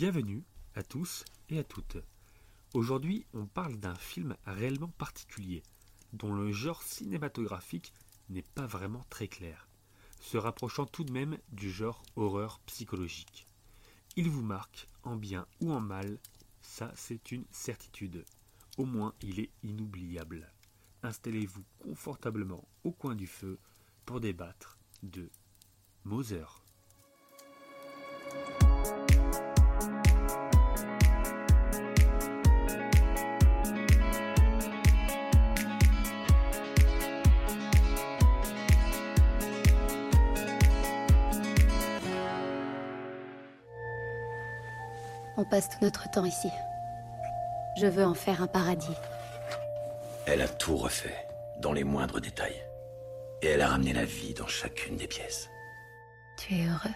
Bienvenue à tous et à toutes. Aujourd'hui, on parle d'un film réellement particulier, dont le genre cinématographique n'est pas vraiment très clair, se rapprochant tout de même du genre horreur psychologique. Il vous marque, en bien ou en mal, ça c'est une certitude. Au moins, il est inoubliable. Installez-vous confortablement au coin du feu pour débattre de Moser. Passe tout notre temps ici. Je veux en faire un paradis. Elle a tout refait, dans les moindres détails. Et elle a ramené la vie dans chacune des pièces. Tu es heureux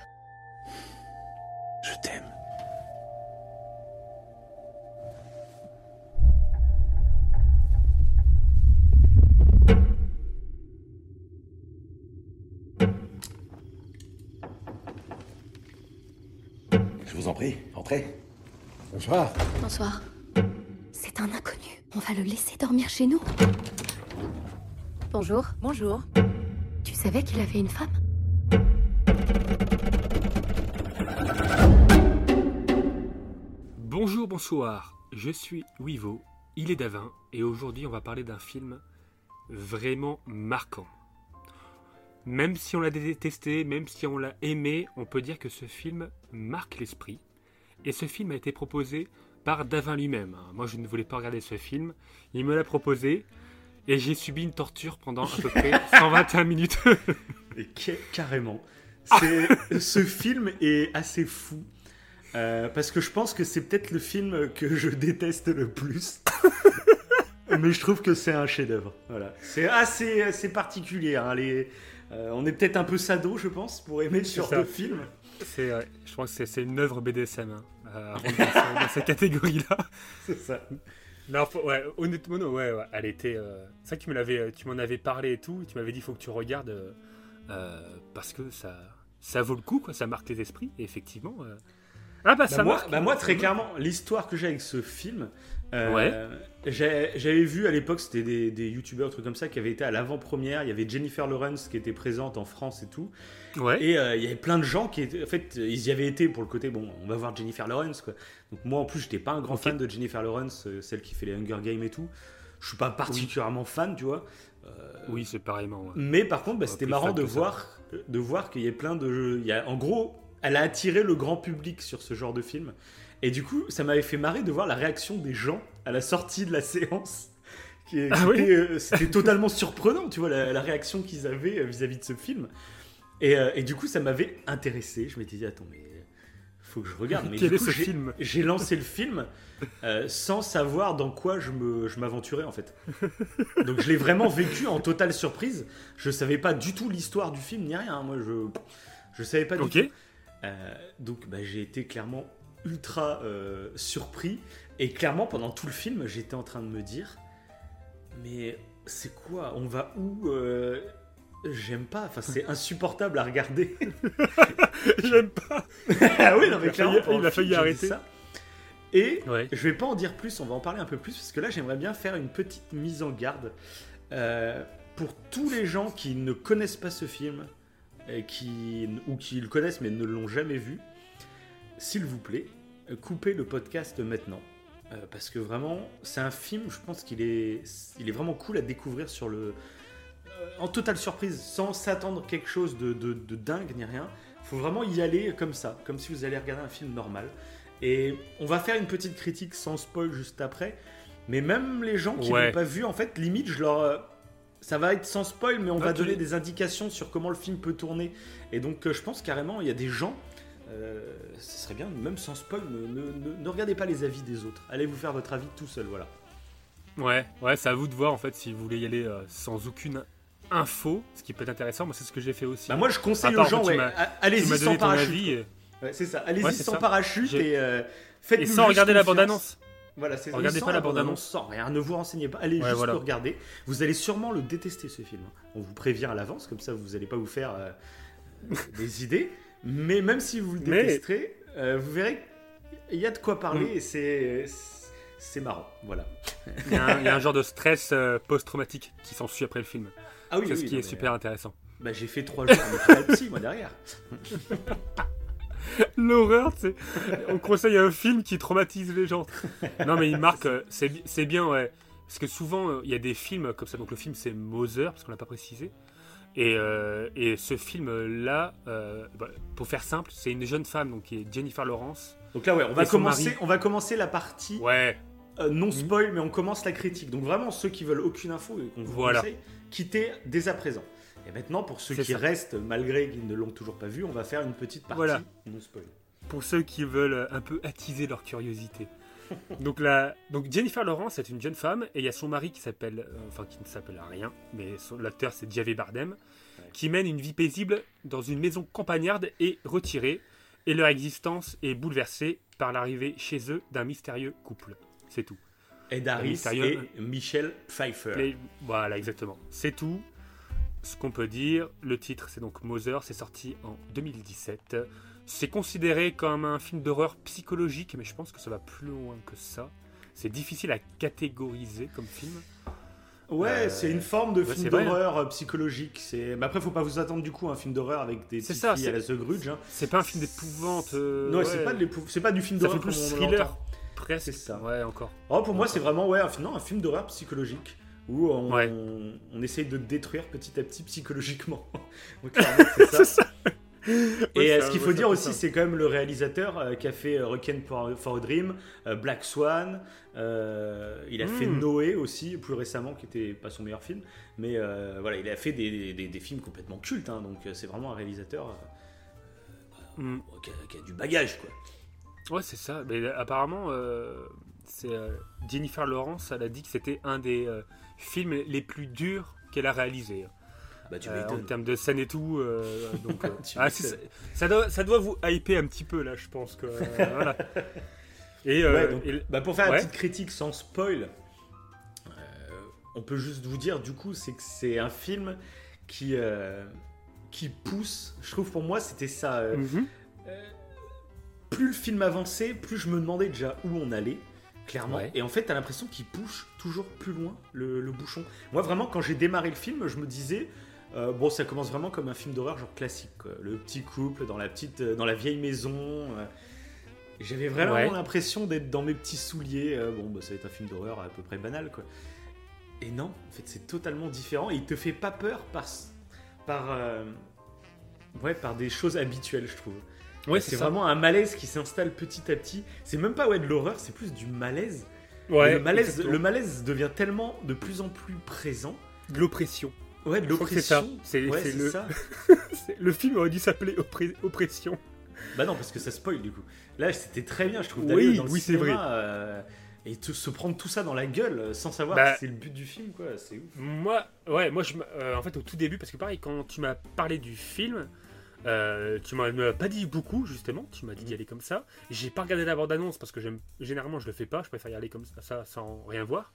Bonsoir. Bonsoir. C'est un inconnu. On va le laisser dormir chez nous. Bonjour. Bonjour. Tu savais qu'il avait une femme? Bonjour, bonsoir, je suis Wivo, il est Davin, et aujourd'hui on va parler d'un film vraiment marquant. Même si on l'a détesté, même si on l'a aimé, on peut dire que ce film marque l'esprit. Et ce film a été proposé par Davin lui-même. hein. Moi je ne voulais pas regarder ce film, il me l'a proposé, et j'ai subi une torture pendant à peu près 121 minutes. Et carrément. Ce film est assez fou. euh, parce que je pense que c'est peut-être le film que je déteste le plus. Mais je trouve que c'est un chef-d'œuvre. Voilà. C'est assez, assez particulier. hein, les- euh, on est peut-être un peu sado, je pense, pour aimer ce genre de film. C'est, euh, je pense que c'est- une œuvre BDSM, hein, rentrer dans, ce- dans cette catégorie-là. C'est ça. Non, faut- ouais, honnêtement, non, ouais, ouais, elle était. euh, C'est ça que tu me l'avais, tu m'en avais parlé et tout. Tu m'avais dit, il faut que tu regardes euh, euh, parce que ça, ça vaut le coup, quoi. Ça marque les esprits. Et effectivement. euh, Ah bah, Bah, ça moi, marque. bah, moi, très clairement, l'histoire que j'ai avec ce film, euh, Ouais. j'avais vu à l'époque, c'était des, des youtubeurs, trucs comme ça, qui avaient été à l'avant-première. Il y avait Jennifer Lawrence qui était présente en France et tout. Ouais. Et euh, il y avait plein de gens qui étaient. En fait, ils y avaient été pour le côté, bon, on va voir Jennifer Lawrence, quoi. Donc, moi, en plus, j'étais pas un grand fan de Jennifer Lawrence, euh, celle qui fait les Hunger Games et tout. Je suis pas particulièrement fan, tu vois. Oui, c'est pareillement. ouais. Mais par contre, bah, c'était marrant de voir, de voir qu'il y a plein de. Il y a, en gros, elle a attiré le grand public sur ce genre de film. Et du coup, ça m'avait fait marrer de voir la réaction des gens à la sortie de la séance. Qui, Ah oui euh, C'était totalement surprenant, tu vois, la, la réaction qu'ils avaient euh, vis-à-vis de ce film. Et, euh, et du coup, ça m'avait intéressé. Je m'étais dit, attends, mais faut que je regarde. Mais Quel du est coup, ce j'ai- film J'ai lancé le film euh, sans savoir dans quoi je me- je m'aventurais en fait. Donc je l'ai vraiment vécu en totale surprise. Je savais pas du tout l'histoire du film ni rien. Moi, je je savais pas du tout. Euh, donc bah, j'ai été clairement ultra euh, surpris et clairement pendant tout le film j'étais en train de me dire mais c'est quoi? On va où Euh, J'aime pas. Enfin c'est insupportable à regarder. J'aime pas. ah oui non mais Il a clairement il a failli arrêter. ça. Et Ouais. je vais pas en dire plus, on va en parler un peu plus, parce que là j'aimerais bien faire une petite mise en garde euh, pour tous les gens qui ne connaissent pas ce film, et qui, ou qui le connaissent mais ne l'ont jamais vu. S'il vous plaît, coupez le podcast maintenant. euh, parce que vraiment, c'est un film, je pense qu'il est, il est vraiment cool à découvrir sur le, euh, en totale surprise, sans s'attendre quelque chose de, de- de dingue ni rien. faut vraiment y aller comme ça, comme si vous allez regarder un film normal. Et on va faire une petite critique sans spoil juste après. Mais même les gens qui Ouais. l'ont pas vu, en fait, limite, je leur. euh, Ça va être sans spoil, mais on Non, va donner des indications sur comment le film peut tourner. Et donc, euh, je pense carrément, il y a des gens. Euh, ce serait bien, même sans spoil, ne, ne- ne- ne regardez pas les avis des autres. Allez vous faire votre avis tout seul, voilà. Ouais, ouais, c'est à vous de voir en fait si vous voulez y aller euh, sans aucune info, ce qui peut être intéressant. Moi, c'est ce que j'ai fait aussi. Bah moi, je conseille aux gens, ouais, allez-y sans parachute. et, Ouais, c'est ça, allez-y Ouais, sans ça. parachute et euh, faites et sans regarder la bande-annonce. Voilà, c'est Regardez pas la bande-annonce. Sans rien, ne vous renseignez pas. Allez juste voilà. le regarder. Vous allez sûrement le détester ce film. On vous prévient à l'avance, comme ça vous n'allez pas vous faire des idées. Mais même si vous le Mais- détesterez, euh, vous verrez, il y a de quoi parler et c'est c'est marrant, voilà. Il y, a un, il y a un genre de stress euh, post-traumatique qui s'ensuit après le film. Ah oui, c'est oui, ce qui non, est super intéressant. Bah, j'ai fait trois jours en psy, moi derrière. L'horreur, c'est. On conseille un film qui traumatise les gens. Non, mais il marque. euh, C'est bi- c'est bien, ouais. Parce que souvent, euh, il y a des films comme ça. Donc, le film, c'est Mother, parce qu'on l'a pas précisé. Et, euh, et ce film-là, euh, bah, pour faire simple, c'est une jeune femme, donc qui est Jennifer Lawrence. Donc là, ouais, on va commencer, mari. on va commencer la partie Ouais, euh, non spoil, mais on commence la critique. Donc vraiment, ceux qui veulent aucune info et qu'on vous Voilà. conseille, quittez dès à présent. Et maintenant, pour ceux qui ça. restent, malgré qu'ils ne l'ont toujours pas vu, on va faire une petite partie Voilà. non spoil. pour ceux qui veulent un peu attiser leur curiosité. Donc, la, donc Jennifer Lawrence est une jeune femme et il y a son mari qui s'appelle, euh, enfin qui ne s'appelle rien, mais l'acteur c'est Javier Bardem, qui mène une vie paisible dans une maison campagnarde et retirée, et leur existence est bouleversée par l'arrivée chez eux d'un mystérieux couple. C'est tout. Ed Harris et Michel Pfeiffer. Voilà, exactement. C'est tout. Ce qu'on peut dire, le titre c'est donc Mother, c'est sorti en 2017. C'est considéré comme un film d'horreur psychologique, mais je pense que ça va plus loin que ça. C'est difficile à catégoriser comme film. Ouais, Euh, c'est une forme de ouais, film c'est vrai, d'horreur euh, psychologique. C'est... Mais après, faut pas vous attendre du coup à un film d'horreur avec des C'est petites ça, filles à la c'est- The Grudge. hein. C'est pas un film d'épouvante. euh, non, ouais. c'est pas de c'est pas du film d'horreur fait plus comme on thriller, presque. C'est ça. Ouais, encore. Oh, pour moi, c'est vraiment ouais, un, film- non, un film d'horreur psychologique où on, on, on essaye de détruire petit à petit psychologiquement. C'est ça. C'est ça. Et euh, ce qu'il faut dire aussi, c'est quand même le réalisateur euh, qui a fait euh, Requiem for, a Dream, Black Swan. il a fait Mm. Noé aussi, plus récemment, qui était pas son meilleur film. Mais voilà, il a fait des, films complètement cultes. hein, donc c'est vraiment un réalisateur euh, Mm. euh, qui, a, du bagage, quoi. Ouais, c'est ça. Mais apparemment, c'est Jennifer Lawrence, elle a dit que c'était un des films les plus durs qu'elle a réalisé. Bah, tu Euh, en termes de scène et tout. euh, donc, euh, ah, ça, doit, ça doit vous hyper un petit peu là, je pense. Que, euh, voilà. Et, euh, Ouais, donc, et- bah, pour faire ouais. la petite critique sans spoil, euh, on peut juste vous dire du coup, c'est que c'est un film qui, euh, qui pousse. Je trouve pour moi, c'était ça. euh, Mhm. plus le film avançait, plus je me demandais déjà où on allait, clairement. Ouais. Et en fait, t'as l'impression qu'il pousse toujours plus loin le, le bouchon. Moi, vraiment, quand j'ai démarré le film, je me disais. Euh, bon, ça commence vraiment comme un film d'horreur genre classique. quoi. Le petit couple dans la petite, euh, dans la vieille maison. euh. J'avais vraiment Ouais. l'impression d'être dans mes petits souliers. bon, bah, ça va être un film d'horreur à peu près banal, quoi. Et non, en fait, c'est totalement différent. Et il te fait pas peur par, par, euh, ouais, par des choses habituelles, je trouve. Ouais, c'est vraiment un malaise qui s'installe petit à petit. C'est même pas ouais, de l'horreur, c'est plus du malaise. Ouais, le, malaise exactement. le malaise devient tellement de plus en plus présent. De l'oppression. Ouais, l'oppression. C'est Ouais, le, ça. le film aurait dû s'appeler Oppre- Oppression. Bah non, parce que ça spoil du coup. Là, c'était très bien, je trouve. Oui, d'aller dans le oui, c'est vrai. euh, et te- se prendre tout ça dans la gueule euh, sans savoir Bah, c'est le but du film, quoi. C'est ouf. Moi, ouais, moi, je, euh, en fait, au tout début, parce que pareil, quand tu m'as parlé du film, euh, tu m'as pas dit beaucoup, justement. Tu m'as dit d'y aller comme ça. J'ai pas regardé la bande-annonce parce que généralement, je le fais pas. Je préfère y aller comme ça, sans rien voir.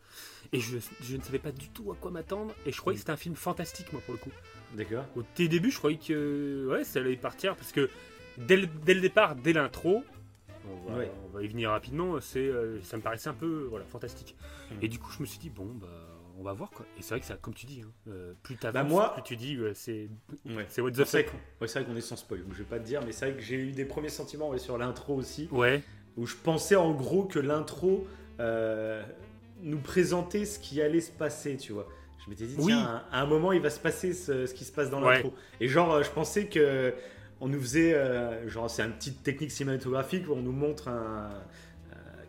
Et je, je ne savais pas du tout à quoi m'attendre. Et je croyais que c'était un film fantastique, moi, pour le coup. D'accord. Au début, je croyais que ouais, ça allait partir parce que dès le, dès le départ, dès l'intro, on, va- Ouais. on va y venir rapidement, c'est, euh, ça me paraissait un peu voilà, fantastique. Mhm. Et du coup, je me suis dit, bon, bah, on va voir quoi. Et c'est vrai que ça, comme tu dis, hein, euh, plus tu Bah, moi- plus tu dis, euh, c'est, Ouais. c'est what the C'est vrai fuck. qu'on- ouais, c'est vrai qu'on est sans spoil, donc je vais pas te dire, mais c'est vrai que j'ai eu des premiers sentiments ouais, sur l'intro aussi, Ouais, où je pensais en gros que l'intro euh, nous présentait ce qui allait se passer, tu vois. Je m'étais dit, Oui. tiens, à un moment, il va se passer ce, ce qui se passe dans Ouais. l'intro. Et genre, euh, je pensais que on nous faisait, euh, genre, c'est une petite technique cinématographique où on nous montre un,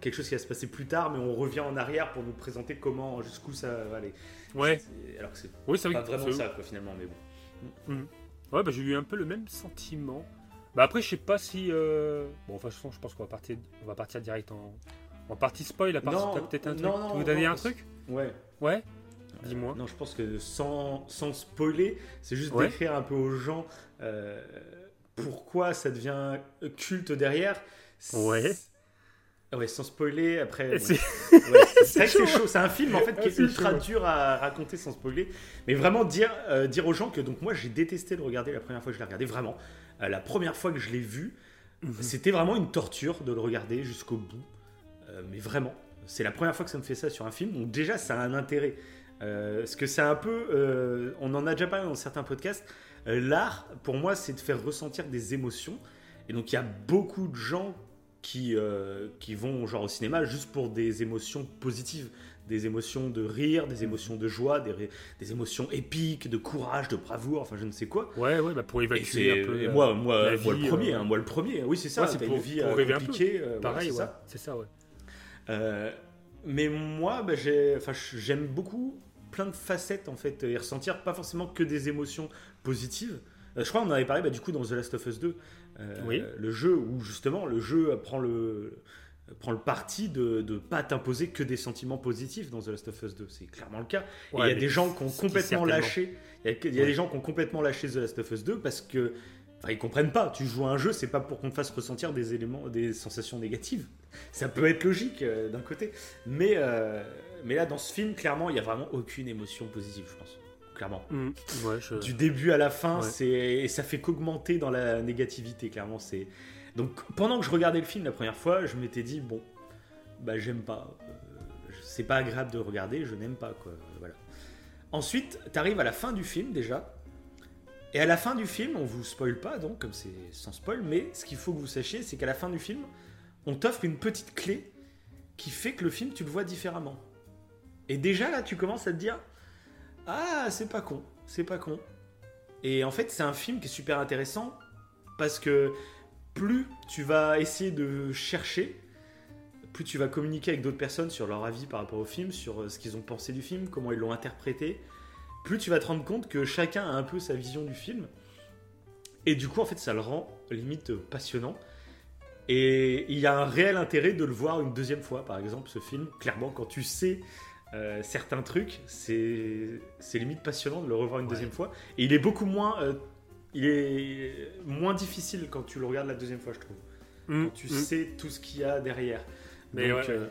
quelque chose qui va se passer plus tard, mais on revient en arrière pour nous présenter comment, jusqu'où ça va aller. ouais, Alors que c'est oui, pas vrai. vraiment ça, quoi, finalement, mais bon. Ouais, bah, j'ai eu un peu le même sentiment. Bah après, je sais pas si. euh, Bon, enfin, de toute façon, je pense qu'on va partir, on va partir direct en, en partie spoil. À part Non, si t'as peut-être un truc. non, non, tu veux donner non, un truc? Ouais. Ouais? Dis-moi. Non, je pense que sans, sans spoiler, c'est juste Ouais. d'écrire un peu aux gens euh, pourquoi ça devient culte derrière. Ouais. Ah Ouais, sans spoiler, après. C'est- Ouais, chaud. chaud. C'est un film en fait qui Ah, est ultra chaud. dur à raconter sans spoiler. Mais vraiment dire, euh, dire aux gens que donc moi j'ai détesté le regarder la première fois que je l'ai regardé. Vraiment, Euh, la première fois que je l'ai vu, Mhm. C'était vraiment une torture de le regarder jusqu'au bout. Euh, mais vraiment, c'est la première fois que ça me fait ça sur un film. Donc déjà, ça a un intérêt. Parce que c'est un peu... on en a déjà parlé dans certains podcasts. L'art, pour moi, c'est de faire ressentir des émotions. Et donc, il y a beaucoup de gens qui, euh, qui vont genre au cinéma juste pour des émotions positives. Des émotions de rire, des émotions de joie, des, des émotions épiques, de courage, de bravoure, enfin je ne sais quoi. Ouais, ouais, bah pour évacuer un peu. et euh, moi, moi, la moi, le premier, euh, hein, moi le premier, oui c'est ça, Ouais, c'est pour- une vie pour euh, rêver un peu. compliquée, euh, voilà, Pareil, c'est ouais. ça. C'est ça, ouais. Euh, mais moi, bah, j'aime beaucoup plein de facettes en fait et ressentir pas forcément que des émotions positives. Euh, je crois qu'on en avait parlé bah, du coup dans The Last of Us 2, euh, Oui. le jeu où justement le jeu prend le prend le parti de ne pas t'imposer que des sentiments positifs dans The Last of Us 2. C'est clairement le cas. Et il y a des gens qui ont complètement lâché. Il y a, il y a Ouais. des gens qui ont complètement lâché The Last of Us 2 parce que Enfin, ils comprennent pas. Tu joues à un jeu, c'est pas pour qu'on te fasse ressentir des éléments, des sensations négatives. Ça peut être logique euh, d'un côté, mais euh, mais là dans ce film, clairement, il y a vraiment aucune émotion positive, je pense. Clairement. Mm, ouais, je... Du début à la fin, Ouais. c'est et ça fait qu'augmenter dans la négativité. Clairement, c'est donc pendant que je regardais le film la première fois, je m'étais dit bon, bah j'aime pas. Euh, c'est pas agréable de regarder, je n'aime pas quoi. Voilà. Ensuite, t'arrives à la fin du film déjà. Et à la fin du film, on vous spoil pas donc, comme c'est sans spoil, mais ce qu'il faut que vous sachiez, c'est qu'à la fin du film, on t'offre une petite clé qui fait que le film, tu le vois différemment. Et déjà là, tu commences à te dire Ah, c'est pas con, c'est pas con. Et en fait, c'est un film qui est super intéressant parce que plus tu vas essayer de chercher, plus tu vas communiquer avec d'autres personnes sur leur avis par rapport au film, sur euh, ce qu'ils ont pensé du film, comment ils l'ont interprété, plus tu vas te rendre compte que chacun a un peu sa vision du film. Et du coup, en fait, ça le rend limite passionnant. Et il y a un réel intérêt de le voir une deuxième fois, par exemple, ce film. Clairement, quand tu sais euh, certains trucs, c'est c'est limite passionnant de le revoir une Ouais. deuxième fois. Et il est beaucoup moins, euh, il est moins difficile quand tu le regardes la deuxième fois, je trouve. Mm, Quand tu mm. sais tout ce qu'il y a derrière. Mais Donc, ouais, euh,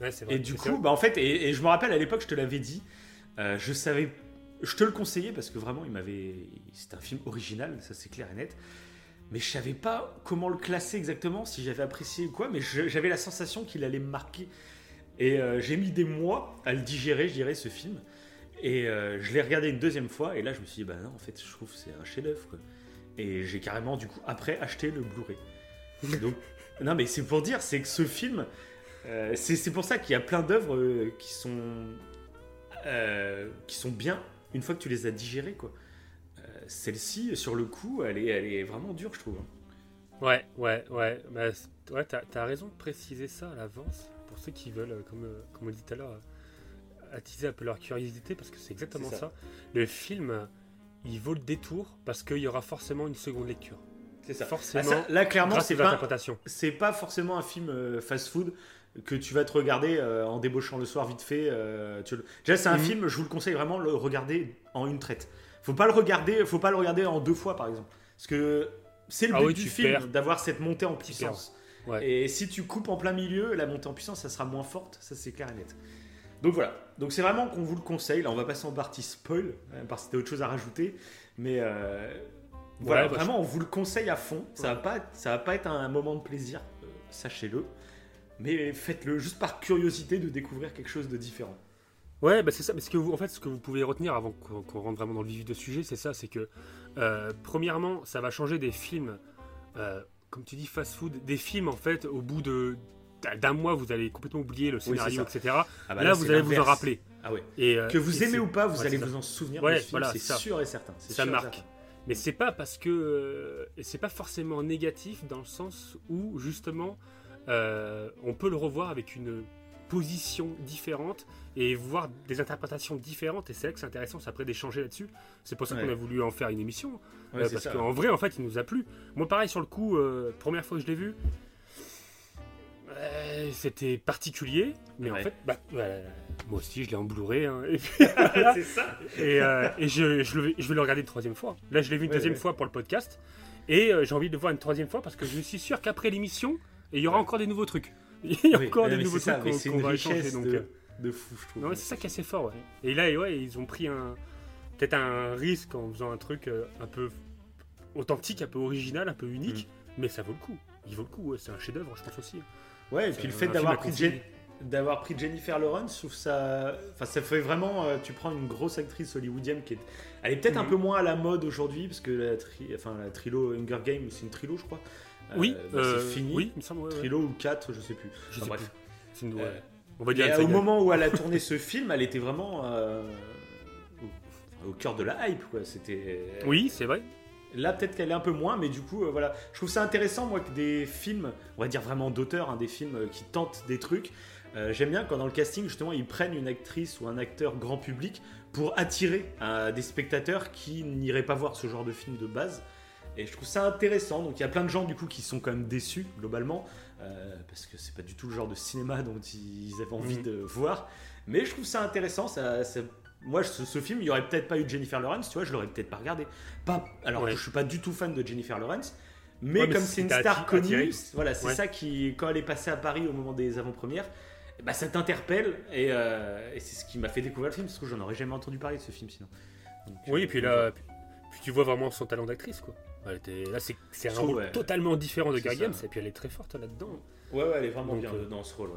Ouais, c'est vrai. et du C'est coup, bah en fait, et, et je me rappelle à l'époque, je te l'avais dit, je savais, je te le conseillais parce que vraiment, il m'avait, c'était un film original, ça c'est clair et net. Mais je savais pas comment le classer exactement, si j'avais apprécié ou quoi, mais j'avais la sensation qu'il allait me marquer. Et euh, j'ai mis des mois à le digérer, je dirais, ce film. Et euh, je l'ai regardé une deuxième fois, et là je me suis dit, bah non, en fait, je trouve que c'est un chef-d'œuvre. Et j'ai carrément, du coup, après, acheté le Blu-ray. Donc, non, mais c'est pour dire, c'est que ce film, euh, c'est pour ça qu'il y a plein d'œuvres euh, qui sont qui sont bien une fois que tu les as digérées quoi. Celle-ci, sur le coup, elle est, elle est vraiment dure, je trouve. hein. Ouais, ouais, ouais. Bah, ouais, t'as as raison de préciser ça à l'avance ceux qui veulent, euh, comme, euh, comme on dit tout à l'heure, euh, attiser un peu leur curiosité parce que c'est exactement ça. ça. Le film, il vaut le détour parce qu'il y aura forcément une seconde lecture. C'est ça. Forcément, Ah, ça, là, clairement, c'est pas, c'est pas forcément un film euh, fast-food que tu vas te regarder euh, en débauchant le soir vite fait. euh, tu le- Déjà, c'est un Mhm. film, je vous le conseille vraiment, le regarder en une traite. Faut pas le regarder, faut pas le regarder en deux fois, par exemple, parce que c'est le Ah but oui, du film d'avoir cette montée en puissance. Ouais. Et si tu coupes en plein milieu, la montée en puissance, ça sera moins forte, ça c'est clair et net. Donc voilà, donc c'est vraiment qu'on vous le conseille. Là, on va passer en partie spoil, hein, parce que c'était autre chose à rajouter, mais euh, voilà, Ouais, bah, vraiment, on vous le conseille à fond. Ça va pas, ça va pas être un moment de plaisir, euh, sachez-le, mais faites-le juste par curiosité de découvrir quelque chose de différent. Ouais, bah c'est ça. Mais ce que vous, en fait, ce que vous pouvez retenir avant qu'on rentre vraiment dans le vif du sujet, c'est ça, c'est que euh, premièrement, ça va changer des films, comme tu dis, fast-food, des films en fait, au bout de d'un mois, vous allez complètement oublier le scénario, etc. Ah bah là, vous allez vous en rappeler. Ah ouais. Et, euh, Que vous et aimez ou pas, vous ouais, allez vous en souvenir. Ouais, voilà, c'est sûr et certain. c'est Ça marque. certain. Mais c'est pas parce que euh, c'est pas forcément négatif dans le sens où justement euh, on peut le revoir avec une position différente et voir des interprétations différentes et c'est vrai que c'est intéressant c'est après d'échanger là-dessus c'est pour ça qu'on a voulu en faire une émission Ouais, Euh, parce qu'en vrai en fait il nous a plu moi pareil sur le coup euh, première fois que je l'ai vu euh, c'était particulier mais Ouais. en fait bah, moi aussi je l'ai en Blu-ray hein, et puis- c'est ça. et, et je, je, le vais- je vais le regarder une troisième fois. Là, je l'ai vu une deuxième fois pour le podcast. Et j'ai envie de le voir une troisième fois parce que je suis sûr qu'après l'émission, il y aura encore des nouveaux trucs. Il y a Oui, encore des nouveaux trucs qu'on une va échanger. Donc, de, euh, de fou, je trouve. non, c'est ça qui est assez fort. Ouais. Et là, ouais, ils ont pris un peut-être un risque en faisant un truc euh, un peu authentique, un peu original, un peu unique. Mm. Mais ça vaut le coup. il vaut le coup. ouais, c'est un chef-d'œuvre, je pense aussi. Ouais, et puis le fait d'avoir pris, d'avoir pris Jennifer Lawrence, je trouve ça. Enfin, ça fait vraiment. euh, tu prends une grosse actrice hollywoodienne qui est. Elle est peut-être un Mhm. peu moins à la mode aujourd'hui, parce que la, tri... enfin, la trilo Hunger Games, c'est une trilo, je crois. Euh, oui, bah, euh, c'est fini. Oui, il me semble. ouais, ouais. Trilo ou 4, je sais plus. Je Enfin, sais bref. plus. C'est une-. Euh, On va dire Et au moment où elle a tourné ce film, elle était vraiment au, cœur de la hype, quoi. C'était. Oui, c'est vrai. Là, peut-être qu'elle est un peu moins, mais du coup, euh, voilà. Je trouve ça intéressant, moi, que des films, on va dire vraiment d'auteurs, hein, des films euh, qui tentent des trucs. Euh, J'aime bien quand dans le casting, justement, ils prennent une actrice ou un acteur grand public pour attirer des spectateurs qui n'iraient pas voir ce genre de film de base. Et je trouve ça intéressant. Donc il y a plein de gens du coup qui sont quand même déçus globalement euh, parce que c'est pas du tout le genre de cinéma dont ils avaient envie Mhm. de voir. Mais je trouve ça intéressant. Ça, ça- Moi, ce, ce film, il y aurait peut-être pas eu Jennifer Lawrence, tu vois, je l'aurais peut-être pas regardé. Pas, alors Ouais. je suis pas du tout fan de Jennifer Lawrence, mais Ouais, mais comme c'est une star connue, voilà, c'est Ouais. ça qui, quand elle est passée à Paris au moment des avant-premières, ben, ça t'interpelle et, euh, et c'est ce qui m'a fait découvrir le film parce que j'en aurais jamais entendu parler de ce film sinon. Donc, Oui, euh, et puis là, puis, puis tu vois vraiment son talent d'actrice, quoi. Elle était, là, c'est un trouve, rôle ouais. totalement différent de ça. Games, et puis elle est très forte là-dedans. Ouais, ouais, elle est vraiment Donc, bien euh, dans ce rôle. Ouais.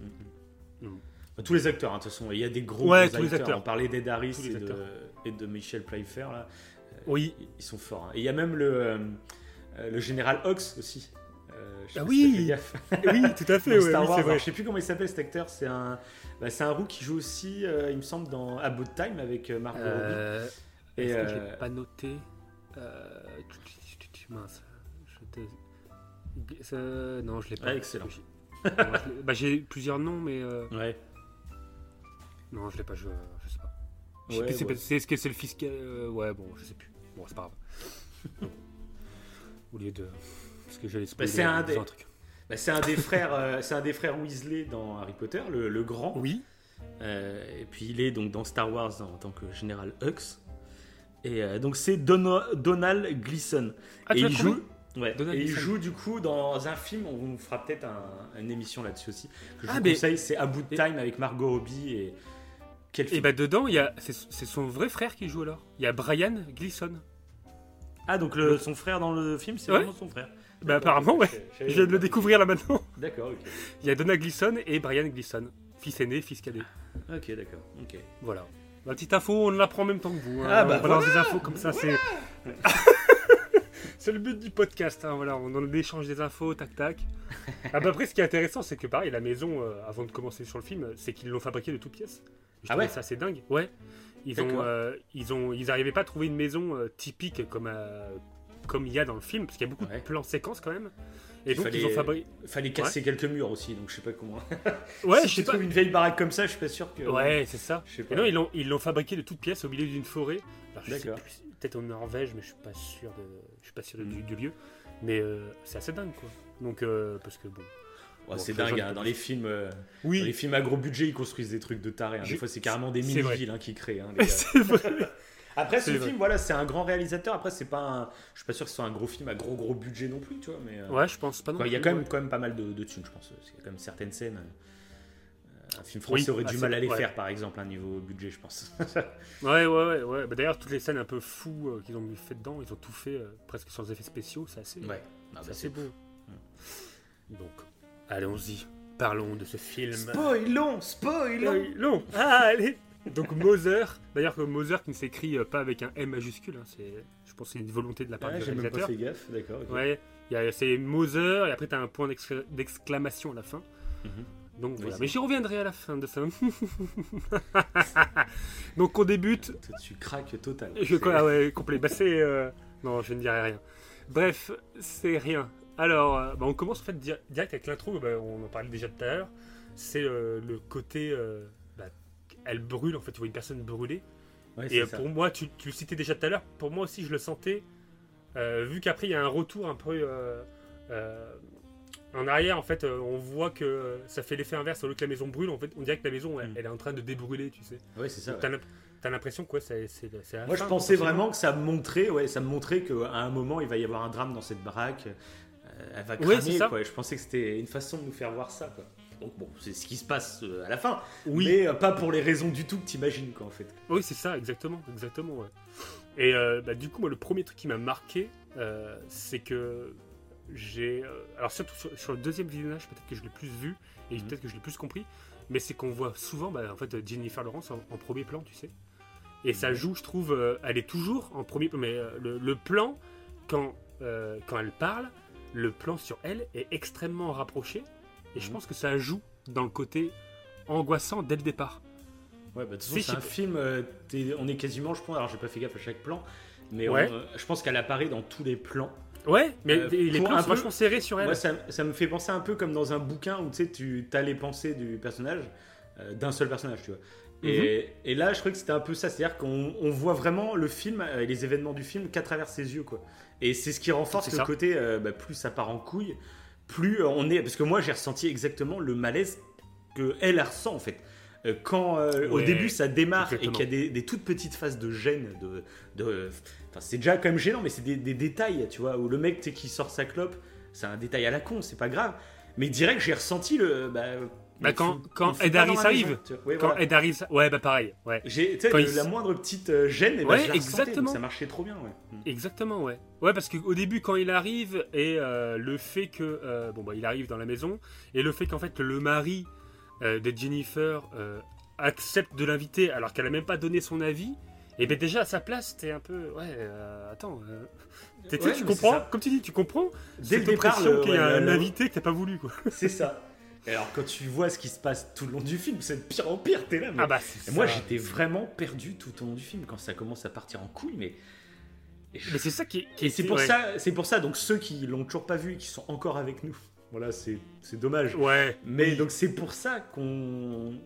Mhm. Mhm. Bah, Tous les acteurs, hein, de toute façon, il y a des gros, Ouais, gros tous les acteurs. On parlait d'Ed Harris et de, acteurs. et de Michel Pfeiffer là. Oui, Ils sont forts. hein. Et il y a même le, euh, euh, le général Hawks aussi. Euh, Ah oui. si oui, tout à fait, ouais, Star oui, Wars, vrai. je sais plus comment il s'appelle cet acteur. C'est un, bah, c'est un roux qui joue aussi, euh, il me semble, dans About Time avec euh, Margot Robbie. Euh, Et, Est-ce que je euh, l'ai pas noté? Euh, Mince, je te... ça- Non, je l'ai pas. Ah, excellent. L'ai- bah, J'ai plusieurs noms, mais euh, Ouais. non, je l'ai pas. Je, je sais pas. Je sais Ouais, plus, c'est ouais. pas- c'est est-ce que c'est le fiscal euh, Ouais, bon, je sais plus. Bon, c'est pas grave. Au lieu de. Parce que j'allais spoiler c'est un des- disant un truc. Bah, c'est un des frères, euh, c'est un des frères Weasley dans Harry Potter, le, le grand. Oui, Euh, et puis il est donc dans Star Wars en tant que général Hux. Et euh, donc c'est Dono- Donald Gleason. Ah, et il joue. Ouais, Donald et il joue du coup dans un film, on vous fera peut-être un- une émission là-dessus aussi, que je Ah, vous mais- conseille, c'est About et- Time avec Margot Robbie et quel Et film bah dedans, il y a c'est son vrai frère qui joue alors. Il y a Brian Gleason. Ah donc le, son frère dans le film, c'est Ouais. vraiment son frère. Bah apparemment, ouais. Je viens de le découvrir là maintenant. D'accord, ok. Il y a Donna Gleason et Brian Gleason. Fils aîné, fils cadet. Ok, d'accord, ok. Voilà. La petite info, on l'apprend en même temps que vous. hein. Ah, bah on balance des infos comme ça, c'est. c'est le but du podcast, hein, voilà, on en échange des infos, tac tac. Ah bah après, ce qui est intéressant, c'est que pareil, la maison, euh, avant de commencer sur le film, c'est qu'ils l'ont fabriquée de toutes pièces. Je Ah ouais ça assez dingue. Ouais. Ils ont, euh, ils ont, ils arrivaient pas à trouver une maison euh, typique comme comme il y a dans le film, parce qu'il y a beaucoup Ouais. de plans séquences quand même. Et Il donc fallait- ils ont fabriqué. Fallait casser quelques murs aussi, donc je sais pas comment. Ouais, si je sais pas. une vieille baraque comme ça, je suis pas sûr que. Ouais, c'est ça. Je sais Et pas. non, ils l'ont, ils l'ont fabriqué de toutes pièces au milieu d'une forêt. D'accord. peut-être en Norvège, mais je suis pas sûr de, je suis pas sûr de- du, du lieu. Mais euh, c'est assez dingue, quoi. Donc, euh, parce que bon. Ouais, Bon, c'est dingue, hein, dans les films. euh, Oui, Dans les films à gros budget, ils construisent des trucs de taré. hein. Des fois, c'est carrément des mini-villes hein, qu'ils créent. hein, c'est vrai. Après, ce film, voilà, c'est un grand réalisateur. Après, c'est pas un... Je suis pas sûr que ce soit un gros film à gros gros budget non plus, tu vois. Mais euh, Ouais, je pense pas non il y a quand même, quand même pas mal de, de thunes, je pense. Qu'il y a quand même certaines scènes. euh, Un film français Oui, aurait ah, du mal à les ouais. faire, par exemple, un niveau budget, je pense. Ouais, ouais, ouais. ouais. Bah, D'ailleurs, toutes les scènes un peu fous euh, qu'ils ont fait dedans, ils ont tout fait euh, presque sans effets spéciaux. C'est assez, ouais. Ah, c'est bah, assez beau. Donc, allons-y. Parlons de ce film. Spoilons, spoilons. Non. Ah, allez Donc Mother, d'ailleurs que Mother qui ne s'écrit euh, pas avec un M majuscule, hein, c'est, je pense que c'est une volonté de la part Ouais, du J'ai même pas réalisateur. fait gaffe, d'accord. Ouais, y a- c'est Mother et après tu as un point d'excla- d'exclamation à la fin. Mhm. Donc voilà, mais j'y reviendrai à la fin de ça. Donc on débute. Tu craques total. Je, ah ouais, complet. Bah c'est. euh, Non, je ne dirai rien. Bref, c'est rien. Alors, euh, bah, on commence en fait di- direct avec l'intro, bah, on en parlait déjà tout à l'heure. C'est euh, le côté. euh, elle brûle, en fait, tu vois une personne brûler. Ouais, Et euh, ça. pour moi, tu, tu le citais déjà tout à l'heure, pour moi aussi je le sentais, euh, vu qu'après il y a un retour un peu euh, en arrière, en fait, on voit que ça fait l'effet inverse, au lieu que la maison brûle, en fait, on dirait que la maison elle, Mm. elle est en train de débrûler, tu sais. Ouais, c'est ça. T'as l'imp- t'as l'impression que ouais, c'est Moi, je pensais vraiment que ça me montrait, ouais, ça montrait qu'à un moment, il va y avoir un drame dans cette baraque. euh, elle va cramer, ça. quoi. Je pensais que c'était une façon de nous faire voir ça, quoi. Donc bon, c'est ce qui se passe euh, à la fin, Oui, mais euh, pas pour les raisons du tout que t'imagines, quoi, en fait. oui c'est ça, exactement, exactement. Ouais. Et euh, bah, du coup, moi, le premier truc qui m'a marqué, euh, c'est que j'ai. alors, surtout sur, sur le deuxième visionnage, peut-être que je l'ai plus vu et Mhm. peut-être que je l'ai plus compris. Mais c'est qu'on voit souvent, bah, en fait, Jennifer Lawrence en, en premier plan, tu sais. Et ça joue, je trouve, euh, elle est toujours en premier plan. Mais le, le plan, quand, quand elle parle, le plan sur elle est extrêmement rapproché. Et je Mhm. pense que ça joue dans le côté angoissant dès le départ. Ouais, bah, de toute façon, Si, c'est un film. euh, on est quasiment, je pense. Alors, j'ai pas fait gaffe à chaque plan, mais Ouais. on, euh, je pense qu'elle apparaît dans tous les plans. Ouais, mais Euh, les plans sont vachement serrés sur elle. Moi, ça, ça me fait penser un peu comme dans un bouquin où tu sais, tu as les pensées du personnage, euh, d'un seul personnage, tu vois. Et, Mhm. et là, je trouvais que c'était un peu ça, c'est-à-dire qu'on on voit vraiment le film et les événements du film qu'à travers ses yeux, quoi. Et c'est ce qui renforce le ça. côté, bah, plus ça part en couille, plus euh, on est. Parce que moi, j'ai ressenti exactement le malaise que elle ressent en fait. Euh, Quand euh, au début ça démarre et qu'il y a des, des toutes petites phases de gêne, de, de, c'est déjà quand même gênant, mais c'est des, des détails, tu vois, où le mec tu sais, qui sort sa clope, c'est un détail à la con, c'est pas grave. Mais direct, j'ai ressenti le. Bah, Bah, quand- quand Ed Harris arrive. Ouais, Quand voilà. Ed Harris. Ouais, bah pareil. Ouais. J'ai, il- la moindre petite euh, gêne, et Ouais, je la ressentais, exactement. donc ça marchait trop bien, ouais. Mm. Exactement, ouais. Ouais, parce qu'au début, quand il arrive, et euh, le fait que. euh, bon, bah, il arrive dans la maison, et le fait qu'en fait, le mari euh, de Jennifer accepte de l'inviter alors qu'elle a même pas donné son avis, et ben déjà à sa place, t'es un peu. Ouais, attends. tu comprends. Comme tu dis, tu comprends Dès le départ, qu'il y a un invité que t'as pas voulu, quoi. C'est ça. Et alors, quand tu vois ce qui se passe tout le long du film, c'est de pire en pire, t'es là. Mais... Ah bah, Et moi, j'étais vraiment perdu tout au long du film quand ça commence à partir en couille, mais. Je- Mais c'est ça qui, qui c'est pour ouais. ça, c'est pour ça. Donc ceux qui l'ont toujours pas vu et qui sont encore avec nous, voilà, c'est dommage. Ouais. Mais donc c'est pour ça qu'on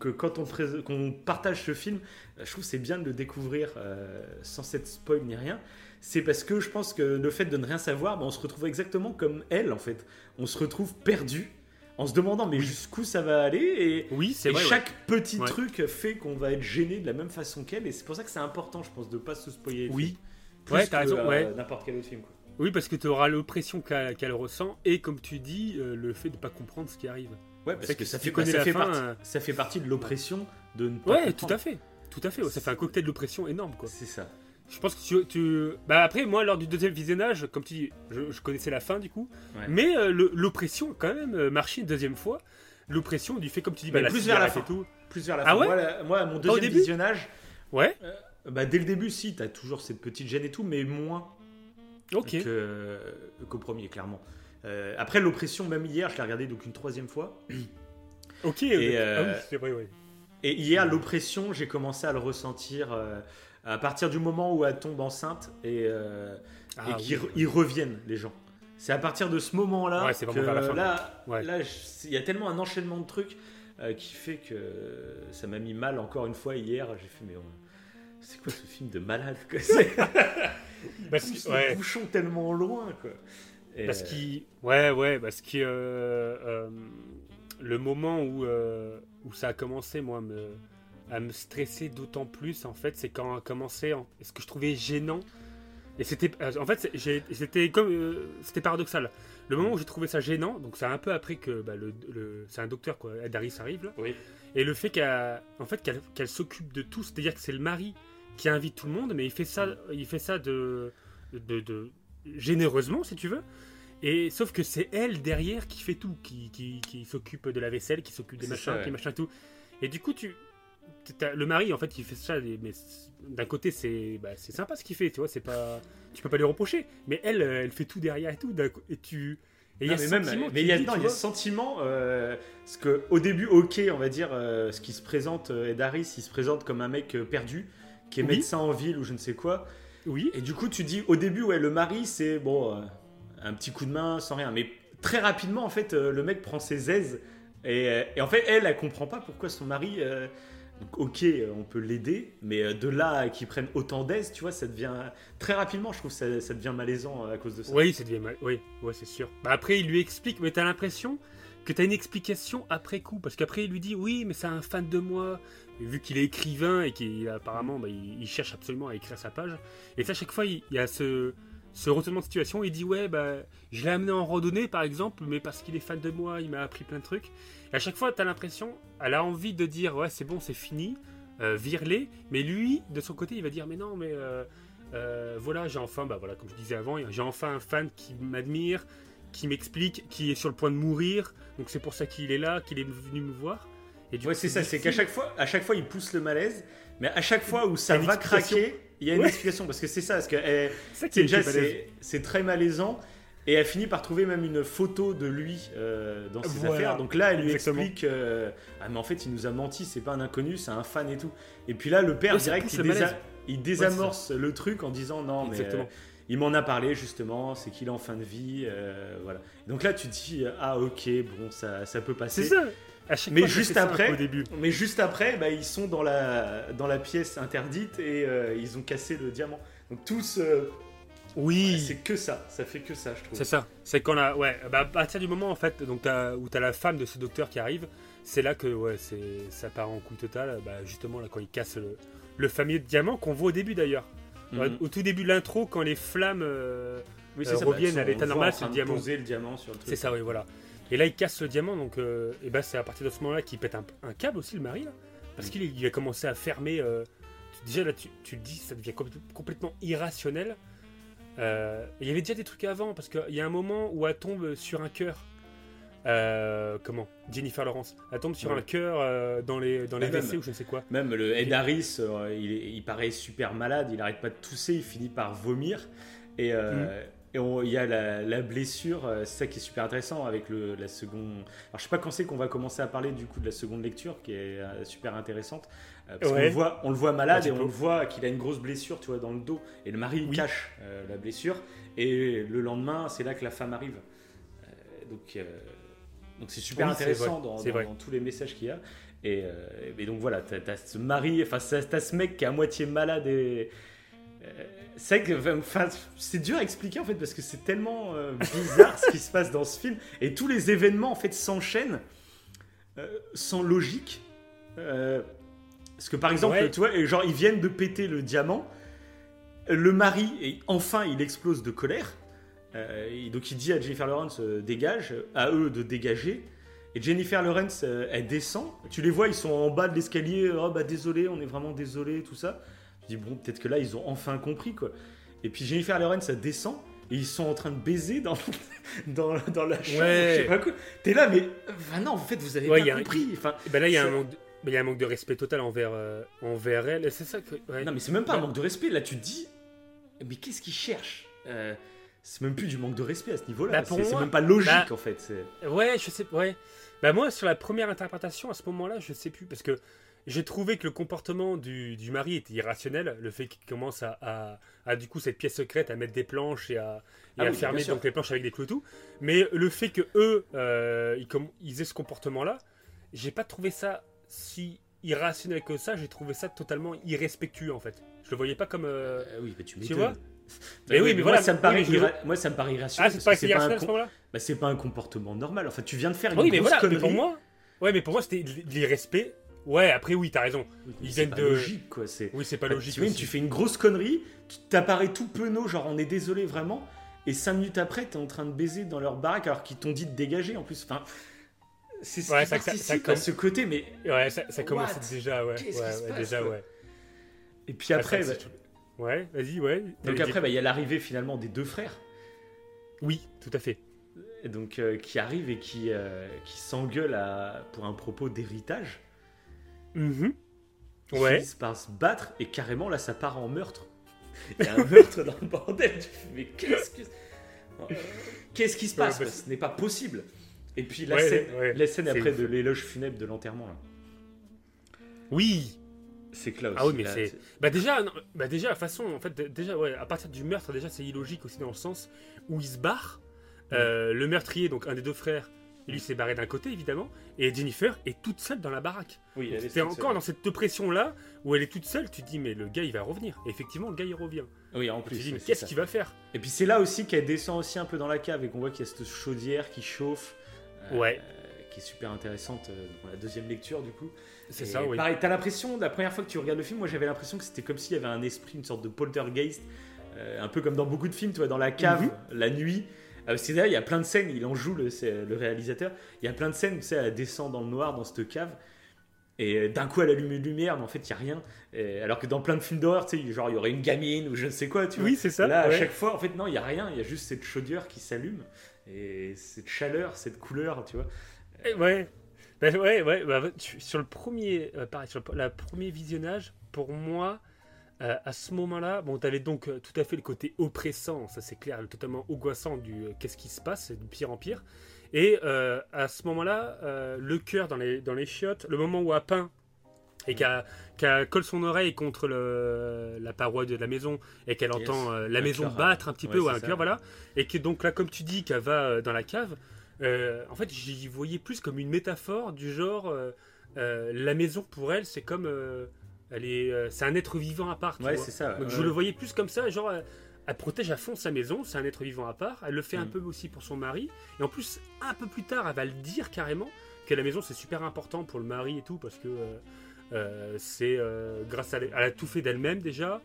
que quand on partage ce film, je trouve c'est bien de le découvrir euh, sans cette spoil ni rien. C'est parce que je pense que le fait de ne rien savoir, ben, on se retrouve exactement comme elle en fait. On se retrouve perdu en se demandant mais jusqu'où ça va aller et, Oui, c'est et vrai. ouais. chaque petit Ouais. truc fait qu'on va être gêné de la même façon qu'elle et c'est pour ça que c'est important je pense de pas se spoiler. le Oui. Plus Ouais, raison, euh, ouais. N'importe quel autre film. Quoi. Oui, parce que tu auras l'oppression qu'elle ressent, et comme tu dis, euh, le fait de pas comprendre ce qui arrive. Ouais, parce que, que ça si fait, tu connais ça, la fait fin, partie, euh, ça fait partie de l'oppression de ne pas Ouais, tout comprendre. à fait. Tout à fait. Ça fait un cocktail de l'oppression énorme, quoi. C'est ça. Je pense que tu, tu- Bah après, moi, lors du deuxième visionnage, comme tu dis, je, je connaissais la fin, du coup. Ouais. Mais euh, l'oppression, quand même, euh, marché une deuxième fois. L'oppression du fait, comme tu dis, bah, la plus vers la fin. et tout. Plus vers la Ah fin. ouais moi, la- moi, mon deuxième visionnage, Ouais, bah, dès le début, si, t'as toujours cette petite gêne et tout, mais moins ok. que- qu'au premier, clairement. Euh, après, l'oppression, même hier, je l'ai regardé donc une troisième fois. Ok, Et, euh, Ah oui, c'est vrai, ouais. Et hier, l'oppression, j'ai commencé à le ressentir euh, à partir du moment où elle tombe enceinte et, euh, Ah et qu'ils oui. reviennent, les gens. C'est à partir de ce moment-là Ouais, que la fin. là, Ouais. là, je- il y a tellement un enchaînement de trucs euh, qui fait que ça m'a mis mal encore une fois hier. J'ai fait, mais on- c'est quoi ce film de malade quoi? Parce que, ouais. bouchon tellement loin quoi. Et, Parce euh, qu'il. Ouais, ouais, parce que. euh, le moment où, où ça a commencé, moi, me, à me stresser d'autant plus, en fait, c'est quand a commencé. en- ce que je trouvais gênant. Et c'était. euh, En fait, c'était comme. euh, c'était paradoxal. Le moment où j'ai trouvé ça gênant, donc c'est un peu après que bah, le, le- c'est un docteur, quoi, Ed Harris arrive, là. Oui. Et le fait qu'elle en fait, qu'elle qu'elle s'occupe de tout, c'est-à-dire que c'est le mari qui invite tout le monde, mais il fait ça, il fait ça de, de, de- généreusement, si tu veux. Et sauf que c'est elle derrière qui fait tout, qui, qui, qui s'occupe de la vaisselle, qui s'occupe des machins, ça, ouais. qui machin tout. Et du coup, tu, le mari, en fait, il fait ça, mais d'un côté, c'est, bah, c'est sympa ce qu'il fait, tu vois, c'est pas, tu peux pas lui reprocher. Mais elle, euh, elle fait tout derrière et tout, et tu, et il y a mais même, mais tu il y a, non, tu il y a ce sentiment, euh, que au début, ok, on va dire, euh, ce qui se présente, Ed Harris, il se présente comme un mec perdu, qui est Oui. médecin en ville ou je ne sais quoi. oui, Et du coup, tu dis, au début, ouais, le mari, c'est bon, euh, un petit coup de main sans rien. Mais très rapidement, en fait, le mec prend ses aises. Et, et en fait, elle, elle comprend pas pourquoi son mari. Ok, euh, on peut l'aider, mais euh, de là à qu'il prenne autant d'aises, tu vois, ça devient. Très rapidement, je trouve ça, ça devient malaisant euh, à cause de ça. Oui, ça devient mal. Oui, c'est sûr. Bah après, il lui explique, mais t'as l'impression que t'as une explication après coup, parce qu'après il lui dit oui, mais c'est un fan de moi. Vu qu'il est écrivain et qu'il apparemment, bah, il, cherche absolument à écrire sa page. Et ça, à chaque fois, il y a ce, ce retournement de situation. Il dit ouais, bah, je l'ai amené en randonnée par exemple, mais parce qu'il est fan de moi, il m'a appris plein de trucs. Et à chaque fois, t'as l'impression, elle a envie de dire ouais, c'est bon, c'est fini, euh, vire-les. Mais lui, de son côté, il va dire mais non, mais euh, euh, voilà, j'ai enfin, bah voilà, comme je disais avant, j'ai enfin un fan qui m'admire, qui m'explique, qui est sur le point de mourir, donc c'est pour ça qu'il est là, qu'il est venu me voir. Et du ouais, c'est ça, c'est qu'à chaque fois, à chaque fois, il pousse le malaise, mais à chaque fois où ça va craquer, il y a une explication, parce que c'est ça, parce que eh, déjà, c'est très malaisant. Et elle finit par trouver même une photo de lui euh, dans ses affaires. Donc là, elle lui explique euh, Ah, mais en fait, il nous a menti, c'est pas un inconnu, c'est un fan et tout. Et puis là, le père, direct, il, il, désamorce le truc en disant Non, mais euh, il m'en a parlé justement, c'est qu'il est en fin de vie. voilà. Donc là, tu te dis Ah, ok, bon, ça, ça peut passer. C'est ça. Mais juste, après, au début. mais juste après, bah, ils sont dans la, dans la pièce interdite et ils ont cassé le diamant. Donc tous, oui. c'est que ça, ça fait que ça, je trouve. C'est ça. C'est qu'on a, ouais, bah, à partir du moment en fait, donc as, où t'as la femme de ce docteur qui arrive, c'est là que ouais, c'est, ça part en coup total. Bah, justement là quand il casse le, le fameux diamant qu'on voit au début d'ailleurs. Mhm. Au tout début de l'intro, quand les flammes euh, euh, reviennent à l'état normal, c'est le diamant. le diamant sur le C'est ça, oui, voilà. Et là, il casse le diamant, donc euh, et bah, c'est à partir de ce moment-là qu'il pète un, câble aussi, le mari, là, parce mhm. qu'il a commencé à fermer. déjà là, tu, tu, le dis, ça devient complètement irrationnel. Euh, il y avait déjà des trucs avant, parce qu'il y a un moment où elle tombe sur un cœur. Euh, comment? Jennifer Lawrence. Elle tombe sur un cœur euh, dans les, dans les WC ou je ne sais quoi. Même le Ed Harris, il, il, paraît super malade, il arrête pas de tousser, il finit par vomir. Et, mm. Et il y a la, blessure, c'est ça qui est super intéressant avec le, la seconde. Alors je sais pas quand c'est qu'on va commencer à parler du coup de la seconde lecture qui est super intéressante. Euh, parce qu'on le voit, on le voit malade et on le voit qu'il a une grosse blessure, tu vois, dans le dos. Et le mari cache euh, la blessure. Et le lendemain, c'est là que la femme arrive. Euh, donc, donc c'est super intéressant dans, tous les messages qu'il y a. Et, donc voilà, t'as as ce mari, enfin t'as ce mec qui est à moitié malade et c'est que c'est dur à expliquer en fait parce que c'est tellement bizarre ce qui se passe dans ce film et tous les événements en fait s'enchaînent sans logique. Parce que par exemple, tu vois, genre ils viennent de péter le diamant. Le mari, et enfin, il explose de colère. Euh, donc il dit à Jennifer Lawrence euh, dégage, à eux de dégager. Et Jennifer Lawrence, euh, elle descend. Tu les vois, ils sont en bas de l'escalier. Oh bah désolé, on est vraiment désolé, tout ça. Je dis bon, peut-être que là ils ont enfin compris quoi. Et puis Jennifer Lawrence, elle descend. Et ils sont en train de baiser dans, dans, dans la chambre. Ouais. Je sais pas quoi. T'es là, mais. Enfin, non, en fait, vous avez pas compris. Enfin, ben là, il y a un manque mais il y a un manque de respect total envers, euh, envers elle. C'est ça que. Non, mais c'est même pas un manque de respect. Là, tu te dis, mais qu'est-ce qu'il cherche euh, C'est même plus du manque de respect à ce niveau-là. Bah, c'est même pas logique bah, en fait. Ouais, je sais. Ouais. Bah moi, sur la première interprétation, à ce moment-là, je sais plus parce que j'ai trouvé que le comportement du, du, mari était irrationnel. Le fait qu'il commence à, à, du coup cette pièce secrète à mettre des planches et à, et ah à fermer donc les planches avec des clous et tout. Mais le fait que eux, euh, ils, ils aient ce comportement-là, j'ai pas trouvé ça si irrationnel que ça, j'ai trouvé ça totalement irrespectueux en fait. Je le voyais pas comme. Euh, euh, oui, mais tu, tu vois? Mais oui, mais voilà, moi, ça me paraît, moi, ça me paraît irrationnel. Ah, c'est pas, irrationnel à ce moment-là? bah, C'est pas un comportement normal. Enfin, tu viens de faire une oui, mais voilà, connerie. Mais pour moi, ouais, mais pour moi, c'était de l'irrespect. Ouais, après, oui, t'as raison. Ils viennent de. logique, quoi. Oui, c'est pas logique. Tu, tu fais une grosse connerie, tu t'apparais tout penaud, genre on est désolé vraiment, et cinq minutes après, t'es en train de baiser dans leur baraque alors qu'ils t'ont dit de dégager en plus. Enfin, c'est ce ouais, ça, participe ça, à ce côté, mais ouais, ça, ça commence déjà, ouais, ouais, déjà, ouais. Et puis après, bah... ouais, vas-y, ouais. Donc après, bah, il y a l'arrivée finalement des deux frères. Oui, tout à fait. Et donc euh, qui arrivent et qui euh, qui s'engueulent pour un propos d'héritage. Mm Ils ouais. par se battre et carrément là, ça part en meurtre. Il y a un meurtre dans le bordel. Mais qu'est-ce que qu'est-ce qui se passe? Ce n'est pas possible. Et puis la scène, la scène après de l'éloge funèbre de l'enterrement. Oui. C'est Klaus. Ah oui, mais c'est. Bah déjà, bah déjà, la façon, en fait, déjà, ouais, à partir du meurtre, déjà, c'est illogique aussi dans le sens où il se barre. Euh, le meurtrier, donc un des deux frères, lui s'est barré d'un côté évidemment, et Jennifer est toute seule dans la baraque. Oui, elle est encore dans cette pression là où elle est toute seule. Tu te dis mais le gars il va revenir. Et effectivement le gars il revient. Oui, en plus. tu te dis mais qu'est-ce qu'il va faire? Et puis c'est là aussi qu'elle descend aussi un peu dans la cave et qu'on voit qu'il y a cette chaudière qui chauffe. Euh, ouais. qui est super intéressante euh, dans la deuxième lecture du coup. C'est ça, oui. Pareil, t'as l'impression, la première fois que tu regardes le film, moi j'avais l'impression que c'était comme s'il y avait un esprit, une sorte de poltergeist, euh, un peu comme dans beaucoup de films, tu vois, dans la cave, mhm. la nuit. Euh, c'est il y a plein de scènes, il en joue le, le réalisateur, il y a plein de scènes, tu sais, elle descend dans le noir, dans cette cave. Et euh, d'un coup, elle allume une lumière, mais en fait, il n'y a rien. Et alors que dans plein de films d'horreur, tu sais, genre, il y aurait une gamine ou je ne sais quoi, tu vois. Oui, c'est ça. Là, à chaque fois, en fait, non, il n'y a rien. Il y a juste cette chaudière qui s'allume. Et cette chaleur, cette couleur, tu vois. Eh, Ouais. Bah, ouais, ouais. bah, sur le premier, euh, pareil, sur le, la premier visionnage, pour moi, euh, à ce moment-là, bon, t'avais donc euh, tout à fait le côté oppressant, ça c'est clair, totalement angoissant du euh, qu'est-ce qui se passe, c'est de pire en pire. Et euh, à ce moment-là, le cœur dans les, dans les chiottes, le moment où peint et qu'elle qu'elle colle son oreille contre le, la paroi de la maison et qu'elle entend la Un maison cœur, battre un petit ouais, peu ou c'est un ça. cœur, voilà. Et que donc là, comme tu dis, qu'elle va dans la cave, en fait, j'y voyais plus comme une métaphore du genre la maison pour elle, c'est comme elle est, euh, c'est un être vivant à part. tu Ouais, vois. c'est ça. Donc ouais. je le voyais plus comme ça, genre elle, elle protège à fond sa maison, c'est un être vivant à part. Elle le fait un Mm. peu aussi pour son mari. Et en plus, un peu plus tard, elle va le dire carrément que la maison c'est super important pour le mari et tout parce que euh, euh, c'est euh, grâce à elle, elle a tout fait d'elle-même déjà.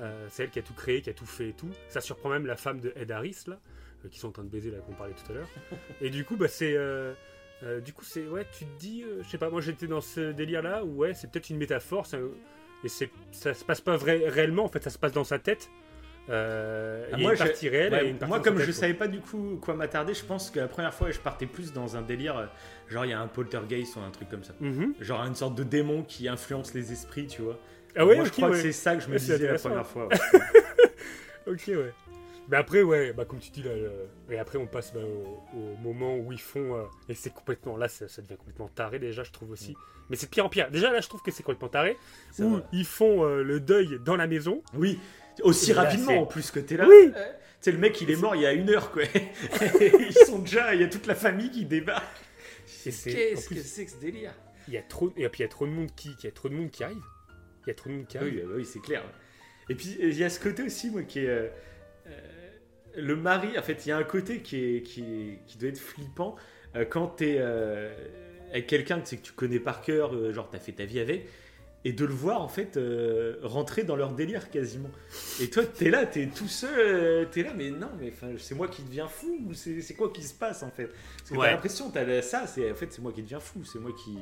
Euh, c'est elle qui a tout créé, qui a tout fait et tout. Ça surprend même la femme de Ed Harris là, euh, qui sont en train de baiser là qu'on parlait tout à l'heure. et du coup, bah c'est euh, du coup c'est ouais, tu te dis, euh, je sais pas, moi j'étais dans ce délire là où ouais, c'est peut-être une métaphore. ça- et c'est ça se passe pas vrai, réellement, en fait, ça se passe dans sa tête. Euh, Ah, moi, une partie réelle Ouais, et une partie moi, comme tête, je quoi. savais pas du coup quoi m'attarder, je pense que la première fois, je partais plus dans un délire, euh, genre il y a un poltergeist ou un truc comme ça. Mhm. Genre une sorte de démon qui influence les esprits, tu vois. Ah ouais, moi, je crois ouais. que c'est ça que je me Ouais, disais la première fois. Ok, ouais. Mais après, ouais, bah comme tu dis là, le- et après on passe bah, au, au moment où ils font, euh, et c'est complètement, là ça, ça devient complètement taré déjà, je trouve aussi. Mais c'est de pire en pire. Déjà là, je trouve que c'est complètement taré, où vrai. ils font euh, le deuil dans la maison. Oui, aussi Là, rapidement en plus que t'es là. Oui. Euh, Tu sais, le mec, il est mort il y a une heure, quoi. Ils sont déjà, il y a toute la famille qui débarque. Qu'est-ce que c'est que ce délire? Il y a trop, et puis il y a trop de monde qui, qui- il y a trop de monde qui arrive. Il y a trop de monde qui arrive. Oui, euh, oui c'est clair. Et puis, il y a ce côté aussi, moi, qui est. euh, le mari, en fait, il y a un côté qui, est, qui, est- qui doit être flippant euh, quand t'es euh, avec quelqu'un que, que tu connais par cœur, genre t'as fait ta vie avec, et de le voir, en fait, euh, rentrer dans leur délire quasiment. Et toi, t'es là, t'es tout seul, euh, t'es là, mais non, mais c'est moi qui deviens fou, ou c'est quoi qui se passe, en fait? Parce que Ouais. t'as l'impression, t'as ça, c'est en fait, c'est moi qui deviens fou, c'est moi qui.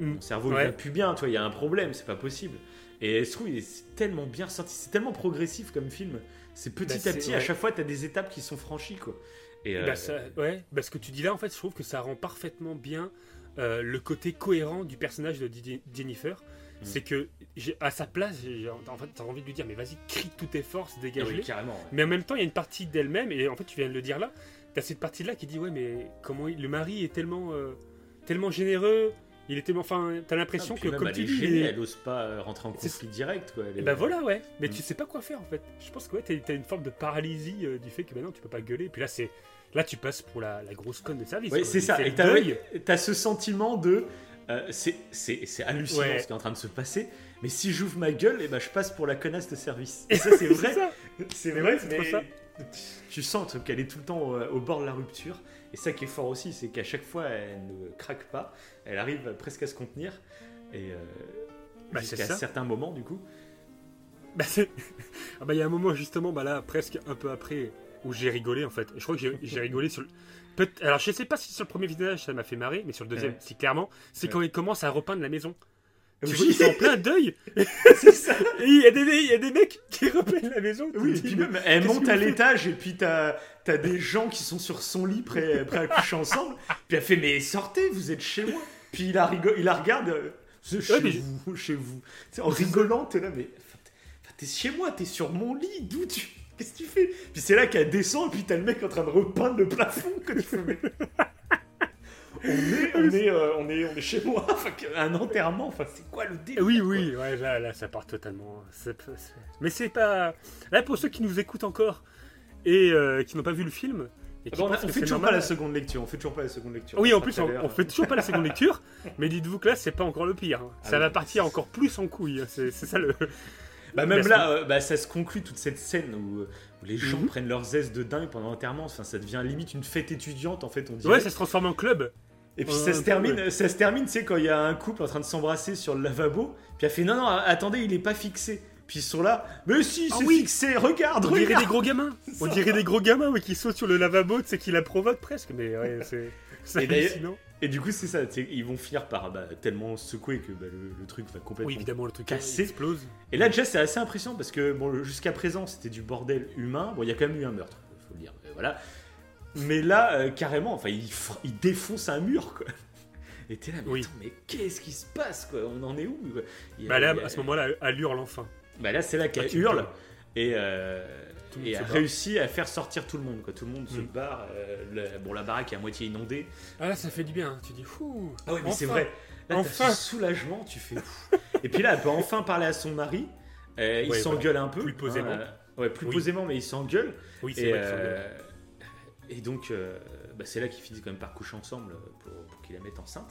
Mm. Mon cerveau ne Ouais. va plus bien, tu vois, il y a un problème, c'est pas possible. Et je trouve il est- c'est tellement bien sorti, c'est tellement progressif comme film. C'est petit Bah, à petit, ouais. à chaque fois, t'as des étapes qui sont franchies, quoi. Et euh, Bah, ça- ouais, bah, ce que tu dis là, en fait, je trouve que ça rend parfaitement bien euh, le côté cohérent du personnage de Jennifer. Mm. C'est que, à sa place, en fait, t'as envie de lui dire, mais vas-y, crie toutes tes forces, dégage-les. oui, carrément. ouais. Mais en même temps, il y a une partie d'elle-même, et en fait, tu viens de le dire là, t'as cette partie-là qui dit, ouais, mais comment il- le mari est tellement, euh, tellement généreux, il tellement, enfin, t'as l'impression Ah, que, même, comme elle tu est dis, gênée, elle ose pas euh, rentrer en conflit direct, quoi. Elle et est- bah voilà, ouais. Mais Mm. tu sais pas quoi faire en fait. Je pense que ouais, t'as, une forme de paralysie euh, du fait que maintenant tu peux pas gueuler. Puis là, c'est là tu passes pour la, la grosse conne de service. Ouais, quoi. c'est ça. Et t'as ce sentiment de. euh, c'est- c'est c'est hallucinant Ouais. ce qui est en train de se passer, mais si j'ouvre ma gueule, et ben je passe pour la connasse de service. Et ça, c'est vrai. C'est vrai, c'est ça. tu sens qu'elle est tout le temps au, au bord de la rupture. Et ça qui est fort aussi, c'est qu'à chaque fois, elle ne craque pas. Elle arrive presque à se contenir. Et euh, Bah, c'est jusqu'à certains moments, du coup. Bah, c'est- ah bah, il y a un moment justement, bah là, presque un peu après, où j'ai rigolé en fait. Je crois que j'ai, rigolé sur le. Peut- Alors je sais pas si sur le premier visionnage ça m'a fait marrer, mais sur le deuxième, Ouais. si clairement, c'est Ouais. quand il commence à repeindre la maison. Tu vois, ils sont en plein deuil. c'est ça. Et il y, a des, il y a des mecs qui repeignent la maison. Oui, et puis même, elle monte à l'étage et puis t'as as des gens qui sont sur son lit prêts, prêts à coucher ensemble. Puis elle fait Mais sortez, vous êtes chez moi. Puis il la, rigole, il la regarde euh, chez Ouais, mais vous, chez vous. En rigolant, t'es là, mais t'es chez moi, t'es sur mon lit, d'où tu. Qu'est-ce que tu fais? Puis c'est là qu'elle descend et puis t'as le mec en train de repeindre le plafond que tu fais. On est, on, est, euh, on, est, on est chez moi, un enterrement, enfin c'est quoi le délire Oui, oui, ouais, là, là, ça part totalement. C'est- c'est- Mais c'est pas. Là, pour ceux qui nous écoutent encore et euh, qui n'ont pas vu le film. Et Ah bah, on, a- pensent on que fait c'est toujours normal- pas la seconde lecture, on fait toujours pas la seconde lecture. Oui, On en plus, on, on fait toujours pas la seconde lecture, mais dites-vous que là, c'est pas encore le pire. hein. Ça Ah va oui. partir encore plus en couille. hein. C'est c'est ça le. Bah même là, euh, bah, ça se conclut toute cette scène où, euh, où les gens Mhm. prennent leurs aises de dingue pendant l'enterrement. Enfin, ça devient limite une fête étudiante en fait, on dirait. Ouais, ça se transforme en club. Et puis Ouais, ça se termine, ouais. ça se termine, tu sais, quand il y a un couple en train de s'embrasser sur le lavabo. Puis elle fait non non, attendez, il est pas fixé. Puis ils sont là, mais si, Ah c'est oui. fixé, regarde, On dirait des gros gamins. On dirait des gros gamins ouais, qui sautent sur le lavabo, c'est qui la provoque presque. Mais ouais, c'est c'est Et. Et du coup, c'est ça, tu sais, ils vont finir par bah, tellement secouer que bah, le, le truc va complètement. Oui, évidemment, le truc Cassé. explose. Et là, déjà, c'est assez impressionnant parce que bon, jusqu'à présent, c'était du bordel humain. Bon, il y a quand même eu un meurtre, faut le dire. Voilà. Mais là, euh, carrément, enfin, il, il défonce un mur, quoi. Et t'es là, mais, Oui. attends, mais qu'est-ce qui se passe, quoi? On en est où a- Bah là, a- à ce moment-là, elle hurle enfin. Bah là, c'est là qu'elle Ah, hurle et, euh, et a réussi à faire sortir tout le monde. Quoi. Tout le monde se Mm. barre. euh, la- bon, la baraque est à moitié inondée. Ah là, ça fait du bien. hein. Tu dis, fou. Ah oui, mais c'est vrai. Là, Enfin. ce soulagement, tu fais. Et puis là, elle peut enfin parler à son mari. Euh, il Ouais, s'engueule un peu. Plus posément. hein, ouais, plus Oui. posément, mais il s'engueule. Oui, c'est vrai. Et donc, euh, bah, c'est là qu'ils finissent quand même par coucher ensemble pour, pour qu'il la mette enceinte.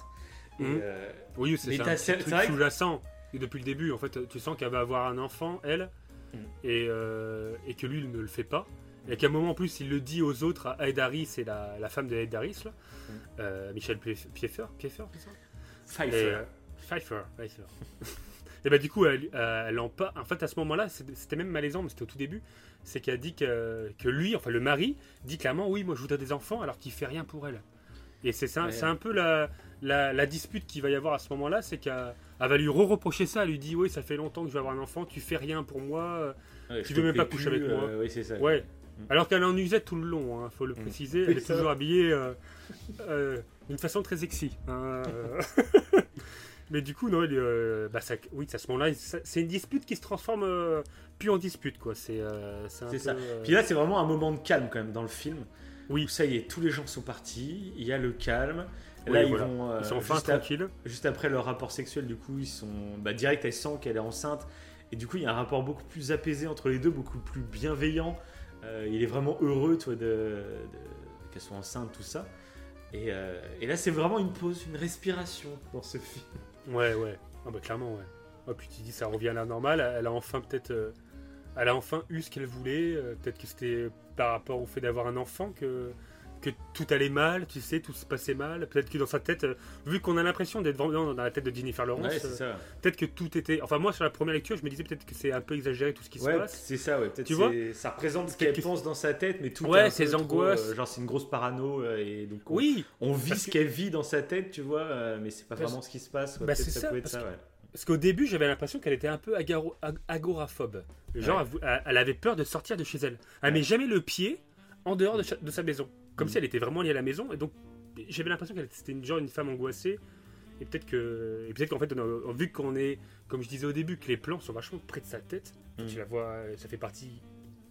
Et, Mhm. euh, Oui, c'est ça. c'est- vrai sous-jacent. Et depuis le début, en fait, tu sens qu'elle va avoir un enfant, elle, Mm. et, euh, et que lui, il ne le fait pas. Et qu'à un moment, en plus, il le dit aux autres, à Ed Harris, c'est la, la femme de Ed Harris, là. Mm. Euh, Michel Pfeiffer, Pfeiffer, c'est ça? Pfeiffer. Et, Pfeiffer, Pfeiffer. Et bah du coup, elle, euh, elle en pas. En fait, à ce moment-là, c'était même malaisant, mais c'était au tout début. C'est qu'elle dit que, que lui, enfin le mari, dit clairement, oui, moi je voudrais des enfants, alors qu'il fait rien pour elle. Et c'est ça, Ouais. c'est un peu la, la, la dispute qu'il va y avoir à ce moment-là, c'est qu'elle elle va lui re-reprocher ça. Elle lui dit, oui, ça fait longtemps que je veux avoir un enfant, tu fais rien pour moi. Ouais, tu veux même pas coucher plus, avec moi. euh, oui, c'est ça. Ouais. Mm. Alors qu'elle en usait tout le long, hein, faut le Mm. préciser. Elle est ça toujours habillée euh, euh, d'une façon très sexy. hein, euh. Mais du coup, elle, euh, bah, ça- oui, à ce moment-là, c'est une dispute qui se transforme euh, plus en dispute, quoi. C'est euh, ça. euh, Puis là, c'est vraiment un moment de calme quand même dans le film. Oui. Où ça y est, tous les gens sont partis, il y a le calme. Oui, là, ils vont. euh, ils sont enfin juste, à- tranquilles. juste après leur rapport sexuel, du coup, ils sont. Bah, direct, elle sent qu'elle est enceinte. Et du coup, il y a un rapport beaucoup plus apaisé entre les deux, beaucoup plus bienveillant. Il est vraiment heureux, toi, de, de- qu'elle soit enceinte, tout ça. Et, et là, c'est vraiment une pause, une respiration dans ce film. Ouais, ouais. Ah bah clairement, ouais. Ouais, puis tu dis, ça revient à la normale. Elle a enfin peut-être. euh, elle a enfin eu ce qu'elle voulait. euh, peut-être que c'était par rapport au fait d'avoir un enfant que, que tout allait mal, tu sais, tout se passait mal. Peut-être que dans sa tête, euh, vu qu'on a l'impression d'être vraiment dans la tête de Jennifer Lawrence, Ouais, euh, peut-être que tout était. Enfin, moi, sur la première lecture, je me disais peut-être que c'est un peu exagéré tout ce qui se Ouais, passe. c'est ça, ouais. Peut-être Tu c'est- ça représente ce qu'elle que- pense dans sa tête, mais tout Ouais, ses trop, angoisses. euh, genre, c'est une grosse parano, et donc on, Oui, on vit ce que- qu'elle vit dans sa tête, tu vois, mais c'est pas Parce- vraiment ce qui se passe. Bah, c'est ça, peut être parce ça, que- ouais. Parce qu'au début, j'avais l'impression qu'elle était un peu agaro- ag- agoraphobe. Genre, elle avait peur de sortir de chez elle. Elle met jamais le pied en dehors de sa maison. Comme Mm. si elle était vraiment liée à la maison. Et donc, j'avais l'impression qu'elle c'était une, genre une femme angoissée. Et peut-être que, et peut-être qu'en fait, on a- vu qu'on est, comme je disais au début, que les plans sont vachement près de sa tête, Mm. tu la vois, ça fait partie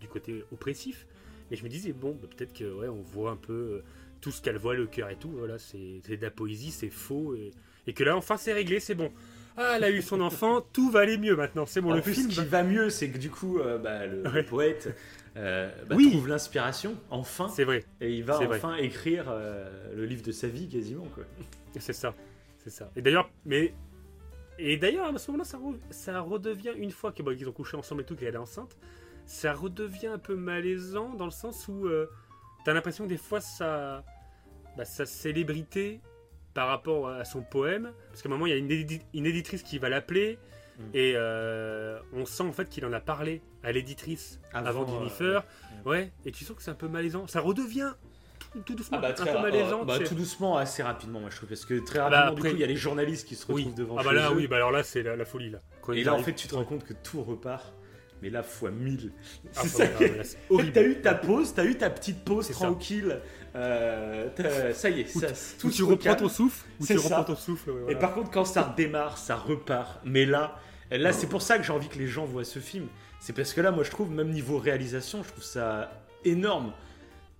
du côté oppressif. Et je me disais, bon, bah, peut-être que, ouais, on voit un peu euh, tout ce qu'elle voit, le cœur et tout. Voilà, c'est c'est de la poésie, c'est faux. Et, et que là, enfin, c'est réglé, c'est bon. Ah, elle a eu son enfant, tout va aller mieux maintenant. C'est bon, en le film. ce qui va mieux, c'est que du coup, euh, bah, le, poète euh, bah, Oui. trouve l'inspiration, enfin, C'est vrai, et il va vrai. enfin écrire euh, le livre de sa vie, quasiment. Quoi. c'est ça. C'est ça. Et d'ailleurs, mais. Et d'ailleurs, à ce moment-là, ça, re- ça redevient, une fois qu'ils ont couché ensemble et tout, qu'elle est enceinte, ça redevient un peu malaisant dans le sens où euh, t'as l'impression que des fois, ça, bah, sa célébrité par rapport à son poème, parce qu'à un moment, il y a une éditrice qui va l'appeler, Mm. et euh, on sent en fait qu'il en a parlé à l'éditrice avant, Avant, Jennifer. euh, ouais, et tu sens que c'est un peu malaisant. Ça redevient tout, tout doucement Ah bah, un très peu malaisant. euh, bah, tout doucement, assez rapidement, moi je trouve, parce que très bah, rapidement, du après- coup, il y a les journalistes qui se retrouvent Oui. devant Ah bah là, eux. oui, bah alors là, c'est la, la folie là. Quand Et là, en fait, tu te rends compte que tout repart, mais là, fois 1000. Ah, C'est ah. T'as eu ta pause, t'as eu ta petite pause tranquille. euh, ça y est, ça, tout Où se tu reprends ton souffle, où C'est tu ça. reprends ton souffle. ouais, Et par contre, quand ça redémarre, ça repart. Mais là, là, c'est pour ça que j'ai envie que les gens voient ce film. C'est parce que là, moi, je trouve, même niveau réalisation, je trouve ça énorme.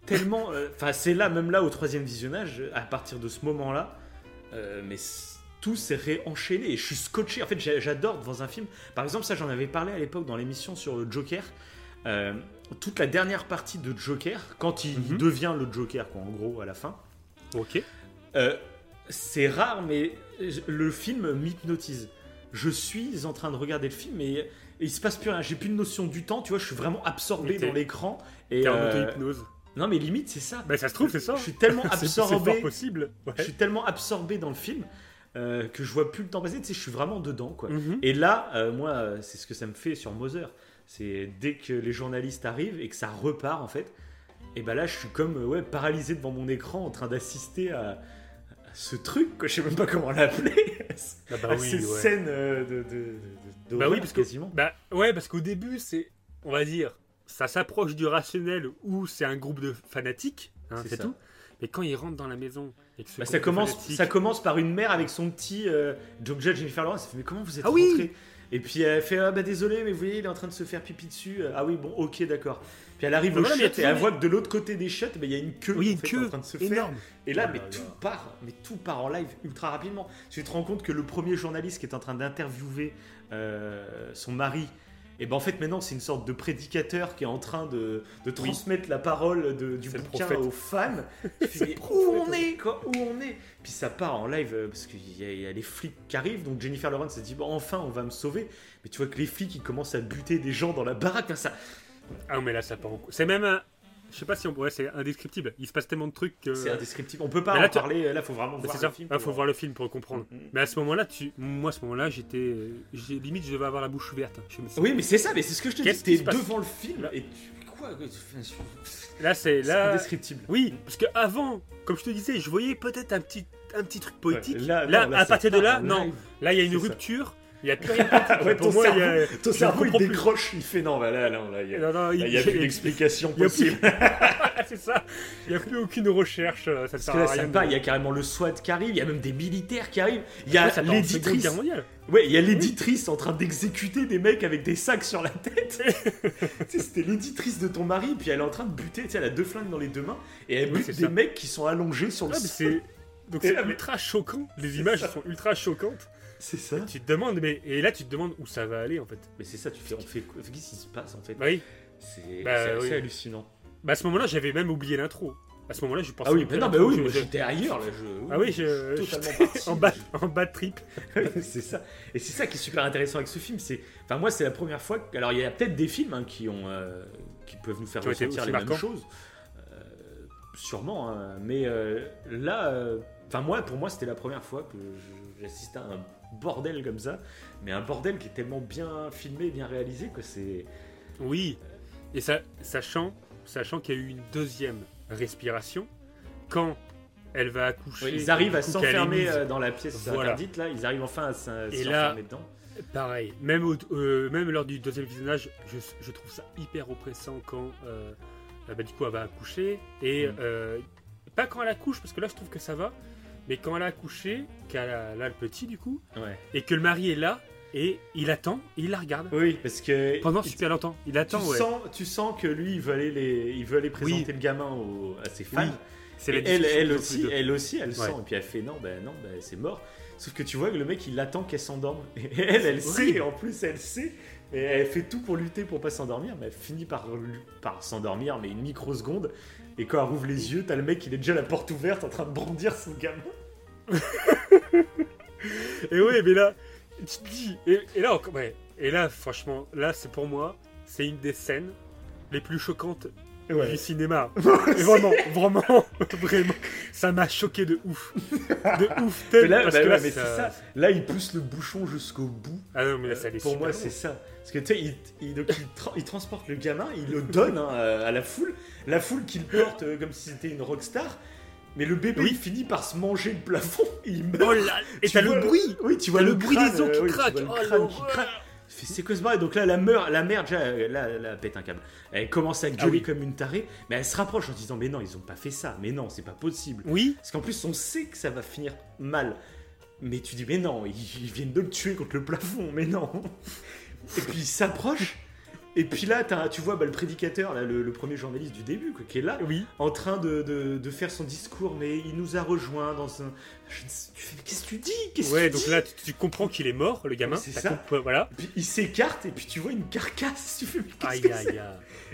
Tellement. euh, Enfin, c'est là, même là, au troisième visionnage, à partir de ce moment-là, euh, mais tout s'est réenchaîné. Et je suis scotché. En fait, j'adore devant un film. Par exemple, ça, j'en avais parlé à l'époque dans l'émission sur le Joker. Euh, toute la dernière partie de Joker, quand il Mhm. devient le Joker, quoi, en gros, à la fin. Ok. Euh, c'est rare, mais le film m'hypnotise. Je suis en train de regarder le film et, et il se passe plus rien. J'ai plus de notion du temps, tu vois. Je suis vraiment absorbé dans l'écran. Et T'es en euh, auto-hypnose. non, mais limite, c'est ça. Bah ça se trouve, c'est ça. Je suis tellement absorbé. possible. Ouais. Je suis tellement absorbé dans le film euh, que je vois plus le temps passer. Tu sais, je suis vraiment dedans, quoi. Mhm. Et là, euh, moi, euh, c'est ce que ça me fait sur Mother. C'est dès que les journalistes arrivent et que ça repart, en fait, et ben là, je suis comme ouais, paralysé devant mon écran en train d'assister à, ce truc, que je sais même pas comment l'appeler. Ah bah à oui, ces ouais. scènes euh, de, de, Bah oui, parce que quasiment. bah ouais, parce qu'au début, c'est, on va dire, ça s'approche du rationnel où c'est un groupe de fanatiques, hein, C'est tout. Mais quand ils rentrent dans la maison et que ce Bah, ça, commence, fanatiques- ça commence par une mère avec son petit euh, John Judge Jennifer Lawrence. Elle fait Mais comment vous êtes Ah oui rentré Et puis elle fait Ah bah désolé, mais vous voyez, il est en train de se faire pipi dessus. Euh, Ah oui, bon, ok, d'accord. Puis elle arrive Bah au voilà, il shot et elle voit que de l'autre côté des shots, bah, il y a une queue, oui, il en une fait, queue en train de se faire. énorme. Et là, Oh mais là tout là. part, mais tout part en live ultra rapidement. Tu te rends compte que le premier journaliste qui est en train d'interviewer euh, son mari, et ben en fait maintenant c'est une sorte de prédicateur qui est en train de, de transmettre la parole de- du bouquin aux fans. Fais, où on est? Quoi? Où on est? Puis ça part en live euh, parce qu'il y, a- il y a les flics qui arrivent. Donc Jennifer Lawrence se dit bon enfin on va me sauver. Mais tu vois que les flics ils commencent à buter des gens dans la baraque. hein, ça, Ah mais là, ça part en C'est même, un... je sais pas si on pourrait, c'est indescriptible. Il se passe tellement de trucs que. c'est indescriptible. On peut pas là, en tu- parler. Là faut vraiment Bah, voir le film. Ah, faut voir le film pour le comprendre. Mm, mm. Mais à ce moment-là, tu, moi, à ce moment-là, j'étais, limite, je devais avoir la bouche ouverte. Je me suis- Oui mais c'est ça. Mais c'est ce que je te dis. T'es devant le film et tu quoi Là, c'est là. indescriptible. Oui, parce que avant, comme je te disais, je voyais peut-être un petit, un petit truc poétique. Ouais, là, là, non, là, à partir de là, non. Là, il y a une ça. Il n'y a plus rien de poétique. Ouais, Pour il y a. ton cerveau il plus. décroche, il fait non, bah là, là, là, il y a, Non, non, là, il y a plus d'explication possible. c'est ça. Il n'y a plus aucune recherche. euh, Ça Parce sert que là, à rien. de- il y a carrément le SWAT qui arrive, il y a même des militaires qui arrivent. Il y a Ouais, l'éditrice. Guerre mondiale. Ouais, il y a l'éditrice en train d'exécuter des mecs avec des sacs sur la tête. tu sais, c'était l'éditrice de ton mari, puis elle est en train de buter, tu sais, elle a deux flingues dans les deux mains, et elle Oui, bute c'est des ça. mecs qui sont allongés sur le sol. c'est. Donc c'est ultra choquant. Les images sont ultra choquantes. C'est ça. Tu te demandes, mais et là tu te demandes où ça va aller en fait. Mais c'est ça, tu fais, on fait quoi Qu'est-ce qui se passe en fait Bah oui. C'est Bah, oui. hallucinant. Bah à ce moment-là, j'avais même oublié l'intro. À ce moment-là, je pensais. Ah oui, mais non, mais oui, j'étais ailleurs là. Je... Ah oui, je. totalement j'étais parti. en bas, en bas de trip. c'est ça. Et c'est ça qui est super intéressant avec ce film. C'est, enfin moi, c'est la première fois. que- Alors il y a peut-être des films hein, qui ont, euh, qui peuvent nous faire ressentir les mêmes marquants. choses. Euh, sûrement, hein. mais euh, là, euh, enfin moi, pour moi, c'était la première fois que j'assistais à un bordel comme ça, mais un bordel qui est tellement bien filmé, bien réalisé que c'est. Oui. Et ça, sachant, sachant qu'il y a eu une deuxième respiration quand elle va accoucher. ils arrivent à s'enfermer euh, dans la pièce Voilà. interdite là. Ils arrivent enfin à s'enfermer dedans. Pareil, même, au- euh, même lors du deuxième visionnage, je, je trouve ça hyper oppressant quand euh, bah, du coup elle va accoucher. Et Mm. euh, pas quand elle accouche, parce que là je trouve que ça va, mais quand elle a accouché, qu'elle a là le petit du coup, Ouais. et que le mari est là, et il attend, et il la regarde. Oui, parce que Pendant super longtemps. Il tu, attend, ouais. sens, tu sens que lui, il veut aller, les, il veut aller présenter Oui. le gamin au- à ses fans. Oui, C'est elle, elle aussi, elle aussi, elle Ouais. sent. Et puis elle fait non, ben non, ben c'est mort. Sauf que tu vois que le mec, il attend qu'elle s'endorme. Et elle, elle sait. horrible. En plus, elle sait. Et elle fait tout pour lutter pour pas s'endormir. Mais elle finit par, par s'endormir, mais une microseconde. Et quand elle rouvre les yeux, t'as le mec, il est déjà la porte ouverte en train de brandir son gamin. Et ouais, mais là, tu te dis. Et, et là, encore- ouais. Et là, franchement, là, c'est pour moi, c'est une des scènes les plus choquantes du cinéma. Vraiment, vraiment, vraiment, ça m'a choqué de ouf. De ouf, tellement. là, parce bah que ouais, là, mais ça- c'est ça. Là, il pousse le bouchon jusqu'au bout. Ah non, mais là, ça Euh, pour moi, c'est ça. Parce que tu sais, il, il- donc, il tra- il transporte le gamin, il le donne hein, à la foule. La foule qui le porte euh, comme si c'était une rockstar. Mais le bébé, Oui. il finit par se manger le plafond et il meurt. Oh là Et Tu t'as le bruit Oui, tu vois le, le bruit crâne, des os qui euh, oui, craquent. vois le Oh, crâne qui craque. C'est quoi ce bordel Donc là, la, meur, la mère, déjà, euh, là, là, elle pète un câble. Elle commence à gueuler Ah oui. comme une tarée, mais elle se rapproche en disant Mais non, ils ont pas fait ça. Mais non, c'est pas possible. Oui, Parce qu'en plus, on sait que ça va finir mal. Mais tu dis, mais non, ils, ils viennent de le tuer contre le plafond, mais non. Et puis il s'approche. Et puis là, t'as- tu vois bah, le prédicateur, là, le, le premier journaliste du début, quoi, qui est là, oui. en train de, de- de faire son discours, mais il nous a rejoints dans un. Je ne sais- tu fais, mais qu'est-ce que tu dis? Qu'est-ce Ouais, tu donc dis? là, tu, tu comprends qu'il est mort, le gamin. C'est ça. Voilà. Et puis il s'écarte, et puis tu vois une carcasse. Tu fais, mais qu'est-ce Aïe, que aïe, c'est? aïe.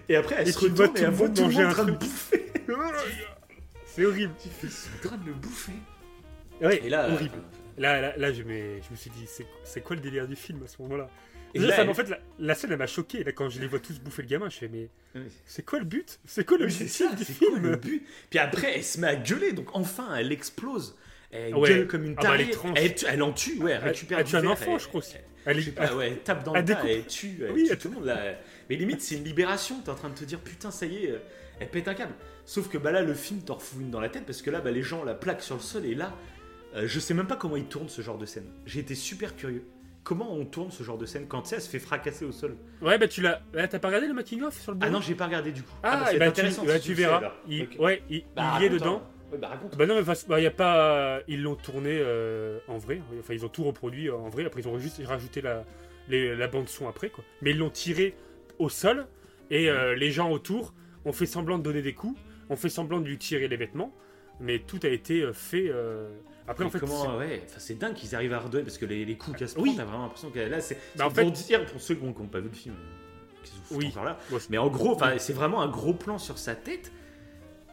Et après, elle Et se tu vois retourne et elle le voit tout le monde manger en train de bouffer. C'est horrible. tu fais, ils en train de le bouffer. Ouais, Et là, horrible. Là, là, là, je, me- je me suis dit, c'est c'est quoi le délire du film à ce moment-là? Et Déjà, là, ça, elle- En fait, la, la scène, elle m'a choqué. Là, quand je les vois tous bouffer le gamin, je fais, mais Oui. c'est quoi le but? C'est quoi Oui, l'objectif c'est ça, du c'est quoi le but? Puis après, elle se met à gueuler, donc enfin, elle explose. elle Ouais. gueule comme une Ah bah, tarée, elle en tue, ouais, elle récupère elle tue un verre, enfant, je crois aussi. elle- Elle je pas, ouais, elle tape dans elle le tas, découpe. elle tue, Oui, tue tout le monde là. Mais limite, c'est une libération, t'es en train de te dire, putain, ça y est, euh, elle pète un câble. Sauf que bah là, le film t'en refout une dans la tête parce que là, bah, les gens la plaquent sur le sol et là, euh, je sais même pas comment ils tournent ce genre de scène. J'ai été super curieux. Comment on tourne ce genre de scène quand tu sais, elle se fait fracasser au sol Ouais, bah tu l'as. Ouais, T'as pas regardé le making of sur le Ah non, j'ai pas regardé du coup. Ah, bah, c'est bah, tu, intéressant bah, tu sais, verras. Il. Ouais, il, Bah, il y est dedans. hein. Ouais, bah raconte. Bah non, mais bah, y a pas. Ils l'ont tourné euh, en vrai. Enfin, ils ont tout reproduit en vrai. Après, ils ont juste rajouté la, les- la bande son après, quoi. Mais ils l'ont tiré au sol et euh, les gens autour ont fait semblant de donner des coups, ont fait semblant de lui tirer les vêtements, mais tout a été euh, fait. euh, Après, en fait, comment, c'est- ouais, c'est dingue qu'ils arrivent à redonner parce que les, les coups se prend, Oui. t'as vraiment l'impression qu'elle là, c'est Bah, en pour fait- dire pour ceux qui n'ont pas vu le film, euh, qui se Oui. encore là. Mais en gros, enfin, c'est vraiment un gros plan sur sa tête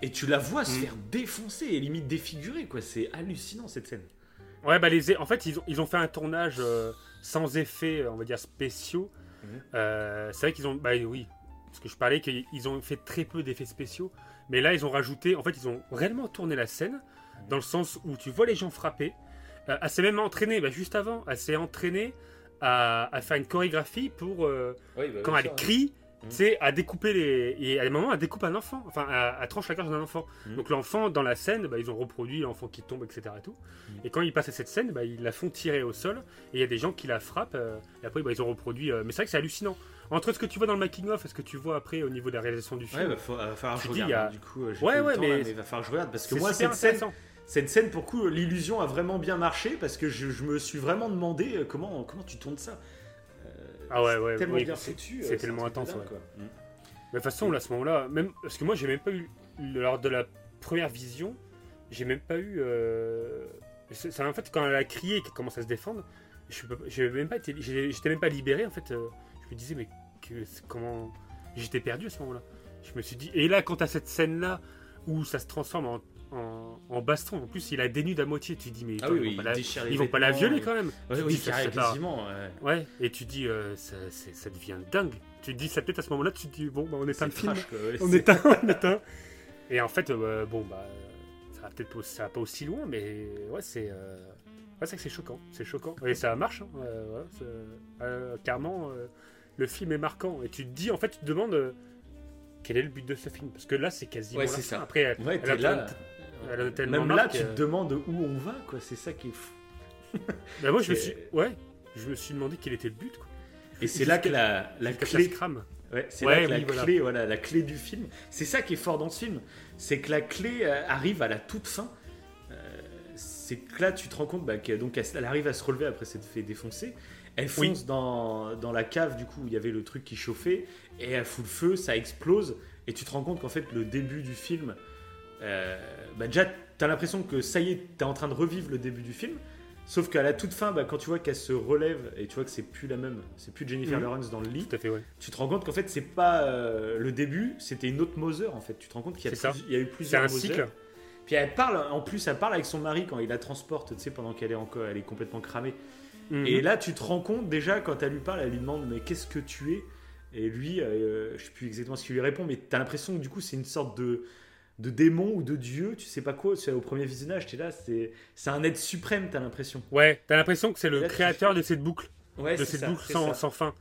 et tu la vois se Mm. faire défoncer et limite défigurer quoi. C'est hallucinant cette scène. Ouais, bah les, en fait, ils ont, ils ont fait un tournage euh, sans effets, on va dire, spéciaux. Mhm. Euh, c'est vrai qu'ils ont. Bah oui, parce que je parlais qu'ils ils ont fait très peu d'effets spéciaux. Mais là, ils ont rajouté. En fait, ils ont réellement tourné la scène, dans le sens où tu vois les gens frapper. Euh, elle s'est même entraînée, bah, juste avant, elle s'est entraînée à, à faire une chorégraphie pour. euh, quand elle crie, Mhm. tu sais, à découper les. Et à un moment, elle découpe un enfant. Enfin, elle, elle tranche la gorge d'un enfant. Mhm. Donc l'enfant, dans la scène, bah, ils ont reproduit l'enfant qui tombe, etc. Et, tout. Mhm. et quand ils passent à cette scène, bah, ils la font tirer au sol. Et il y a des gens qui la frappent. euh, et après, bah, ils ont reproduit. Mais c'est vrai que c'est hallucinant. Entre ce que tu vois dans le making-of et ce que tu vois après au niveau de la réalisation du film, Ouais, bah, faut, va falloir que je dis, regarde. il y a- Du coup, euh, j'ai Ouais, le ouais, temps, mais- là, mais il va falloir que je regarde parce que moi cette scène, cette scène pour coup, l'illusion a vraiment bien marché parce que je, je me suis vraiment demandé euh, comment comment tu tournes ça. Euh, Ah ouais, ouais, tellement oui, bien c'est- foutu. c'est euh, tellement intense, dingue, ouais. quoi. Mm. Mais de toute façon, là, à ce moment-là, même parce que moi, j'ai même pas eu lors de la première vision, j'ai même pas eu. euh, c'est en fait quand elle a crié et qu'elle commence à se défendre, je j'étais même pas libéré en fait. euh, je me disais mais que, comment, j'étais perdu à ce moment-là. Je me suis dit et là quand t'as cette scène là où ça se transforme en, en, en baston, en plus il la dénude à moitié, tu dis mais Ah oui, ils oui, vont il la, ils vont pas la violer et- quand même. Ouais, oui, dis, ça, quasiment. ouais. Ouais, et tu dis euh, ça, devient dingue. Tu te dis ça peut-être à ce moment-là, tu te dis bon bah on éteint le film. trash, quoi, ouais, On éteint, on éteint. Et en fait, euh, bon, bah, ça va peut-être pas, aussi loin, mais ouais, c'est. euh, ouais, c'est que c'est choquant. C'est choquant. Et ça marche, hein, euh, euh, euh, le film est marquant. Et tu te dis, en fait, tu te demandes euh, quel est le but de ce film? Parce que là, c'est quasiment. Ouais, c'est ça. Après, elle, Ouais, elle a là. elle a tellement Même là, tu euh, te demandes où on va, quoi. C'est ça qui est fou. bah, moi, je me suis. Ouais, je me suis demandé quel était le but, quoi. Et c'est là que la, clé qu'elle se crame. Ouais, c'est Ouais, là que la oui, clé, voilà, la clé du film. C'est ça qui est fort dans ce film, c'est que la clé euh, arrive à la toute fin. Euh, c'est que là, tu te rends compte bah, que donc elle, elle arrive à se relever après s'être fait défoncer. Elle Oui. fonce dans, dans la cave du coup où il y avait le truc qui chauffait et elle fout le feu, ça explose et tu te rends compte qu'en fait le début du film, euh, bah, déjà t'as l'impression que ça y est, t'es en train de revivre le début du film. Sauf qu'à la toute fin, bah, quand tu vois qu'elle se relève et tu vois que c'est plus la même, c'est plus Jennifer Mhm. Lawrence dans le lit, Tout à fait, ouais. tu te rends compte qu'en fait c'est pas euh, le début, c'était une autre Moser en fait. Tu te rends compte qu'il y, a C'est ça. plus- il y a eu C'est plusieurs un Moser. cycle. Puis elle parle, en plus elle parle avec son mari quand il la transporte, tu sais, pendant qu'elle est encore, elle est complètement cramée. Mhm. Et là tu te rends compte déjà quand elle lui parle, elle lui demande mais qu'est-ce que tu es? Et lui, euh, je sais plus exactement ce qu'il lui répond, mais t'as l'impression que du coup c'est une sorte de de démon ou de dieu, tu sais pas quoi. Au premier visionnage, t'es là, c'est un être suprême, t'as l'impression. Ouais, t'as l'impression que c'est le Là, créateur de cette boucle. Ouais, de cette ça, boucle sans, fin.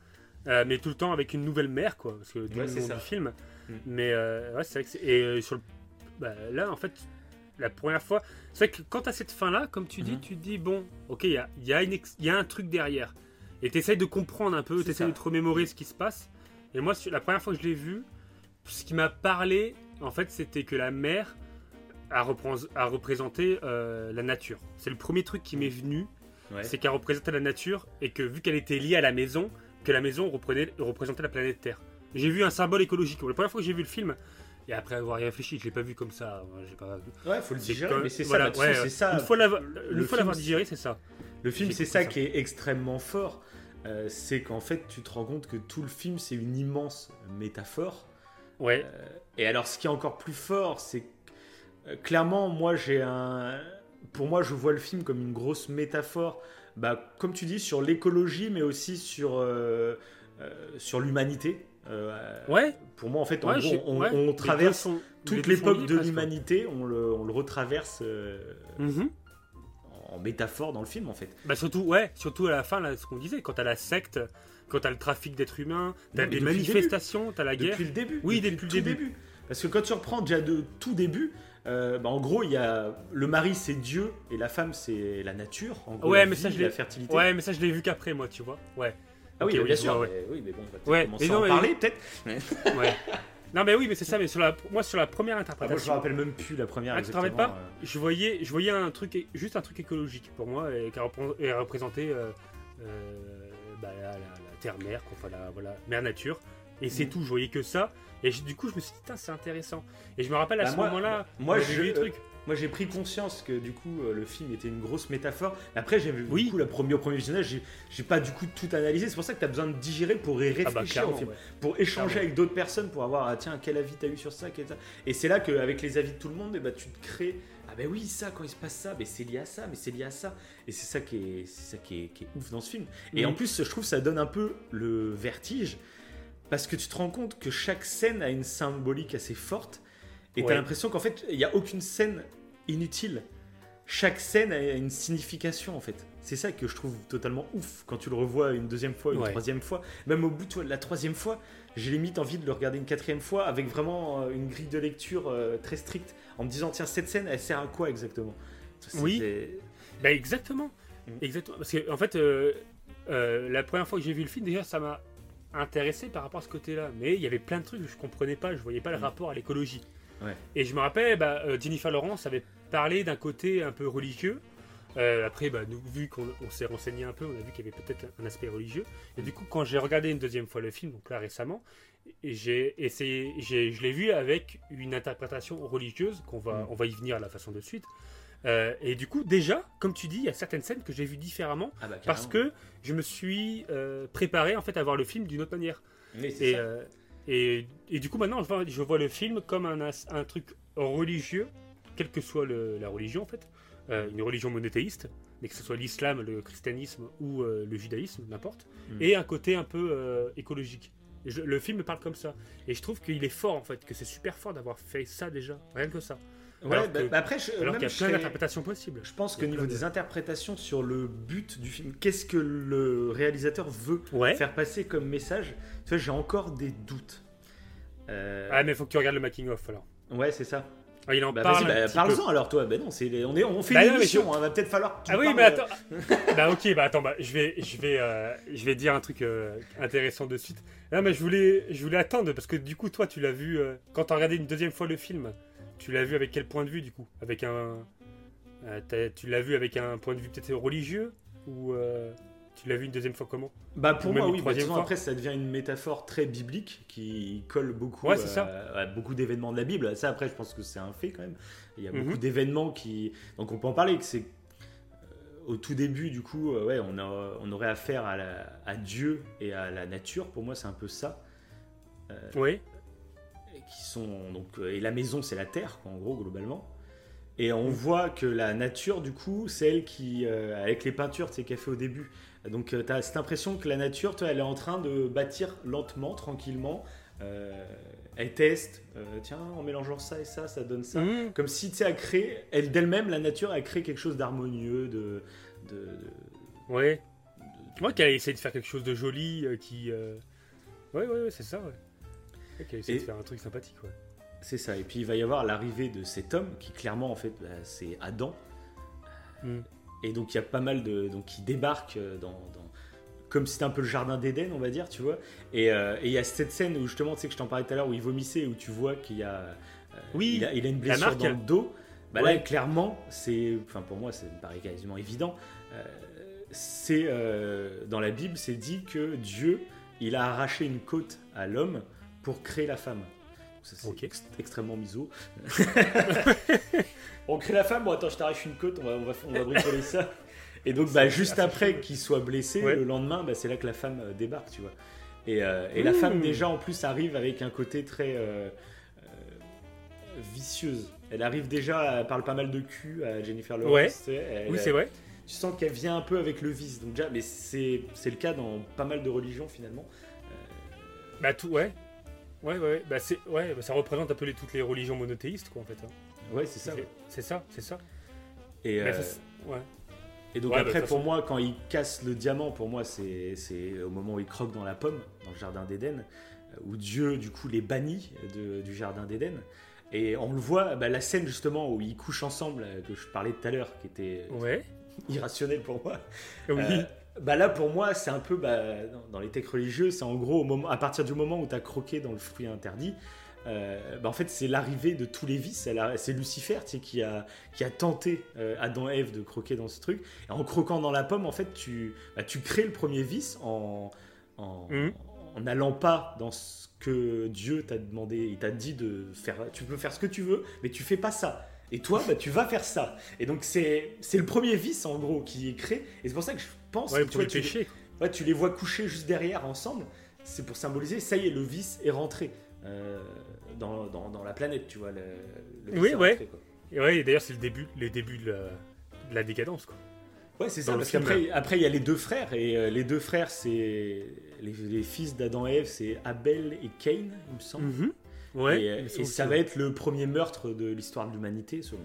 Euh, mais tout le temps avec une nouvelle mère, quoi. Parce que Ouais, le c'est du film. Mm. Mais euh, ouais, c'est vrai que. Et euh, sur le. Bah, là, en fait, la première fois. C'est vrai que quand t'as cette fin-là, comme tu dis, Mhm. tu te dis, bon, ok, il y a, y, y un truc derrière. Et t'essayes de comprendre un peu, C'est t'essayes ça. de te remémorer ce qui se passe. Et moi, la première fois que je l'ai vu, ce qui m'a parlé, en fait, c'était que la mère a, représenté euh, la nature. C'est le premier truc qui m'est venu Ouais. c'est qu'elle représentait la nature et que vu qu'elle était liée à la maison, que la maison reprenait- représentait la planète Terre. J'ai vu un symbole écologique. La première fois que j'ai vu le film, et après avoir réfléchi, je l'ai pas vu comme ça. moi, j'ai pas- Ouais, faut le digérer, mais c'est ça, voilà, façon, ouais, c'est ça. Une fois l'avoir le film, digéré, c'est ça. Le film, c'est ça ça. qui est extrêmement fort. Euh, c'est qu'en fait, tu te rends compte que tout le film, c'est une immense métaphore. Ouais, Euh, et alors, ce qui est encore plus fort, c'est que, euh, clairement, moi, j'ai un. Pour moi, je vois le film comme une grosse métaphore, bah, comme tu dis, sur l'écologie, mais aussi sur, euh, sur l'humanité. Euh, ouais. Pour moi, en fait, en ouais, gros, on, ouais. traverse sont- toute l'époque de l'humanité, on le, on le retraverse euh, Mhm. en métaphore dans le film en fait. Bah surtout, ouais, surtout à la fin, là, ce qu'on disait, quand t'as la secte, quand t'as le trafic d'êtres humains, t'as des manifestations, t'as la guerre. Depuis le début. Oui, depuis le début. Parce que quand tu reprends déjà de tout début, euh, bah, en gros, il y a le mari c'est Dieu et la femme c'est la nature. En gros, Ouais, la mais vie, ça, je la fertilité. Ouais, mais ça, je l'ai vu qu'après, moi, tu vois. Ouais. Ah oui, Ok, bien sûr. ouais, mais oui, mais bon, on va peut-être Ouais, commencer à non, en mais- parler peut-être. ouais. Non, mais oui, mais c'est ça, mais sur la, moi, sur la première Ah, moi, je me interprétation. rappelle même plus la première. Ah, tu te rappelles pas euh. je voyais, je voyais un truc, juste un truc écologique pour moi, et qui représentait euh, euh, bah, la, la- la terre-mère, quoi, enfin, la voilà, mère-nature. Et c'est Mhm. tout, je voyais que ça. Et du coup, je me suis dit, putain, c'est intéressant. Et je me rappelle à Bah, ce moi- moment-là, moi, je- vu des trucs. Moi, j'ai pris conscience que du coup, euh, le film était une grosse métaphore. Après, j'ai vu Oui. du coup la première, au premier visionnage, j'ai- pas du coup tout analysé. C'est pour ça que tu as besoin de digérer pour y Ah bah, réfléchir au film, ouais. pour échanger Clairement. avec d'autres personnes, pour avoir ah, tiens quel avis t'as eu sur ça, quel ça? Et c'est là qu'avec les avis de tout le monde, eh ben, tu te crées ah ben oui ça quand il se passe ça, mais c'est lié à ça, mais c'est lié à ça. Et c'est ça qui est, c'est ça qui est, qui est ouf dans ce film. Et Mhm. en plus, je trouve que ça donne un peu le vertige parce que tu te rends compte que chaque scène a une symbolique assez forte. Et t'as Ouais. l'impression qu'en fait, il n'y a aucune scène inutile. Chaque scène a une signification en fait. C'est ça que je trouve totalement ouf quand tu le revois une deuxième fois, une Ouais. troisième fois. Même au bout de la troisième fois, j'ai limite envie de le regarder une quatrième fois avec vraiment euh, une grille de lecture euh, très stricte en me disant tiens cette scène elle sert à quoi exactement? Oui. Bah, exactement. Mhm. Exactement. Parce que, en fait, euh, euh, la première fois que j'ai vu le film, déjà, ça m'a intéressé par rapport à ce côté-là. Mais il y avait plein de trucs que je comprenais pas, je voyais pas le Mhm. rapport à l'écologie. Ouais. Et je me rappelle, bah, euh, Jennifer Lawrence avait parlé d'un côté un peu religieux. Euh, après, bah, nous, vu qu'on on s'est renseigné un peu, on a vu qu'il y avait peut-être un aspect religieux. Et du coup, quand j'ai regardé une deuxième fois le film, donc là récemment, j'ai essayé, je l'ai vu avec une interprétation religieuse, qu'on va, Mm. on va y venir à la façon de suite. Euh, et du coup, déjà, comme tu dis, il y a certaines scènes que j'ai vues différemment Ah bah, parce que je me suis euh, préparé en fait à voir le film d'une autre manière. C'est Et, ça. Et, et du coup, maintenant, je vois, je vois le film comme un, truc religieux, quelle que soit le- la religion en fait, Euh, une religion monothéiste, mais que ce soit l'islam, le christianisme ou euh, le judaïsme, n'importe, Mm. et un côté un peu euh, écologique. Je- le film parle comme ça. Et je trouve qu'il est fort en fait, que c'est super fort d'avoir fait ça déjà, rien que ça. Ouais, alors bah, que- bah, après, je, Alors qu'il y a plein d'interprétations possibles. Je pense a niveau de- des interprétations sur le but du film, qu'est-ce que le réalisateur veut Ouais. faire passer comme message, tu vois, j'ai encore des doutes. Euh, Ah, mais faut que tu regardes le making-of alors. Ouais, c'est ça. Ah, il en Bah, parle. bah, parle-en alors, toi. Ben non, c'est les- on, est, on fait Bah une non, émission, je- hein, va peut-être falloir que tu Ah oui, mais euh, attends. bah ok, bah attends, bah, je vais, je vais, euh, je vais dire un truc euh, intéressant de suite. Non, mais je voulais, je voulais attendre parce que du coup, toi, tu l'as vu euh, quand t'as regardé une deuxième fois le film. Tu l'as vu avec quel point de vue du coup? Avec un, euh, tu l'as vu avec un point de vue peut-être religieux ou euh, tu l'as vu une deuxième fois comment? Bah pour moi oui, troisième fois. après ça devient une métaphore très biblique qui colle beaucoup Ouais, c'est euh, ça. à beaucoup d'événements de la Bible. Ça après je pense que c'est un fait quand même. Il y a Mhm. beaucoup d'événements qui donc on peut en parler que c'est au tout début du coup ouais on a on aurait affaire à, la- à Dieu et à la nature. Pour moi c'est un peu ça. Oui. Et qui sont donc euh, et la maison c'est la terre quoi, en gros globalement. Et Mm. on voit que la nature, du coup, c'est elle qui, euh, avec les peintures tu sais, qu'elle fait au début, donc tu as cette impression que la nature, tu vois, elle est en train de bâtir lentement, tranquillement. Euh, elle teste, euh, tiens, en mélangeant ça et ça, ça donne ça. Mhm. Comme si, tu sais, elle crée, elle d'elle-même, la nature, a créé quelque chose d'harmonieux, de... de, de- Ouais. de- Moi, qu'elle a essayé de faire quelque chose de joli euh, qui. euh, Ouais, ouais, ouais, c'est ça, ouais. Ouais, qu'elle a essayé Et- de faire un truc sympathique, ouais. C'est ça. Et puis il va y avoir l'arrivée de cet homme qui clairement en fait bah, c'est Adam. Mm. Et donc il y a pas mal de donc qui débarquent euh, dans, dans- comme si c'était un peu le jardin d'Éden on va dire tu vois. Et euh, et il y a cette scène où justement tu sais que je t'en parlais tout à l'heure où il vomissait où tu vois qu'il y a euh, Oui, il a, il a une blessure marque. dans le dos. Bah Ouais. là clairement c'est enfin pour moi ça me paraît quasiment évident. Euh, c'est dans la Bible c'est dit que Dieu il a arraché une côte à l'homme pour créer la femme. Ça, c'est extrêmement miso. on crée la femme, bon attends, je t'arrache une côte, on va, on va, on va bricoler ça. Et donc, bah, juste après qu'il soit blessé, Ouais. le lendemain, bah, c'est là que la femme euh, débarque, tu vois. Et, euh, et la Mmh. femme, déjà, en plus, arrive avec un côté très euh, euh, vicieuse. Elle arrive déjà, elle parle pas mal de cul à Jennifer Lawrence. Ouais. tu sais, elle- Oui, c'est vrai. Tu sens qu'elle vient un peu avec le vice. Donc, déjà, mais c'est c'est le cas dans pas mal de religions, finalement. Bah, tout, ouais. Ouais, ouais, bah, c'est, ouais, bah, ça représente un peu les, toutes les religions monothéistes, quoi, en fait. hein. Ouais, c'est ça. C'est- ça, c'est ça. Et, euh, ça, ouais. Et donc Ouais, bah, après, toute pour moi, quand il casse le diamant, pour moi, c'est c'est au moment où il croque dans la pomme, dans le jardin d'Éden, euh, où Dieu, du coup, les bannit de- du jardin d'Éden. Et on le voit, bah, la scène justement où ils couchent ensemble, euh, que je parlais tout à l'heure, qui était Ouais. irrationnelle pour moi. Oui. Euh, bah là, pour moi, c'est un peu bah, dans, les textes religieux, c'est en gros au moment, à partir du moment où tu as croqué dans le fruit interdit. euh, bah, en fait, c'est l'arrivée de tous les vices. C'est Lucifer tu sais, qui, a, qui a tenté euh, Adam et Ève de croquer dans ce truc. Et en croquant dans la pomme, en fait, tu, bah, tu crées le premier vice en, en, Mhm. en n'allant pas dans ce que Dieu t'a demandé. Il t'a dit de faire. Tu peux faire ce que tu veux, mais tu fais pas ça. Et toi, bah, tu vas faire ça. Et donc, c'est c'est le premier vice, en gros, qui est créé. Et c'est pour ça que je Ouais, pour tu vois, le tu, ouais, tu les vois coucher juste derrière ensemble. C'est pour symboliser, ça y est, le vice est rentré euh, dans, dans, dans la planète, tu vois. Le, le vice Oui, est ouais. rentré, quoi. Et ouais, d'ailleurs, c'est le début, les débuts de la, de la décadence, quoi. Ouais, c'est ça, parce qu'après, après, il y a les deux frères, et euh, les deux frères, c'est les, les fils d'Adam et Ève, c'est Abel et Cain, il me semble. Ouais. et, ça va être le premier meurtre de l'histoire de l'humanité, selon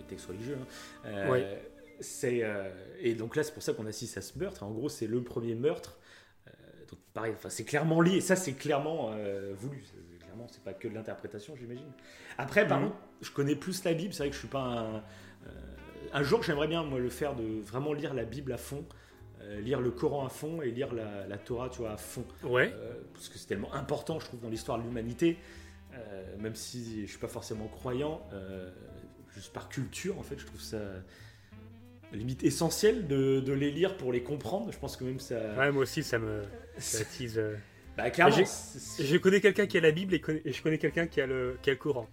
les textes religieux. hein. Euh, Ouais. C'est, euh, et donc là, c'est pour ça qu'on assiste à ce meurtre. En gros, c'est le premier meurtre. Euh, donc pareil, enfin, c'est clairement lié. Ça, c'est clairement euh, voulu. C'est- Clairement, c'est pas que de l'interprétation, j'imagine. Après, par Mhm. je connais plus la Bible. C'est vrai que je suis pas un. euh, un jour, j'aimerais bien moi le faire de vraiment lire la Bible à fond, lire le Coran à fond et lire la, la Torah, tu vois, à fond. Ouais. Parce que c'est tellement important, je trouve, dans l'histoire de l'humanité. Même si je suis pas forcément croyant, juste par culture, en fait, je trouve ça limite essentiel de, de les lire pour les comprendre. Je pense que même ça. Ouais, moi aussi, ça me ça euh. Bah, clairement. Je connais quelqu'un qui a la Bible et, conna- et je connais quelqu'un qui a le, qui a le Coran.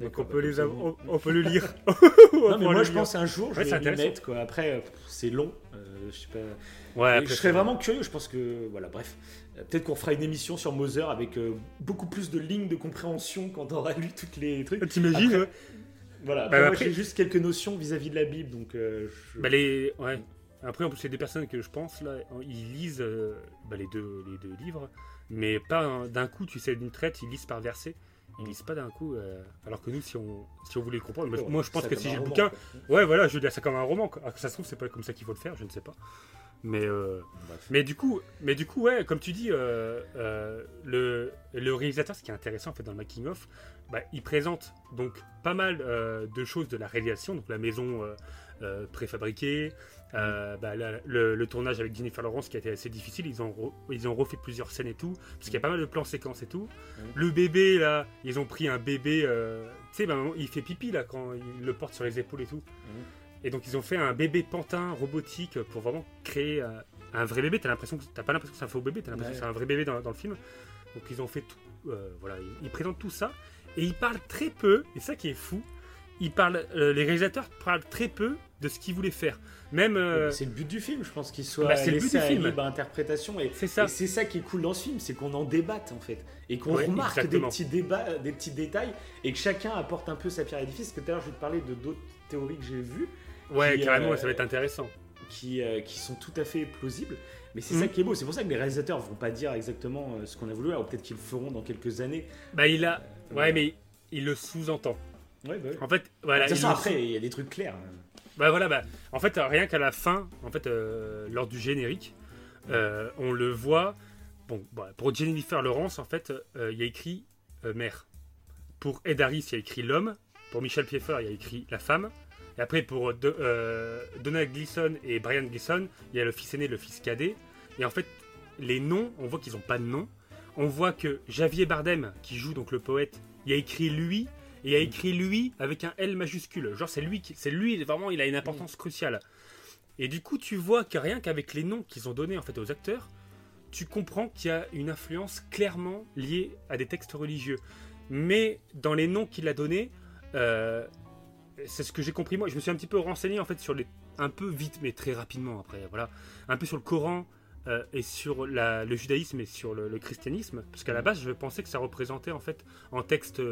Donc on peut bah, les on, on peut le lire. Non, mais moi, je pense un jour, je Ouais, vais intéressant. mettre. Quoi. Après, euh, c'est long. euh, je sais pas. Ouais, après, je serais vraiment curieux. Je pense que voilà, bref. Euh, Peut-être qu'on fera une émission sur Moser avec euh, beaucoup plus de lignes de compréhension quand on aura lu toutes les trucs. T'imagines Après- Voilà. Bah, moi, après- j'ai juste quelques notions vis-à-vis de la Bible, donc. euh, je- Bah, les... ouais. Après, en plus, c'est des personnes que je pense, là, ils lisent euh, bah, les, deux, les deux livres, mais pas un- d'un coup, tu sais, d'une traite, ils lisent par verset. Ils lisent pas d'un coup, euh, alors que nous, si on, si on voulait le comprendre, moi, Ouais, moi je pense que si j'ai le bouquin, quoi. ouais, voilà, je veux dire ça comme un roman. quoi. Alors que ça se trouve, c'est pas comme ça qu'il faut le faire, je ne sais pas. Mais, euh, mais du coup, mais du coup, ouais, comme tu dis, euh, euh, le, le réalisateur, ce qui est intéressant en fait dans le making of, bah, il présente donc pas mal euh, de choses de la réalisation, donc la maison euh, euh, préfabriquée, euh, bah, la- le, le tournage avec Jennifer Lawrence qui a été assez difficile. Ils ont re- ils ont refait plusieurs scènes et tout, parce qu'il y a pas mal de plans séquences et tout. Le bébé là, ils ont pris un bébé, tu sais, bah, il fait pipi là quand il le porte sur les épaules et tout. Et donc ils ont fait un bébé pantin robotique pour vraiment créer un vrai bébé. T'as l'impression que t'as pas l'impression que c'est un faux bébé, t'as l'impression Ouais. que c'est un vrai bébé dans, dans le film. Donc ils ont fait tout, euh, voilà, ils, ils présentent tout ça et ils parlent très peu. Et ça qui est fou, ils parlent, euh, les réalisateurs parlent très peu de ce qu'ils voulaient faire. Même, euh, C'est le but du film, je pense qu'il soit Bah, c'est le but du à film. libre interprétation. Et c'est ça. c'est ça qui est cool dans ce film, c'est qu'on en débatte en fait. Et qu'on Ouais, remarque des petits, débats, des petits détails et que chacun apporte un peu sa pierre à l'édifice. Parce que tout à l'heure, je vais te parler de d'autres théories que j'ai vues Ouais, qui, carrément, euh, ça va être intéressant. qui, euh, qui sont tout à fait plausibles. Mais c'est Mhm. ça qui est beau. C'est pour ça que les réalisateurs vont pas dire exactement ce qu'on a voulu. Alors peut-être qu'ils le feront dans quelques années. Bah il a, ouais, mais il le sous-entend. Ouais, bah. En fait, voilà. de toute il façon, après, il y a des trucs clairs. hein. Bah voilà, bah, en fait, rien qu'à la fin, en fait, euh, lors du générique, euh, on le voit. Bon, bah, pour Jennifer Lawrence, en fait, euh, il y a écrit euh, mère. Pour Ed Harris, il y a écrit l'homme. Pour Michel Pfeiffer, il y a écrit la femme. Et après, pour Do- euh, Donald Gleason et Brian Gleason, il y a le fils aîné, le fils cadet. Et en fait, les noms, on voit qu'ils n'ont pas de nom. On voit que Javier Bardem, qui joue donc le poète, il a écrit lui et il a écrit lui avec un L majuscule. Genre c'est lui c'est lui vraiment, il a une importance cruciale. Et du coup, tu vois que rien qu'avec les noms qu'ils ont donnés en fait aux acteurs, tu comprends qu'il y a une influence clairement liée à des textes religieux. Mais dans les noms qu'il a donnés, euh, c'est ce que j'ai compris moi. Je me suis un petit peu renseigné en fait sur les, un peu vite mais très rapidement après, voilà, un peu sur le Coran. Euh, et sur le judaïsme et sur le, christianisme, parce qu'à la base je pensais que ça représentait en fait en texte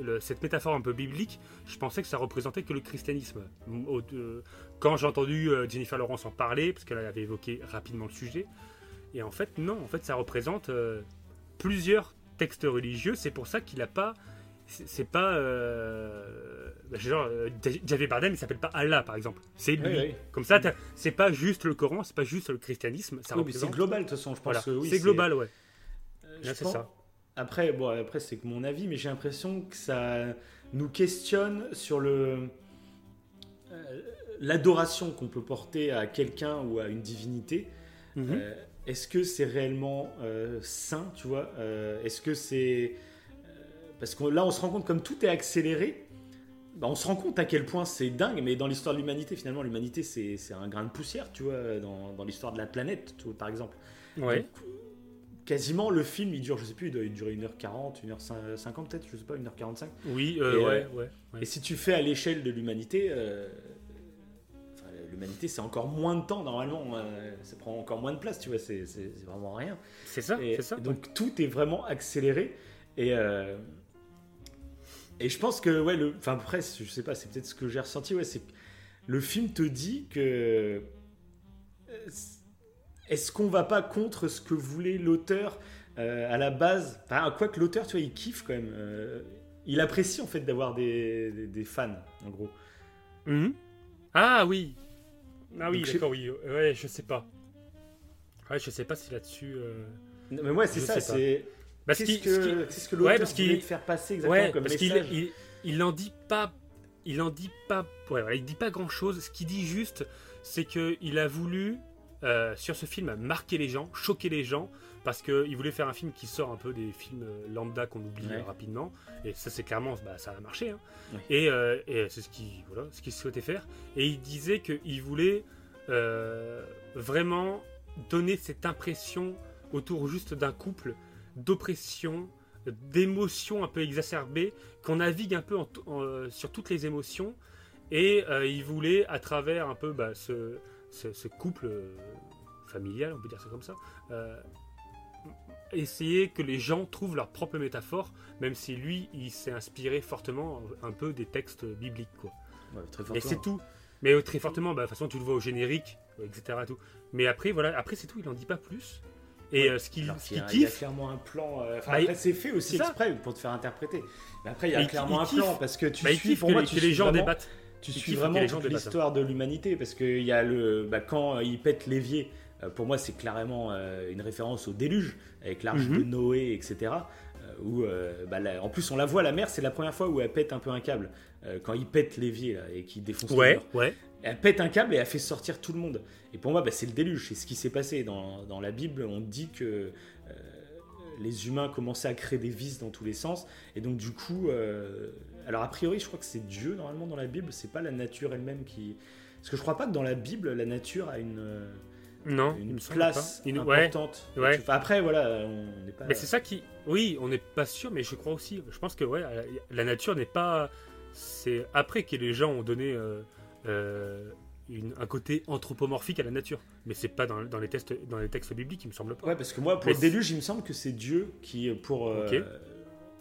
euh, cette métaphore un peu biblique, je pensais que ça représentait que le christianisme. De- quand j'ai entendu euh, Jennifer Lawrence en parler, parce qu'elle avait évoqué rapidement le sujet, et en fait non, en fait ça représente euh, plusieurs textes religieux. C'est pour ça qu'il n'a pas, c'est pas. euh, bah, genre, euh, Javier Bardem, il s'appelle pas Allah, par exemple. C'est lui. Oui, oui. Comme ça, c'est pas juste le Coran, c'est pas juste le christianisme. Ça Oui, mais c'est global de toute façon, je pense Voilà. que oui, c'est global, ouais. euh, c'est pense- ça. Après, bon, après c'est que mon avis, mais j'ai l'impression que ça nous questionne sur le euh, l'adoration qu'on peut porter à quelqu'un ou à une divinité. Mhm. Euh, Est-ce que c'est réellement euh, sain, tu vois? Est-ce que c'est parce que là, on se rend compte comme tout est accéléré. bah, on se rend compte à quel point c'est dingue, mais dans l'histoire de l'humanité, finalement, l'humanité, c'est c'est un grain de poussière, tu vois, dans, dans l'histoire de la planète, par exemple. Ouais. Donc, quasiment, le film, il dure, je sais plus, il doit durer 1h40, 1h50 peut-être, je sais pas, 1h45. Oui, euh, Et, ouais, euh, ouais, ouais. Et si tu fais à l'échelle de l'humanité, euh, enfin, l'humanité, c'est encore moins de temps, normalement, euh, ça prend encore moins de place, tu vois, c'est c'est- c'est vraiment rien. C'est ça, Et, c'est ça. donc tout est vraiment accéléré. Et, et je pense que, ouais, le, enfin après, je sais pas, c'est peut-être ce que j'ai ressenti, ouais, c'est que le film te dit que. euh, Est-ce qu'on va pas contre ce que voulait l'auteur euh, à la base? Enfin, quoi que l'auteur, tu vois, il kiffe quand même. euh, il apprécie en fait d'avoir des, des- des fans, en gros. Mhm. Ah oui. Ah oui, d'accord, oui. Ouais, je sais pas. Ouais, je sais pas si là-dessus. euh, Non, Mais moi, c'est Je ça, c'est. Parce C'est qu'il- ce que, qu'il- ce que l'auteur Ouais, parce qu'il- voulait te faire passer exactement Ouais, comme parce qu'il message. il, il en dit pas, il en dit pas, ouais, voilà, il dit pas grand chose. Ce qu'il dit juste, c'est que il a voulu euh, sur ce film marquer les gens, choquer les gens, parce que il voulait faire un film qui sort un peu des films euh, lambda qu'on oublie Ouais. euh, rapidement. Et ça, c'est clairement, bah, ça a marché. hein. Ouais. Et, euh, et c'est ce qu'il, voilà, ce qu'il souhaitait faire. Et il disait qu'il voulait euh, vraiment donner cette impression autour juste d'un couple d'oppression, d'émotions un peu exacerbées, qu'on navigue un peu en t- en, euh, sur toutes les émotions. Et euh, il voulait, à travers un peu bah, ce, ce, ce couple euh, familial, on peut dire ça comme ça, euh, essayer que les gens trouvent leur propre métaphore, même si lui, il s'est inspiré fortement un peu des textes bibliques. Quoi. Ouais, très Et c'est tout. Mais très fortement, bah, de toute façon, tu le vois au générique, etc. Tout. Mais après, voilà, après c'est tout, il n'en dit pas plus. Et euh, ce qu'il qu'il a- il y a kiffe, clairement un plan. euh, Bah, après, c'est fait aussi exprès pour te faire interpréter. Mais après, il y a Mais clairement il un kiffe. plan parce que tu bah, suis, kiffe pour que, moi, les- tu que les gens vraiment, débattent. tu il suis kiffe vraiment l'histoire de l'humanité parce qu'il y a le. Bah, quand il pète l'évier, euh, pour moi, c'est clairement euh, une référence au déluge avec l'arche Mhm. de Noé, etc. euh, où, euh, bah, en plus, on la voit, la mer, c'est la première fois où elle pète un peu un câble. quand il pète l'évier et qu'il défonce le Ouais, mur. ouais. Elle pète un câble et elle fait sortir tout le monde. Et pour moi, bah, c'est le déluge. C'est ce qui s'est passé. Dans, dans la Bible, on dit que euh, les humains commençaient à créer des vices dans tous les sens. Et donc, du coup, euh, alors a priori, je crois que c'est Dieu, normalement, dans la Bible. C'est pas la nature elle-même qui. Parce que je crois pas que dans la Bible, la nature a une, euh, Non, une place. Une- ouais. importante. Enfin, après, voilà, on n'est pas. Mais c'est ça qui. Oui, on n'est pas sûr, mais je crois aussi. Je pense que ouais, la nature n'est pas. C'est après que les gens ont donné euh, euh, une- un côté anthropomorphique à la nature. Mais c'est pas dans, dans les textes, dans les textes bibliques, il me semble pas. Ouais, parce que moi, pour Mais le déluge, il me semble que c'est Dieu qui, pour. euh, Ok.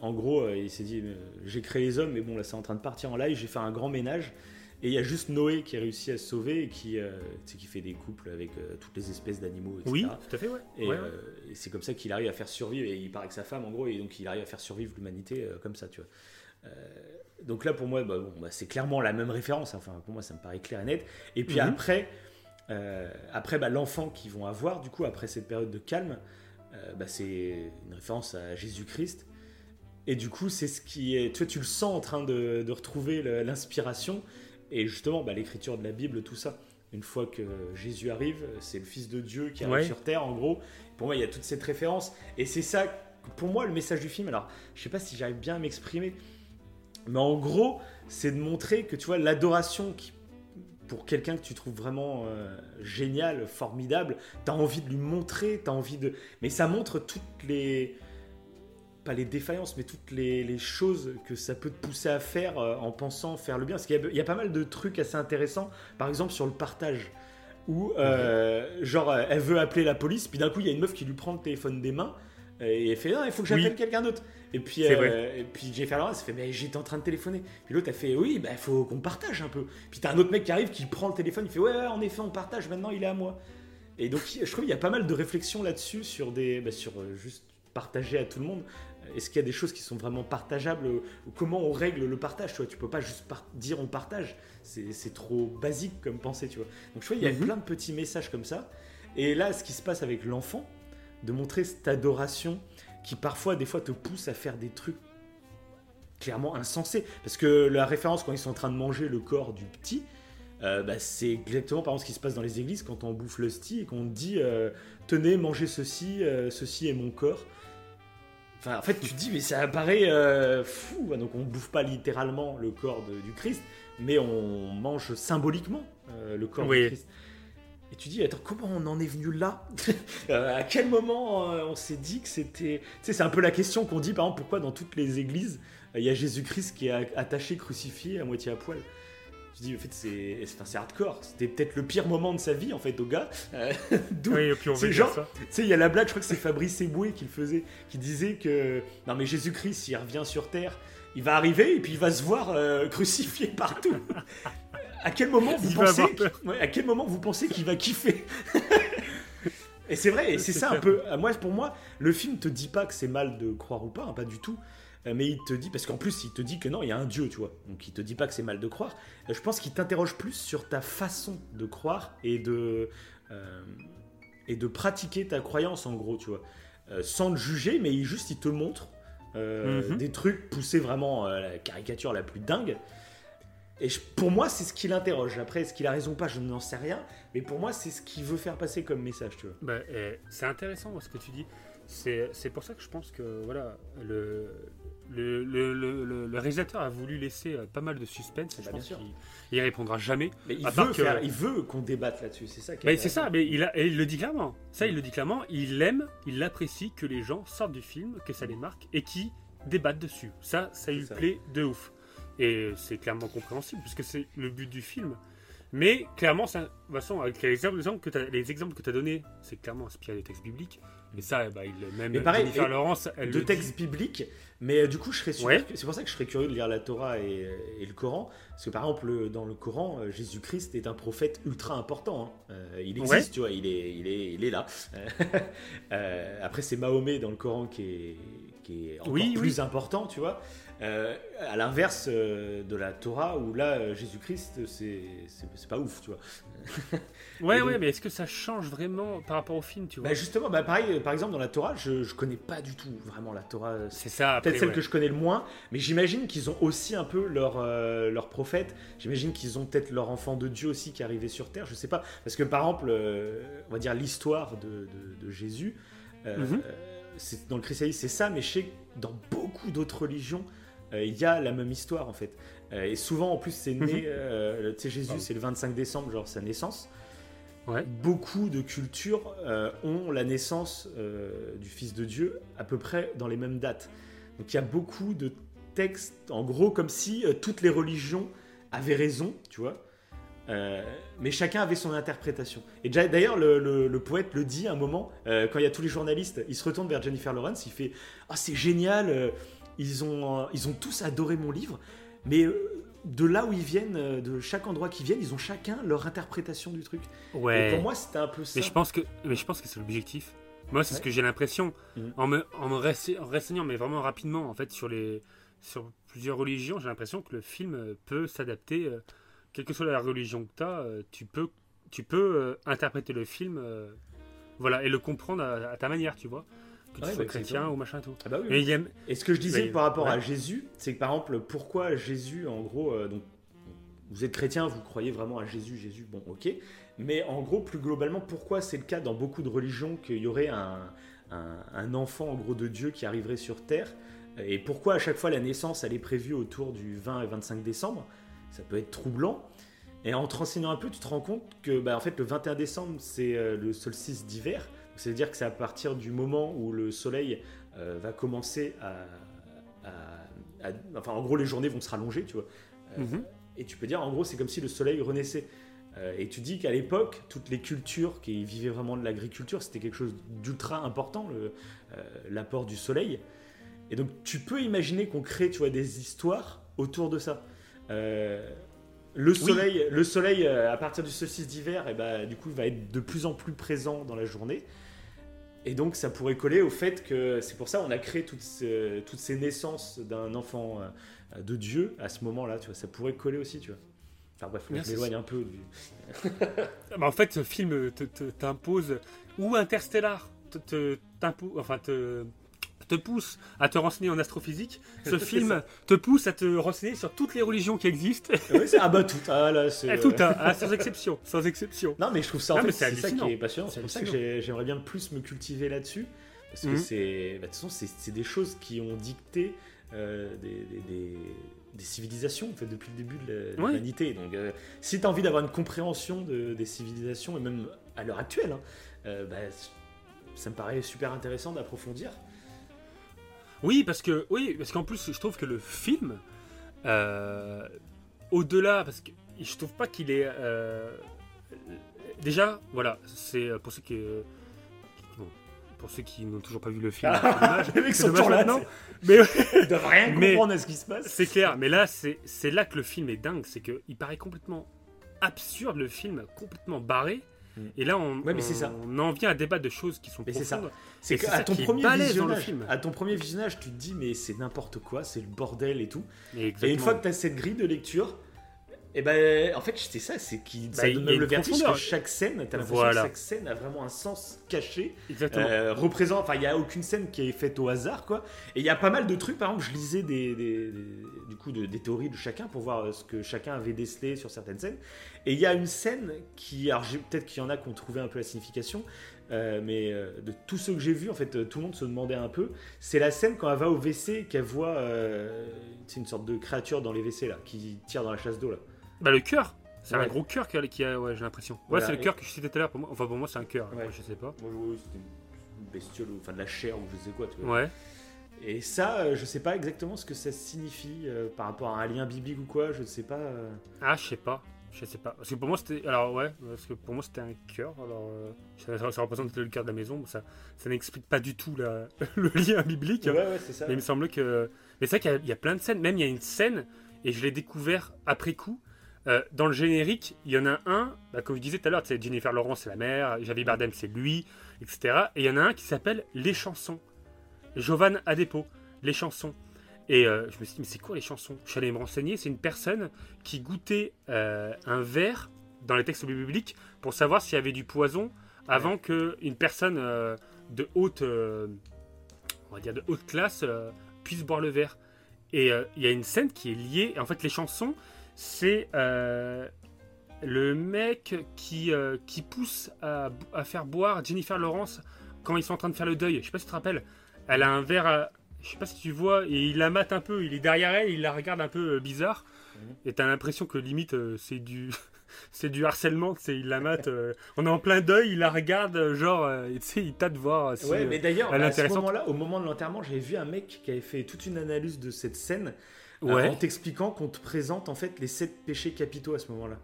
En gros, euh, il s'est dit euh, j'ai créé les hommes, mais bon, là, c'est en train de partir en live. J'ai fait un grand ménage. Et il y a juste Noé qui a réussi à se sauver et qui, euh, qui fait des couples avec euh, toutes les espèces d'animaux, etc. oui, tout à fait, ouais. Et, Ouais, ouais. euh, et c'est comme ça qu'il arrive à faire survivre. Et il paraît que sa femme, en gros, et donc il arrive à faire survivre l'humanité euh, comme ça, tu vois. Donc là, pour moi, bah, bon, bah, c'est clairement la même référence. Enfin, pour moi, ça me paraît clair et net. Et puis Mhm. après, euh, après bah, l'enfant qu'ils vont avoir, du coup, après cette période de calme, euh, c'est une référence à Jésus-Christ. Et du coup, c'est ce qui est. Tu vois, tu le sens en train de, de retrouver l'inspiration. Et justement, l'écriture de la Bible, tout ça. Une fois que Jésus arrive, c'est le Fils de Dieu qui arrive Ouais. sur terre, en gros. Pour moi, il y a toute cette référence. Et c'est ça, pour moi, le message du film. Alors, je sais pas si j'arrive bien à m'exprimer. Mais en gros, c'est de montrer que tu vois l'adoration qui, pour quelqu'un que tu trouves vraiment euh, génial, formidable, t'as envie de lui montrer, t'as envie de. Mais ça montre toutes les. Pas les défaillances, mais toutes les, les choses que ça peut te pousser à faire euh, en pensant faire le bien. Parce qu'il y a- il y, a pas mal de trucs assez intéressants, par exemple sur le partage. Où, euh, genre, euh, elle veut appeler la police, puis d'un coup, il y a une meuf qui lui prend le téléphone des mains, et elle fait Non, il faut que j'appelle Oui. quelqu'un d'autre. Et puis, euh, et puis Jennifer Lawrence fait Mais j'étais en train de téléphoner. Puis l'autre, elle fait Oui, bah, il faut qu'on partage un peu. Puis t'as un autre mec qui arrive, qui prend le téléphone, il fait Ouais, ouais, en effet, on partage, maintenant il est à moi. Et donc, je trouve qu'il y a pas mal de réflexions là-dessus sur des. bah, sur euh, juste partagé à tout le monde. Est-ce qu'il y a des choses qui sont vraiment partageables Comment on règle le partage Tu vois, tu peux pas juste dire on partage. C'est trop basique comme pensée, tu vois. Donc je vois, il y a Mhm. plein de petits messages comme ça. Et là, ce qui se passe avec l'enfant, de montrer cette adoration qui parfois, des fois, te pousse à faire des trucs clairement insensés. Parce que la référence quand ils sont en train de manger le corps du petit, euh, bah, c'est exactement par exemple ce qui se passe dans les églises quand on bouffe l'hostie et qu'on dit euh, tenez mangez ceci, euh, ceci est mon corps. Enfin, en fait, tu te dis, mais ça apparaît euh, fou. Donc, on bouffe pas littéralement le corps de- du Christ, mais on mange symboliquement le corps Oui. du Christ. Et tu dis, attends, comment on en est venu là Euh, À quel moment euh, on s'est dit que c'était. Tu sais, c'est un peu la question qu'on dit, par exemple, pourquoi dans toutes les églises, euh, il y a Jésus-Christ qui est attaché, crucifié, à moitié à poil? Je dis, en fait, c'est enfin, hardcore. C'était peut-être le pire moment de sa vie, en fait, au gars. Euh, Oui, et puis on genre- tu sais, il y a la blague, je crois que c'est Fabrice Eboué qui le faisait, qui disait que non mais Jésus-Christ, s'il revient sur Terre, il va arriver et puis il va se voir euh, crucifié partout. À quel moment vous pensez ouais, À quel moment vous pensez qu'il va kiffer Et c'est vrai, et c'est ça un peu. euh, Moi, pour moi, le film te dit pas que c'est mal de croire ou pas, hein, pas du tout. Euh, Mais il te dit, parce qu'en plus, il te dit que non, il y a un Dieu, tu vois. Donc il te dit pas que c'est mal de croire. Euh, Je pense qu'il t'interroge plus sur ta façon de croire et de, euh, et de pratiquer ta croyance, en gros, tu vois. Euh, sans te juger, mais il, juste il te montre euh, Mhm. des trucs poussés vraiment à la caricature la plus dingue. Et je- pour moi, c'est ce qui l'interroge. Après, est-ce qu'il a raison ou pas, je n'en sais rien. Mais pour moi, c'est ce qu'il veut faire passer comme message, tu vois. Bah, eh, c'est intéressant ce que tu dis. C'est pour ça que je pense que voilà, le, le, le, le- le- le réalisateur a voulu laisser euh, pas mal de suspense. je Bah, bien pense qu'il il répondra jamais. Mais il veut, que- faire- il veut qu'on débatte là-dessus, c'est ça Mais c'est ça, mais il, a, et il le dit clairement. Ça, il le dit clairement. Il aime, il apprécie que les gens sortent du film, que ça les marque et qui débattent dessus. Ça, ça lui ça. plaît de ouf. Et c'est clairement compréhensible puisque c'est le but du film. Mais clairement, ça, de toute façon, avec les exemples que tu as, donnés, c'est clairement inspiré des textes bibliques. Et ça, bah, il, même Mais pareil, Jennifer Lawrence, elle de textes bibliques, mais euh, du coup, je serais. Ouais. C'est pour ça que je serais curieux de lire la Torah et, et le Coran, parce que par exemple, le- dans le Coran, euh, Jésus-Christ est un prophète ultra important. hein. Euh, il existe, Ouais. tu vois, il est, il est, il est là. Euh, après, c'est Mahomet dans le Coran qui est, qui est encore Oui, plus important, tu vois. Euh, à l'inverse euh, de la Torah, où là, euh, Jésus-Christ, c'est pas ouf, tu vois. Ouais, ouais, mais est-ce que ça change vraiment par rapport au film, tu vois? Bah justement, bah pareil, par exemple, dans la Torah, je, je connais pas du tout vraiment la Torah. C'est ça, peut-être celle ouais. que je connais le moins, mais j'imagine qu'ils ont aussi un peu leur, leur prophète. J'imagine qu'ils ont peut-être leur enfant de Dieu aussi qui est arrivé sur Terre, je sais pas. Parce que par exemple, on va dire l'histoire de, de- de Jésus, Mhm. c'est- dans le christianisme c'est ça, mais je sais que dans beaucoup d'autres religions, il y a la même histoire en fait. Euh, et souvent en plus c'est né, Mhm. euh, tu sais Jésus c'est le 25 décembre, genre sa naissance. Ouais. Beaucoup de cultures euh, ont la naissance euh, du Fils de Dieu à peu près dans les mêmes dates. Donc il y a beaucoup de textes, en gros comme si euh, toutes les religions avaient raison, tu vois. Euh, mais chacun avait son interprétation. Et d'ailleurs, le, le- le poète le dit à un moment, euh, quand il y a tous les journalistes, il se retourne vers Jennifer Lawrence, il fait Ah, c'est génial, euh, ils, ont, euh, ils ont tous adoré mon livre, mais euh, de là où ils viennent, euh, de chaque endroit qu'ils viennent, ils ont chacun leur interprétation du truc. Ouais. Et pour moi, c'était un peu ça. Mais je pense que, mais je pense que c'est l'objectif. Moi, c'est ce que j'ai l'impression Mhm. en me, en me renseignant, en renseignant, mais vraiment rapidement, en fait, sur les, sur plusieurs religions, j'ai l'impression que le film peut s'adapter, euh, quelle que soit la religion que tu as, tu peux, tu peux euh, interpréter le film, voilà, et le comprendre à, à ta manière, tu vois, que tu Ouais, sois bah, chrétien ou machin et tout. Ah bah oui, Et ce que je disais Oui, par rapport à. Jésus, c'est que par exemple, pourquoi Jésus, en gros, euh, donc, vous êtes chrétien, vous croyez vraiment à Jésus, Jésus, bon, ok. Mais en gros, plus globalement, pourquoi c'est le cas dans beaucoup de religions qu'il y aurait un, un- un enfant, en gros, de Dieu qui arriverait sur Terre? Et pourquoi à chaque fois la naissance, elle est prévue autour du 20 et 25 décembre? Ça peut être troublant. Et en te renseignant un peu, tu te rends compte que, bah, en fait, le 21 décembre, c'est euh, le solstice d'hiver. C'est-à-dire que c'est à partir du moment où le soleil euh, va commencer à, à- à- Enfin, en gros, les journées vont se rallonger, tu vois. Euh, Mhm. Et tu peux dire, en gros, c'est comme si le soleil renaissait. Euh, et tu dis qu'à l'époque, toutes les cultures qui vivaient vraiment de l'agriculture, c'était quelque chose d'ultra important, l'apport du soleil. Et donc, tu peux imaginer qu'on crée, tu vois, des histoires autour de ça. Le soleil, le soleil à partir du solstice d'hiver, et ben, du coup, il va être de plus en plus présent dans la journée. Et donc ça pourrait coller au fait que c'est pour ça on a créé toutes ces, toutes ces naissances d'un enfant euh, de Dieu à ce moment-là, tu vois, ça pourrait coller aussi, tu vois. Enfin bref, Bien, je m'éloigne un peu du... Bah, en fait, ce film t'impose, ou Interstellar, te, te, t'impo- enfin, te, te pousse à te renseigner en astrophysique. Ce film te pousse à te renseigner sur toutes les religions qui existent. C'est- ah bah tout, ah là tout, hein, ah, sans exception, sans exception. Non mais je trouve ça en Non, fait c'est ça qui est passionnant, c'est pour ça que j'aimerais bien plus me cultiver là-dessus. Parce que Mhm. c'est. bah, De toute façon, c'est des choses qui ont dicté euh, des, des- des- des civilisations en fait, depuis le début de Oui. l'humanité. Donc euh, si tu as envie d'avoir une compréhension de- des civilisations, et même à l'heure actuelle, hein, euh, bah, ça me paraît super intéressant d'approfondir. Oui, parce que oui, parce qu'en plus, je trouve que le film, euh, au-delà, parce que je trouve pas qu'il est euh, déjà, voilà, c'est euh, pour ceux qui, euh, qui- bon, pour ceux qui n'ont toujours pas vu le film, c'est dommage. Les mecs C'est sont dommage toujours là, maintenant. Mais ils doivent rien Mais- comprendre à ce qui se passe. c'est clair. Mais là, c'est c'est là que le film est dingue, c'est que il paraît complètement absurde le film, complètement barré. Mm. Et là, on, Ouais, mais on- ça. on en vient à débattre de choses qui sont Mais c'est ça. C'est ça ton qui premier balèze dans le visionnage, film. à ton premier visionnage, tu te dis mais c'est n'importe quoi, c'est le bordel et tout. Et une fois que tu as cette grille de lecture, et ben en fait c'est ça, c'est qui Bah, donne a même le vertige que chaque scène, t'as l'impression Voilà. que chaque scène a vraiment un sens caché, Exactement. euh, représente, enfin il y a aucune scène qui est faite au hasard quoi. Et il y a pas mal de trucs, par exemple je lisais des, des- des- du coup de- des théories de chacun pour voir euh, ce que chacun avait décelé sur certaines scènes. Et il y a une scène qui, alors peut-être qu'il y en a qui ont trouvé un peu la signification. euh, mais euh, de tous ceux que j'ai vus, en fait, euh, tout le monde se demandait un peu. C'est la scène quand elle va au WC et qu'elle voit c'est une sorte de créature dans les WC là, qui tire dans la chasse d'eau là. Bah le cœur, c'est Ouais. un gros cœur qui a, ouais, j'ai l'impression. Ouais, Voilà, c'est le cœur que je citais tout à l'heure. Pour moi, enfin pour moi c'est un cœur. Ouais. Je sais pas. Moi, je vois, c'était une bestiole, enfin de la chair ou je sais quoi. Tu vois. Ouais. Et ça, euh, je sais pas exactement ce que ça signifie euh, par rapport à un lien biblique ou quoi, je ne sais pas. euh. Ah, je sais pas. Je sais pas. Parce que pour moi c'était. Alors ouais, parce que pour moi c'était un cœur. Alors euh, ça, représente le cœur de la maison. mais Ça, ça n'explique pas du tout la- le lien biblique. Ouais, ouais, c'est ça. Mais il me semble que. Mais c'est vrai qu'il y, a plein de scènes. Même il y a une scène, et je l'ai découvert après coup. Euh, dans le générique, il y en a un, bah, comme je disais tout à l'heure, c'est Jennifer Lawrence, c'est la mère, Javier Bardem, c'est lui, etc. Et il y en a un qui s'appelle Les Chansons. Jovan Adepo, Les Chansons. Et euh, je me suis dit, mais c'est quoi les chansons? Je suis allé me renseigner, c'est une personne qui goûtait euh, un verre dans les textes bibliques pour savoir s'il y avait du poison avant que qu'une personne de haute, on va dire de haute classe puisse boire le verre. Et il y a une scène qui est liée. En fait, les chansons, c'est euh, le mec qui, euh, qui pousse à, à faire boire Jennifer Lawrence quand ils sont en train de faire le deuil. Je sais pas si tu te rappelles. Elle a un verre, à- je sais pas si tu vois, et il la mate un peu. Il est derrière elle, il la regarde un peu euh, bizarre. Mhm. Et t'as l'impression que limite euh, c'est du. C'est du harcèlement, c'est il la mate. euh, on est en plein deuil, il la regarde, euh, genre, euh, tu sais, il tâte voir si. Ouais, euh, mais d'ailleurs, est à ce moment-là, au moment de l'enterrement, j'avais vu un mec qui avait fait toute une analyse de cette scène euh, Ouais. en t'expliquant qu'on te présente en fait les sept péchés capitaux à ce moment-là.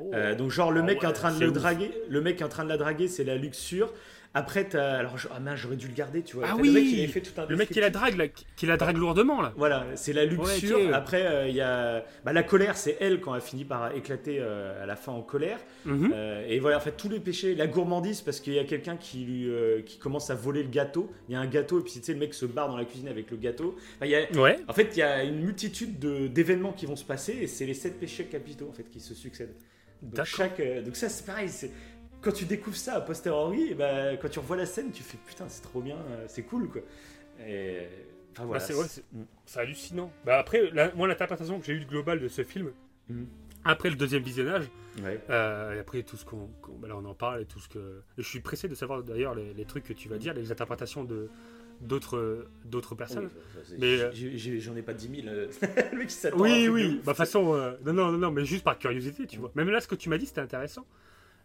Oh. Euh, donc genre le Ah mec en train de c'est le ouf. draguer, le mec est en train de la draguer, c'est la luxure. Après t'as alors je- ah j'aurais dû le garder, tu vois. Ah oui le mec il avait fait tout un Le mec qui la drague, là, qui la drague lourdement, là. Voilà, c'est la luxure. Ouais, ok. Après, euh, il y a bah, la colère, c'est elle quand elle finit par éclater euh, à la fin en colère. Mhm. Euh, et voilà, en fait, tous les péchés, la gourmandise, parce qu'il y a quelqu'un qui lui euh, qui commence à voler le gâteau. Il y a un gâteau, et puis tu sais, le mec se barre dans la cuisine avec le gâteau. Enfin, il y a- Ouais. en fait, il y a une multitude de- d'événements qui vont se passer, et c'est les sept péchés capitaux en fait qui se succèdent. Donc, chaque, euh, donc ça, c'est pareil. Quand tu découvres ça a posteriori, et ben, quand tu revois la scène, tu fais putain, c'est trop bien, euh, c'est cool quoi. Et enfin voilà. Bah, c'est- ouais, c'est- C'est hallucinant. Bah après, la- moi, l'interprétation que j'ai eue globale de ce film, Mhm. après le deuxième visionnage, Ouais. euh, et après tout ce qu'on. qu'on- bah là, on en parle et tout ce que. je suis pressé de savoir d'ailleurs les, les trucs que tu vas dire, les interprétations de d'autres d'autres personnes. Oui, c'est- Mais, euh, j'ai- j'ai- j'en ai pas 10 000. euh, le mec qui Oui, de oui. Bah, de toute façon, euh, non, non, non, mais juste par curiosité, tu Mm. vois. Même là, ce que tu m'as dit, c'était intéressant.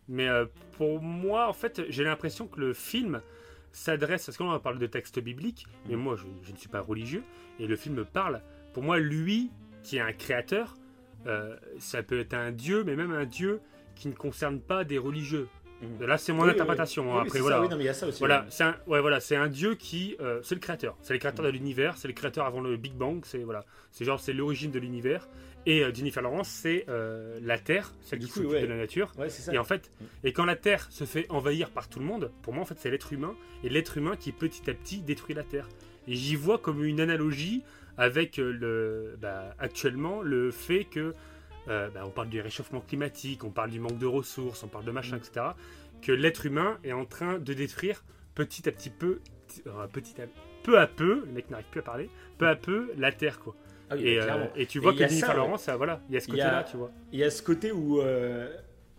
Mais euh, pour moi, en fait, j'ai l'impression que le film s'adresse, parce qu'on va parler de textes bibliques, mais Mm. moi, je, je ne suis pas religieux, et le film parle. Pour moi, lui, qui est un créateur, euh, ça peut être un dieu, mais même un dieu qui ne concerne pas des religieux. Mhm. Là, c'est mon Oui, interprétation. oui. hein. Oui, Après, voilà. non, mais il y a ça aussi. Voilà, c'est un, ouais, voilà, c'est un dieu qui, euh, c'est le créateur, c'est le créateur de l'univers, c'est le créateur avant le Big Bang, c'est voilà, c'est genre c'est l'origine de l'univers. Et euh, Jennifer Lawrence, c'est euh, la Terre, celle Du qui coup, s'occupe ouais. de la nature. Ouais, c'est ça. Et en fait, Mm. et quand la Terre se fait envahir par tout le monde, pour moi en fait c'est l'être humain et l'être humain qui petit à petit détruit la Terre. Et j'y vois comme une analogie avec euh, le, bah, actuellement le fait que euh, bah, on parle du réchauffement climatique, on parle du manque de ressources, on parle de machin, Mm. etc. Que l'être humain est en train de détruire petit à petit peu, euh, petit à peu à peu, le mec n'arrive plus à parler, peu à peu la Terre quoi. Ah oui, Et, bah, euh, et tu vois Et que Jennifer. Lawrence, ça, voilà, il y a ce côté-là, tu vois. Il y a ce côté où, euh,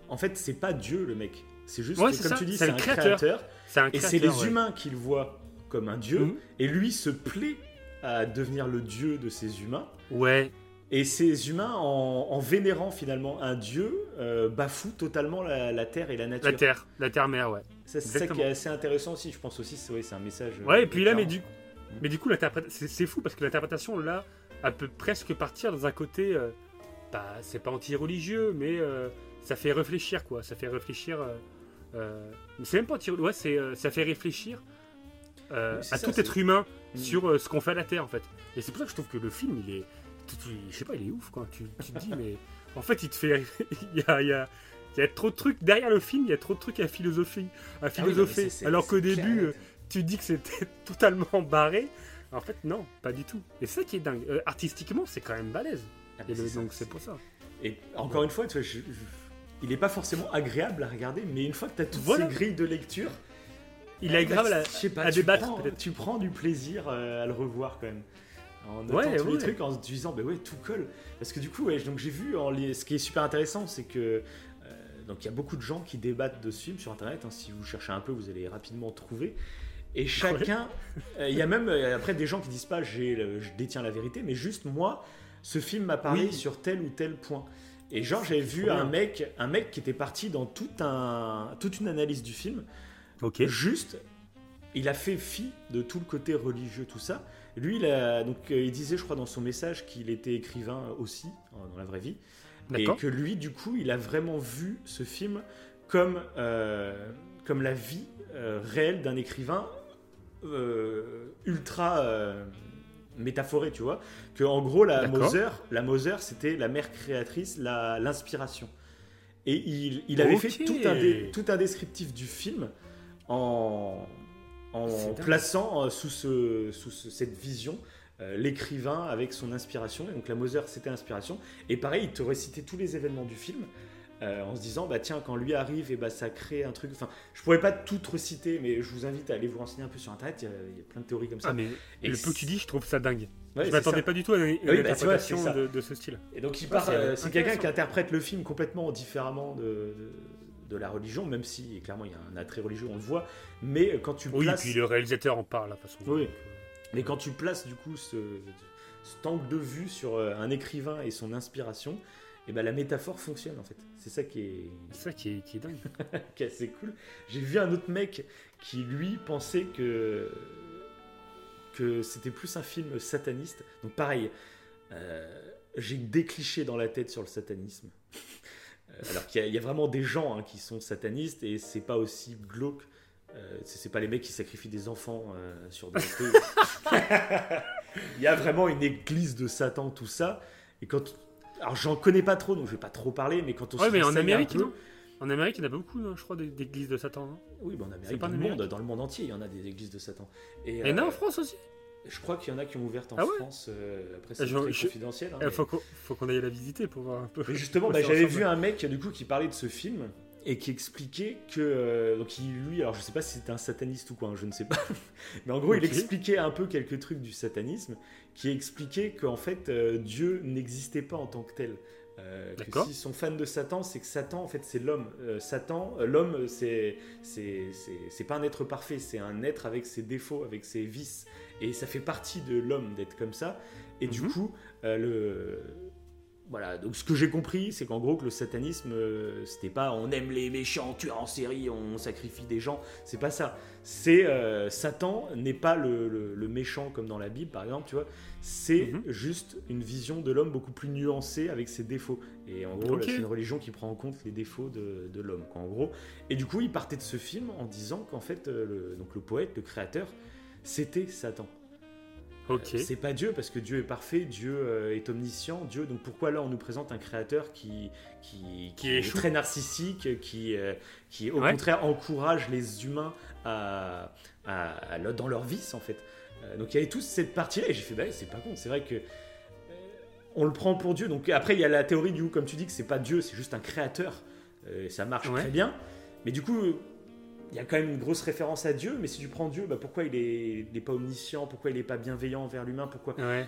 en fait, c'est pas Dieu le mec. C'est juste, Ouais, que, c'est comme ça, tu dis, c'est un créateur. créateur. C'est un Et c'est les ouais. humains qui le voient comme un dieu. Mhm. Et lui se plaît à devenir le dieu de ces humains. Ouais, Et ces humains, en, en vénérant finalement un dieu, euh, bafouent totalement la, la terre et la nature. la Terre, la Terre-mère, ouais. C'est ça qui est assez intéressant aussi. Je pense aussi, c'est ouais, un message. euh, Ouais, et puis là, mais du, mais du coup, c'est fou parce que l'interprétation, là, elle peut presque partir dans un côté. euh, bah, c'est pas anti-religieux, mais euh, ça fait réfléchir, quoi. Ça fait réfléchir. euh, euh, c'est même pas anti Ouais, c'est, ça fait réfléchir Oui, à ça, tout être humain Mm. sur ce qu'on fait à la Terre, en fait. Et c'est pour ça que je trouve que le film, il est. tu- tu- Je sais pas, il est ouf, quoi. Tu, tu te dis, mais. En fait, il te fait. il y a. il y a- il y a trop de trucs derrière le film, il y a trop de trucs à philosopher, à Ah oui, philosopher. c'est- c'est- alors qu'au clair, début, tu dis que c'était totalement barré. En fait, non, pas du tout. Et c'est ça qui est dingue. Euh, artistiquement, c'est quand même balèze. Ah, mais Et le- c'est ça, donc c'est pour ça. Et encore une fois, tu vois, je- je- il n'est pas forcément agréable à regarder, mais une fois que tu as toutes Voilà. ces grilles de lecture, Il est à, je sais pas, à tu débattre, prends-. Tu prends du plaisir euh, à le revoir quand même. En notant Ouais, tous ouais. les trucs, en se disant, bah ouais, tout colle. Parce que du coup, donc j'ai vu, en les- ce qui est super intéressant, c'est que euh, donc il y a beaucoup de gens qui débattent de ce film sur Internet. hein. si vous cherchez un peu, vous allez rapidement trouver. Et chacun, euh, il y a même euh, après des gens qui disent pas, je détiens la vérité, mais juste moi, ce film m'a parlé Oui. sur tel ou tel point. Et genre, j'avais vu un mec, un mec qui était parti dans tout un, toute une analyse du film. Ok. Juste, il a fait fi de tout le côté religieux, tout ça. Lui, il, a, donc, euh, il disait, je crois, dans son message qu'il était écrivain aussi, dans la vraie vie. Et que lui, du coup, il a vraiment vu ce film comme, euh, comme la vie euh, réelle d'un écrivain ultra euh, métaphoré, tu vois. Que en gros, la. Moser, la Moser, c'était la mère créatrice, l'inspiration. Et il, il avait fait tout un, dé- tout un descriptif du film en, plaçant euh, sous, ce, sous ce- cette vision euh, l'écrivain avec son inspiration. Et donc la Moser, c'était inspiration. Et pareil, il te récitait tous les événements du film. Euh, en se disant bah tiens quand lui arrive et bah ça crée un truc enfin je pourrais pas tout reciter mais je vous invite à aller vous renseigner un peu sur internet il y a, il y a plein de théories comme ça Ah, mais Et le peu que tu dis, je trouve ça dingue. Ouais, je m'attendais pas du tout à une, une bah, interprétation de, de ce style. Et donc il Ouais, part, c'est euh, c'est quelqu'un qui interprète le film complètement différemment de, de, de la religion, même si clairement il y a un attrait religieux, on le voit. Mais quand tu Oui, puis le réalisateur en parle, de façon. Oui. Mais quand tu places du coup ce, cet angle de vue sur euh, un écrivain et son inspiration, et ben la métaphore fonctionne en fait. C'est ça qui est, C'est ça qui est, qui est dingue. qui est assez cool. J'ai vu un autre mec qui lui pensait que que c'était plus un film sataniste. Donc pareil, euh, j'ai des clichés dans la tête sur le satanisme. Euh, Alors qu'il y, a- il y a vraiment des gens hein, qui sont satanistes et c'est pas aussi glauque. Euh, c'est c'est pas les mecs qui sacrifient des enfants euh, sur des. Il y a vraiment une église de Satan, tout ça. Et quand alors j'en connais pas trop, donc je vais pas trop parler, mais quand on Ouais, se mais en renseigne un Amérique, peu- non En Amérique, il y en a beaucoup, non, je crois, d'églises de Satan. non Oui, bah en Amérique, pas dans le, monde, Amérique dans le monde entier, il y en a des églises de Satan. Et, Il y en a euh, en France aussi Je crois qu'il y en a qui ont ouvert en Ah ouais France. euh, après, c'est Je- très je- confidentiel. hein, Il mais- faut qu'on faut qu'on aille la visiter pour voir un peu. Mais justement, bah, j'avais vu un mec du coup qui parlait de ce film et qui expliquait que euh, donc il, lui, alors je sais pas si c'était un sataniste ou quoi, hein, je ne sais pas, mais en gros il expliquait un peu quelques trucs du satanisme, qui expliquait qu'en fait euh, Dieu n'existait pas en tant que tel. Euh, que s'ils sont fans de Satan, c'est que Satan en fait c'est l'homme. Euh, Satan, euh, l'homme c'est c'est pas un être parfait, c'est un être avec ses défauts, avec ses vices, et ça fait partie de l'homme d'être comme ça. Et du Mhm. coup, le voilà, donc ce que j'ai compris, c'est qu'en gros que le satanisme, euh, c'était pas on aime les méchants, tueurs en série, on sacrifie des gens, c'est pas ça. C'est euh, Satan n'est pas le, le- le méchant comme dans la Bible par exemple, tu vois. C'est Mhm. juste une vision de l'homme beaucoup plus nuancée avec ses défauts. Et en gros, c'est une religion qui prend en compte les défauts de, de l'homme, en gros. Et du coup, il partait de ce film en disant qu'en fait, euh, le, donc le poète, le créateur, c'était Satan. Ok. C'est pas Dieu parce que Dieu est parfait, Dieu euh, est omniscient, Dieu. Donc pourquoi là on nous présente un créateur qui qui, Qui est très narcissique, qui euh, qui au Ouais. contraire encourage les humains à, à- à dans leur vice en fait. Euh, donc il y avait toute cette partie-là et j'ai fait bah, c'est pas con, c'est vrai que euh, on le prend pour Dieu. Donc après il y a la théorie du comme tu dis que c'est pas Dieu, c'est juste un créateur. Euh, ça marche Ouais. très bien. Mais du coup, il y a quand même une grosse référence à Dieu. Mais si tu prends Dieu, bah, pourquoi il est, il est pas omniscient Pourquoi il est pas bienveillant envers l'humain Pourquoi Ouais.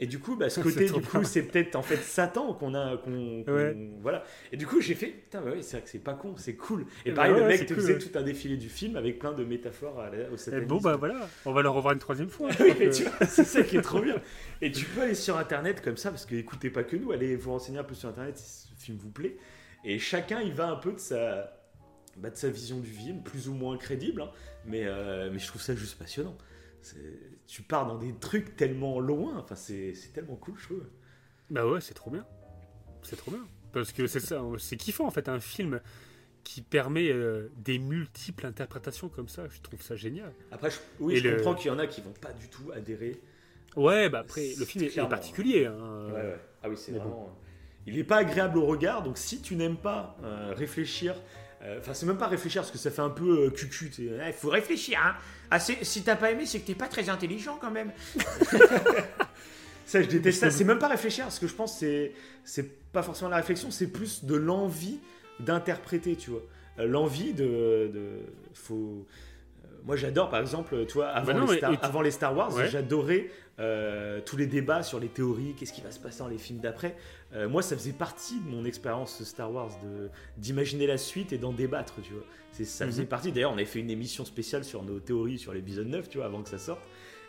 Et du coup, bah, ce côté, du coup, c'est peut-être en fait Satan qu'on a, qu'on, Ouais. voilà. Et du coup, j'ai fait, putain, bah oui, c'est vrai que c'est pas con, c'est cool. Et Eh pareil, bah le ouais, mec c'est te cool, faisait ouais. tout un défilé du film avec plein de métaphores à la- au Eh, satanisme. bon, bah voilà, on va le revoir une troisième fois. Oui, mais tu vois, c'est ça qui est trop bien. Et tu peux aller sur internet comme ça, parce que écoutez pas que nous, allez vous renseigner un peu sur internet si ce film vous plaît. Et chacun, il va un peu de sa, bah, de sa vision du film, plus ou moins crédible, hein. mais, euh, mais je trouve ça juste passionnant. Tu pars dans des trucs tellement loin, enfin, c'est tellement cool, je trouve. Bah ouais, c'est trop bien. C'est trop bien. Parce que c'est ça, c'est kiffant en fait, un film qui permet euh, des multiples interprétations comme ça. Je trouve ça génial. Après, je, oui, Et je le- comprends qu'il y en a qui vont pas du tout adhérer. Ouais, bah après, le film est, particulier. hein. Ouais, ouais. Ah oui, c'est mais bon. vraiment. Il n'est pas agréable au regard, donc si tu n'aimes pas euh, réfléchir, euh, enfin, c'est même pas réfléchir parce que ça fait un peu euh, cucu. Il faut réfléchir, hein. Ah, si t'as pas aimé, c'est que t'es pas très intelligent quand même. ça, je déteste ça. C'est même pas réfléchir parce que je pense que c'est c'est pas forcément la réflexion, c'est plus de l'envie d'interpréter, tu vois. Euh, l'envie de, de faut. euh, Moi, j'adore, par exemple, tu vois, avant, Bah non, les, Star, et avant les Star Wars, Ouais. j'adorais euh, tous les débats sur les théories, qu'est-ce qui va se passer dans les films d'après. Euh, moi, ça faisait partie de mon expérience Star Wars, de d'imaginer la suite et d'en débattre, tu vois. C'est, ça faisait Mhm. partie. D'ailleurs, on avait fait une émission spéciale sur nos théories sur l'épisode 9, tu vois, avant que ça sorte.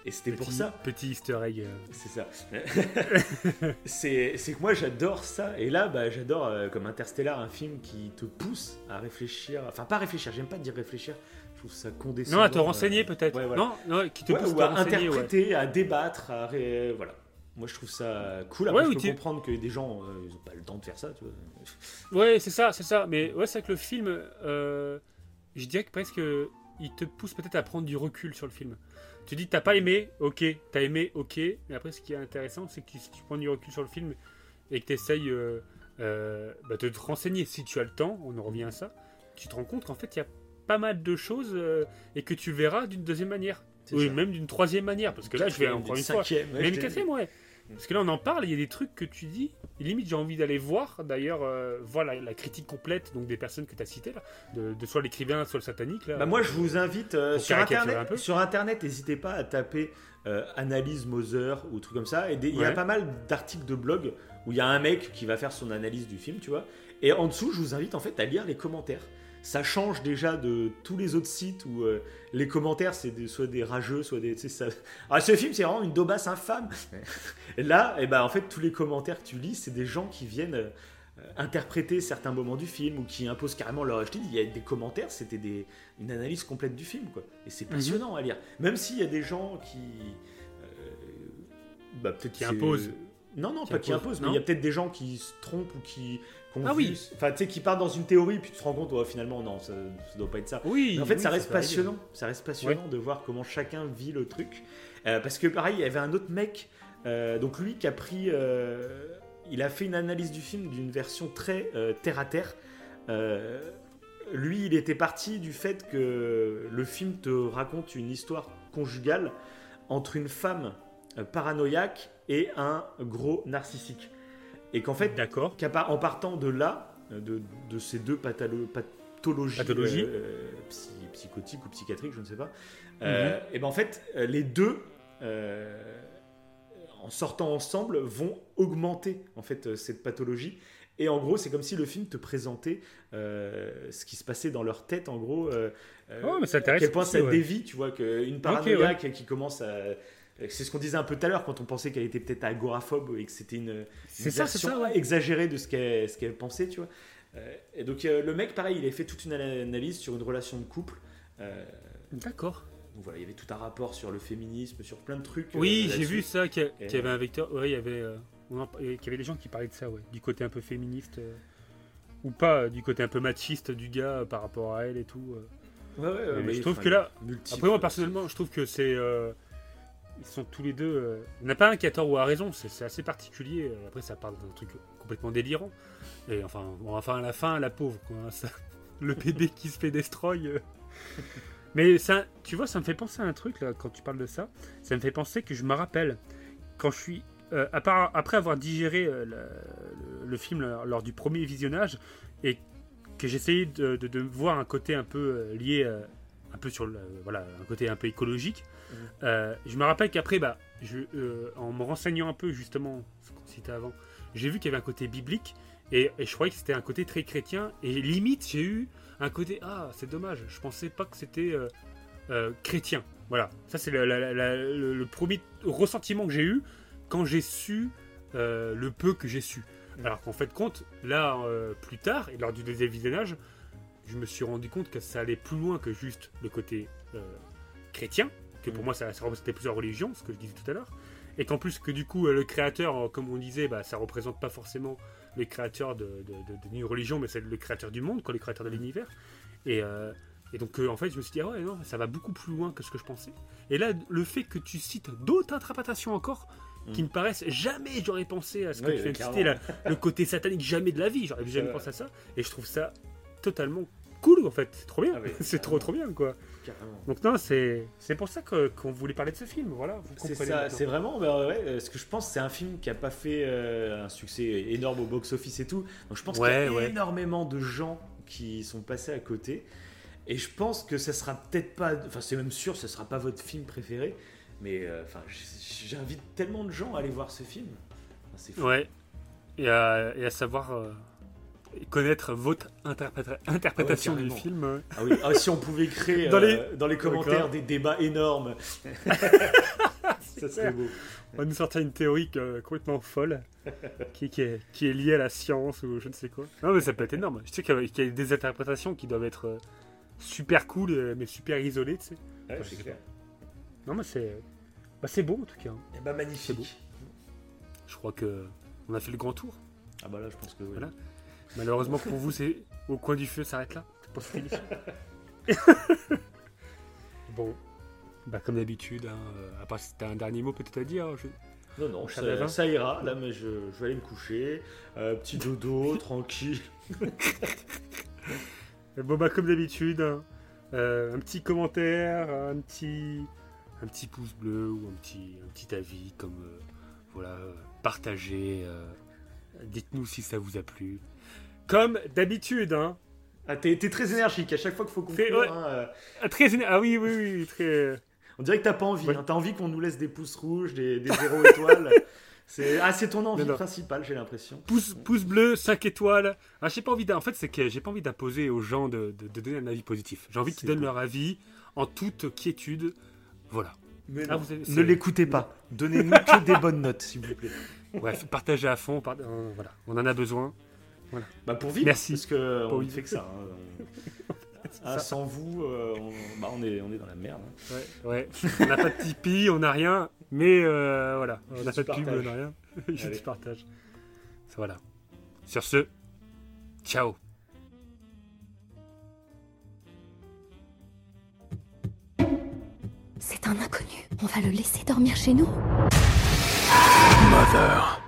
Et c'était pour ça. Petit easter egg. euh. C'est ça. c'est, c'est que moi, j'adore ça. Et là, bah, j'adore, euh, comme Interstellar, un film qui te pousse à réfléchir. Enfin, pas réfléchir, j'aime pas dire réfléchir. Trouve ça condescendant. Non, à te euh, renseigner peut-être. ouais, voilà. Non, non, qui te Ouais, pousse ou à ouais. interpréter, à débattre, à ré- voilà. Moi, je trouve ça cool. Après, je peux comprendre que des gens, euh, ils ont pas le temps de faire ça, tu vois. Ouais, c'est ça, c'est ça. Mais ouais, c'est que le film, euh, je dirais que presque, il te pousse peut-être à prendre du recul sur le film. Tu dis, t'as pas aimé, ok, t'as aimé, ok. Mais après, ce qui est intéressant, c'est que si tu prends du recul sur le film et que tu essayes bah, de te renseigner, si tu as le temps, on en revient à ça, tu te rends compte qu'en fait, il y a pas mal de choses euh, et que tu verras d'une deuxième manière. Oui, ça. même d'une troisième manière. Parce que là, je vais encore une fois. Même quatrième, ouais. Parce que là, on en parle, il y a des trucs que tu dis, et limite, j'ai envie d'aller voir, d'ailleurs, euh, voir la, la critique complète donc des personnes que tu as citées, là, de, de soit l'écrivain, soit le satanique. Là. Bah moi, je vous invite euh, sur internet. Sur internet, n'hésitez pas à taper euh, analyse Moser ou truc comme ça. Et des- il y a pas mal d'articles de blog où il y a un mec qui va faire son analyse du film, tu vois. Et en dessous, je vous invite en fait à lire les commentaires. Ça change déjà de tous les autres sites où euh, les commentaires c'est des- soit des rageux, soit des. Ça... Ah, ce film c'est vraiment une daubasse infâme. Et là, et ben en fait, tous les commentaires que tu lis, c'est des gens qui viennent euh, interpréter certains moments du film ou qui imposent carrément leur. Je te dis, il y a des commentaires, c'était des... une analyse complète du film, quoi. Et c'est passionnant à lire. Même s'il y a des gens qui. euh, bah, peut-être Qui imposent. Non, non, Qui pas qui imposent, mais il y a peut-être des gens qui se trompent ou qui. Ah oui. Enfin, tu sais, qui partent dans une théorie, puis tu te rends compte, ouais, finalement, non, ça, ça doit pas être ça. Oui, Mais en fait, oui, ça reste passionnant. Ça reste passionnant de voir comment chacun vit le truc. Euh, parce que pareil, il y avait un autre mec, euh, donc lui qui a pris, euh, il a fait une analyse du film d'une version très terre à terre. Lui, il était parti du fait que le film te raconte une histoire conjugale entre une femme paranoïaque et un gros narcissique. Et qu'en fait, D'accord. qu'à part- en partant de là, euh, de, de ces deux patholo- pathologies, Pathologies. euh, psy- psychotiques ou psychiatriques, je ne sais pas, Mhm. euh, et ben en fait, euh, les deux, euh, en sortant ensemble, vont augmenter en fait euh, cette pathologie. Et en gros, c'est comme si le film te présentait euh, ce qui se passait dans leur tête, en gros. euh, euh, Oh, mais c'est à quel point ça ouais. dévie, tu vois, qu'une paranoïaque qui commence à C'est ce qu'on disait un peu tout à l'heure quand on pensait qu'elle était peut-être agoraphobe et que c'était une, une C'est ça, c'est version ça, ouais. exagérée de ce qu'elle pensait, tu vois. Euh, et donc euh, le mec, pareil, il a fait toute une analyse sur une relation de couple. Euh, D'accord. donc voilà, il y avait tout un rapport sur le féminisme, sur plein de trucs. euh, Oui, j'ai vu ça, qu'il y, avait un vecteur. Ouais, il y avait, euh, qu'il y avait des gens qui parlaient de ça, ouais. Du côté un peu féministe. euh, ou pas, euh, du côté un peu machiste du gars euh, par rapport à elle et tout. euh. Ouais, ouais, Mais je il- trouve que là- multiple- Après, moi, personnellement, je trouve que c'est. Ils sont tous les deux. euh, Il n'y en a pas un qui a tort ou a raison, c'est assez particulier. euh, Après, ça parle d'un truc complètement délirant. Et enfin, bon, enfin à la fin, la pauvre, quoi, hein, ça- le bébé qui se fait destroy. euh. Mais ça, tu vois, ça me fait penser à un truc, là, quand tu parles de ça. Ça me fait penser que je me rappelle, quand je suis. euh, part- après avoir digéré le, le film lors, lors du premier visionnage, et que j'essayais de, de- de voir un côté un peu lié, un peu sur le, voilà, un côté un peu écologique. Euh, je me rappelle qu'après, bah, je, euh, en me renseignant un peu justement, ce qu'on citait avant, j'ai vu qu'il y avait un côté biblique et, et je croyais que c'était un côté très chrétien et limite j'ai eu un côté ah c'est dommage, je pensais pas que c'était euh, chrétien. Voilà, ça c'est le, la- la- le- le premier ressentiment que j'ai eu quand j'ai su le peu que j'ai su. Alors qu'en fait compte, là plus tard et lors du deuxième visionnage, je me suis rendu compte que ça allait plus loin que juste le côté chrétien, que pour Mm. moi ça, ça représentait plusieurs religions, ce que je disais tout à l'heure, et qu'en plus que du coup euh, le créateur, euh, comme on disait, bah, ça représente pas forcément le créateur de, de, de- religion, mais c'est le créateur du monde, quoi, le créateur de l'univers. Et, euh, et donc euh, en fait je me suis dit, ah ouais, non, ça va beaucoup plus loin que ce que je pensais. Et là, le fait que tu cites d'autres interprétations encore, qui Mm. me paraissent jamais j'aurais pensé à ce que Oui, tu viens de citer, là, le côté satanique, jamais de la vie, j'aurais jamais pensé à ça. Et je trouve ça totalement cool en fait, c'est trop bien, Ah oui, c'est trop trop bien quoi. Carrément. Donc non, c'est c'est pour ça qu'on voulait parler de ce film, voilà. C'est ça, vraiment, bah ouais, ce que je pense, c'est un film qui a pas fait euh, un succès énorme au box-office et tout. Donc je pense qu'il y a ouais. énormément de gens qui sont passés à côté. Et je pense que ça sera peut-être pas, enfin c'est même sûr, ça sera pas votre film préféré. Mais euh, enfin, j'invite tellement de gens à aller voir ce film. Enfin, c'est fou. Ouais. Et à, et à savoir euh, connaître votre interpréta- interprétation du carrément. film. euh. Ah oui, ah, si on pouvait créer Dans les- les... dans les commentaires des débats énormes. ça serait beau. On va nous sortir une théorie euh, complètement folle qui, qui est, qui est liée à la science ou je ne sais quoi. Non, mais ça peut être énorme. Je sais qu'il y a- qu'il y a des interprétations qui doivent être euh, super cool, euh, mais super isolées, tu sais. Ouais, sais clair. Non, mais c'est bah, beau en tout cas. hein. Eh ben beau. magnifique. Je crois que on a fait le grand tour. Ah bah là, je pense que oui. Voilà. Malheureusement pour vous, c'est au coin du feu s'arrête là. C'est pour émission. bon, bah comme d'habitude, hein, euh, à part si t'as un dernier mot peut-être à dire. je- Non, non, Au ça, ira. Là, mais je, je vais aller me coucher. Euh, petit dodo, tranquille. Bon bah comme d'habitude, hein, euh, un petit commentaire, un petit, un petit pouce bleu ou un petit, un petit avis comme euh, voilà, partagez. Dites-nous si ça vous a plu. Comme d'habitude, hein. Ah, t'es très énergique à chaque fois qu'il faut conclure. ouais. hein, euh, Ah, très ah oui oui oui très. on dirait que t'as pas envie. Ouais. hein. T'as envie qu'on nous laisse des pouces rouges, des, des zéro étoiles. C'est ah, c'est ton envie Non, non. principale, j'ai l'impression. Pouce, pouce bleu, 5 étoiles. Ah, j'ai pas envie En fait, c'est que j'ai pas envie d'imposer aux gens de, de- de donner un avis positif. J'ai envie qu'ils donnent leur avis en toute quiétude. Voilà. Mais Ah, vous avez- ne l'écoutez pas. Donnez-nous que des bonnes notes, s'il vous plaît. Bref, partagez à fond. euh, voilà. On en a besoin. Bah pour vivre, Merci. parce que Pour on vivre. fait que ça. hein. Ah, sans vous, euh, on, bah, on, est, on est dans la merde. hein. Ouais, ouais. On n'a pas de Tipeee, on n'a rien. Mais euh, voilà. On n'a pas de pub, on n'a rien. Allez. du partage. Voilà. Sur ce, ciao. C'est un inconnu. On va le laisser dormir chez nous Mother.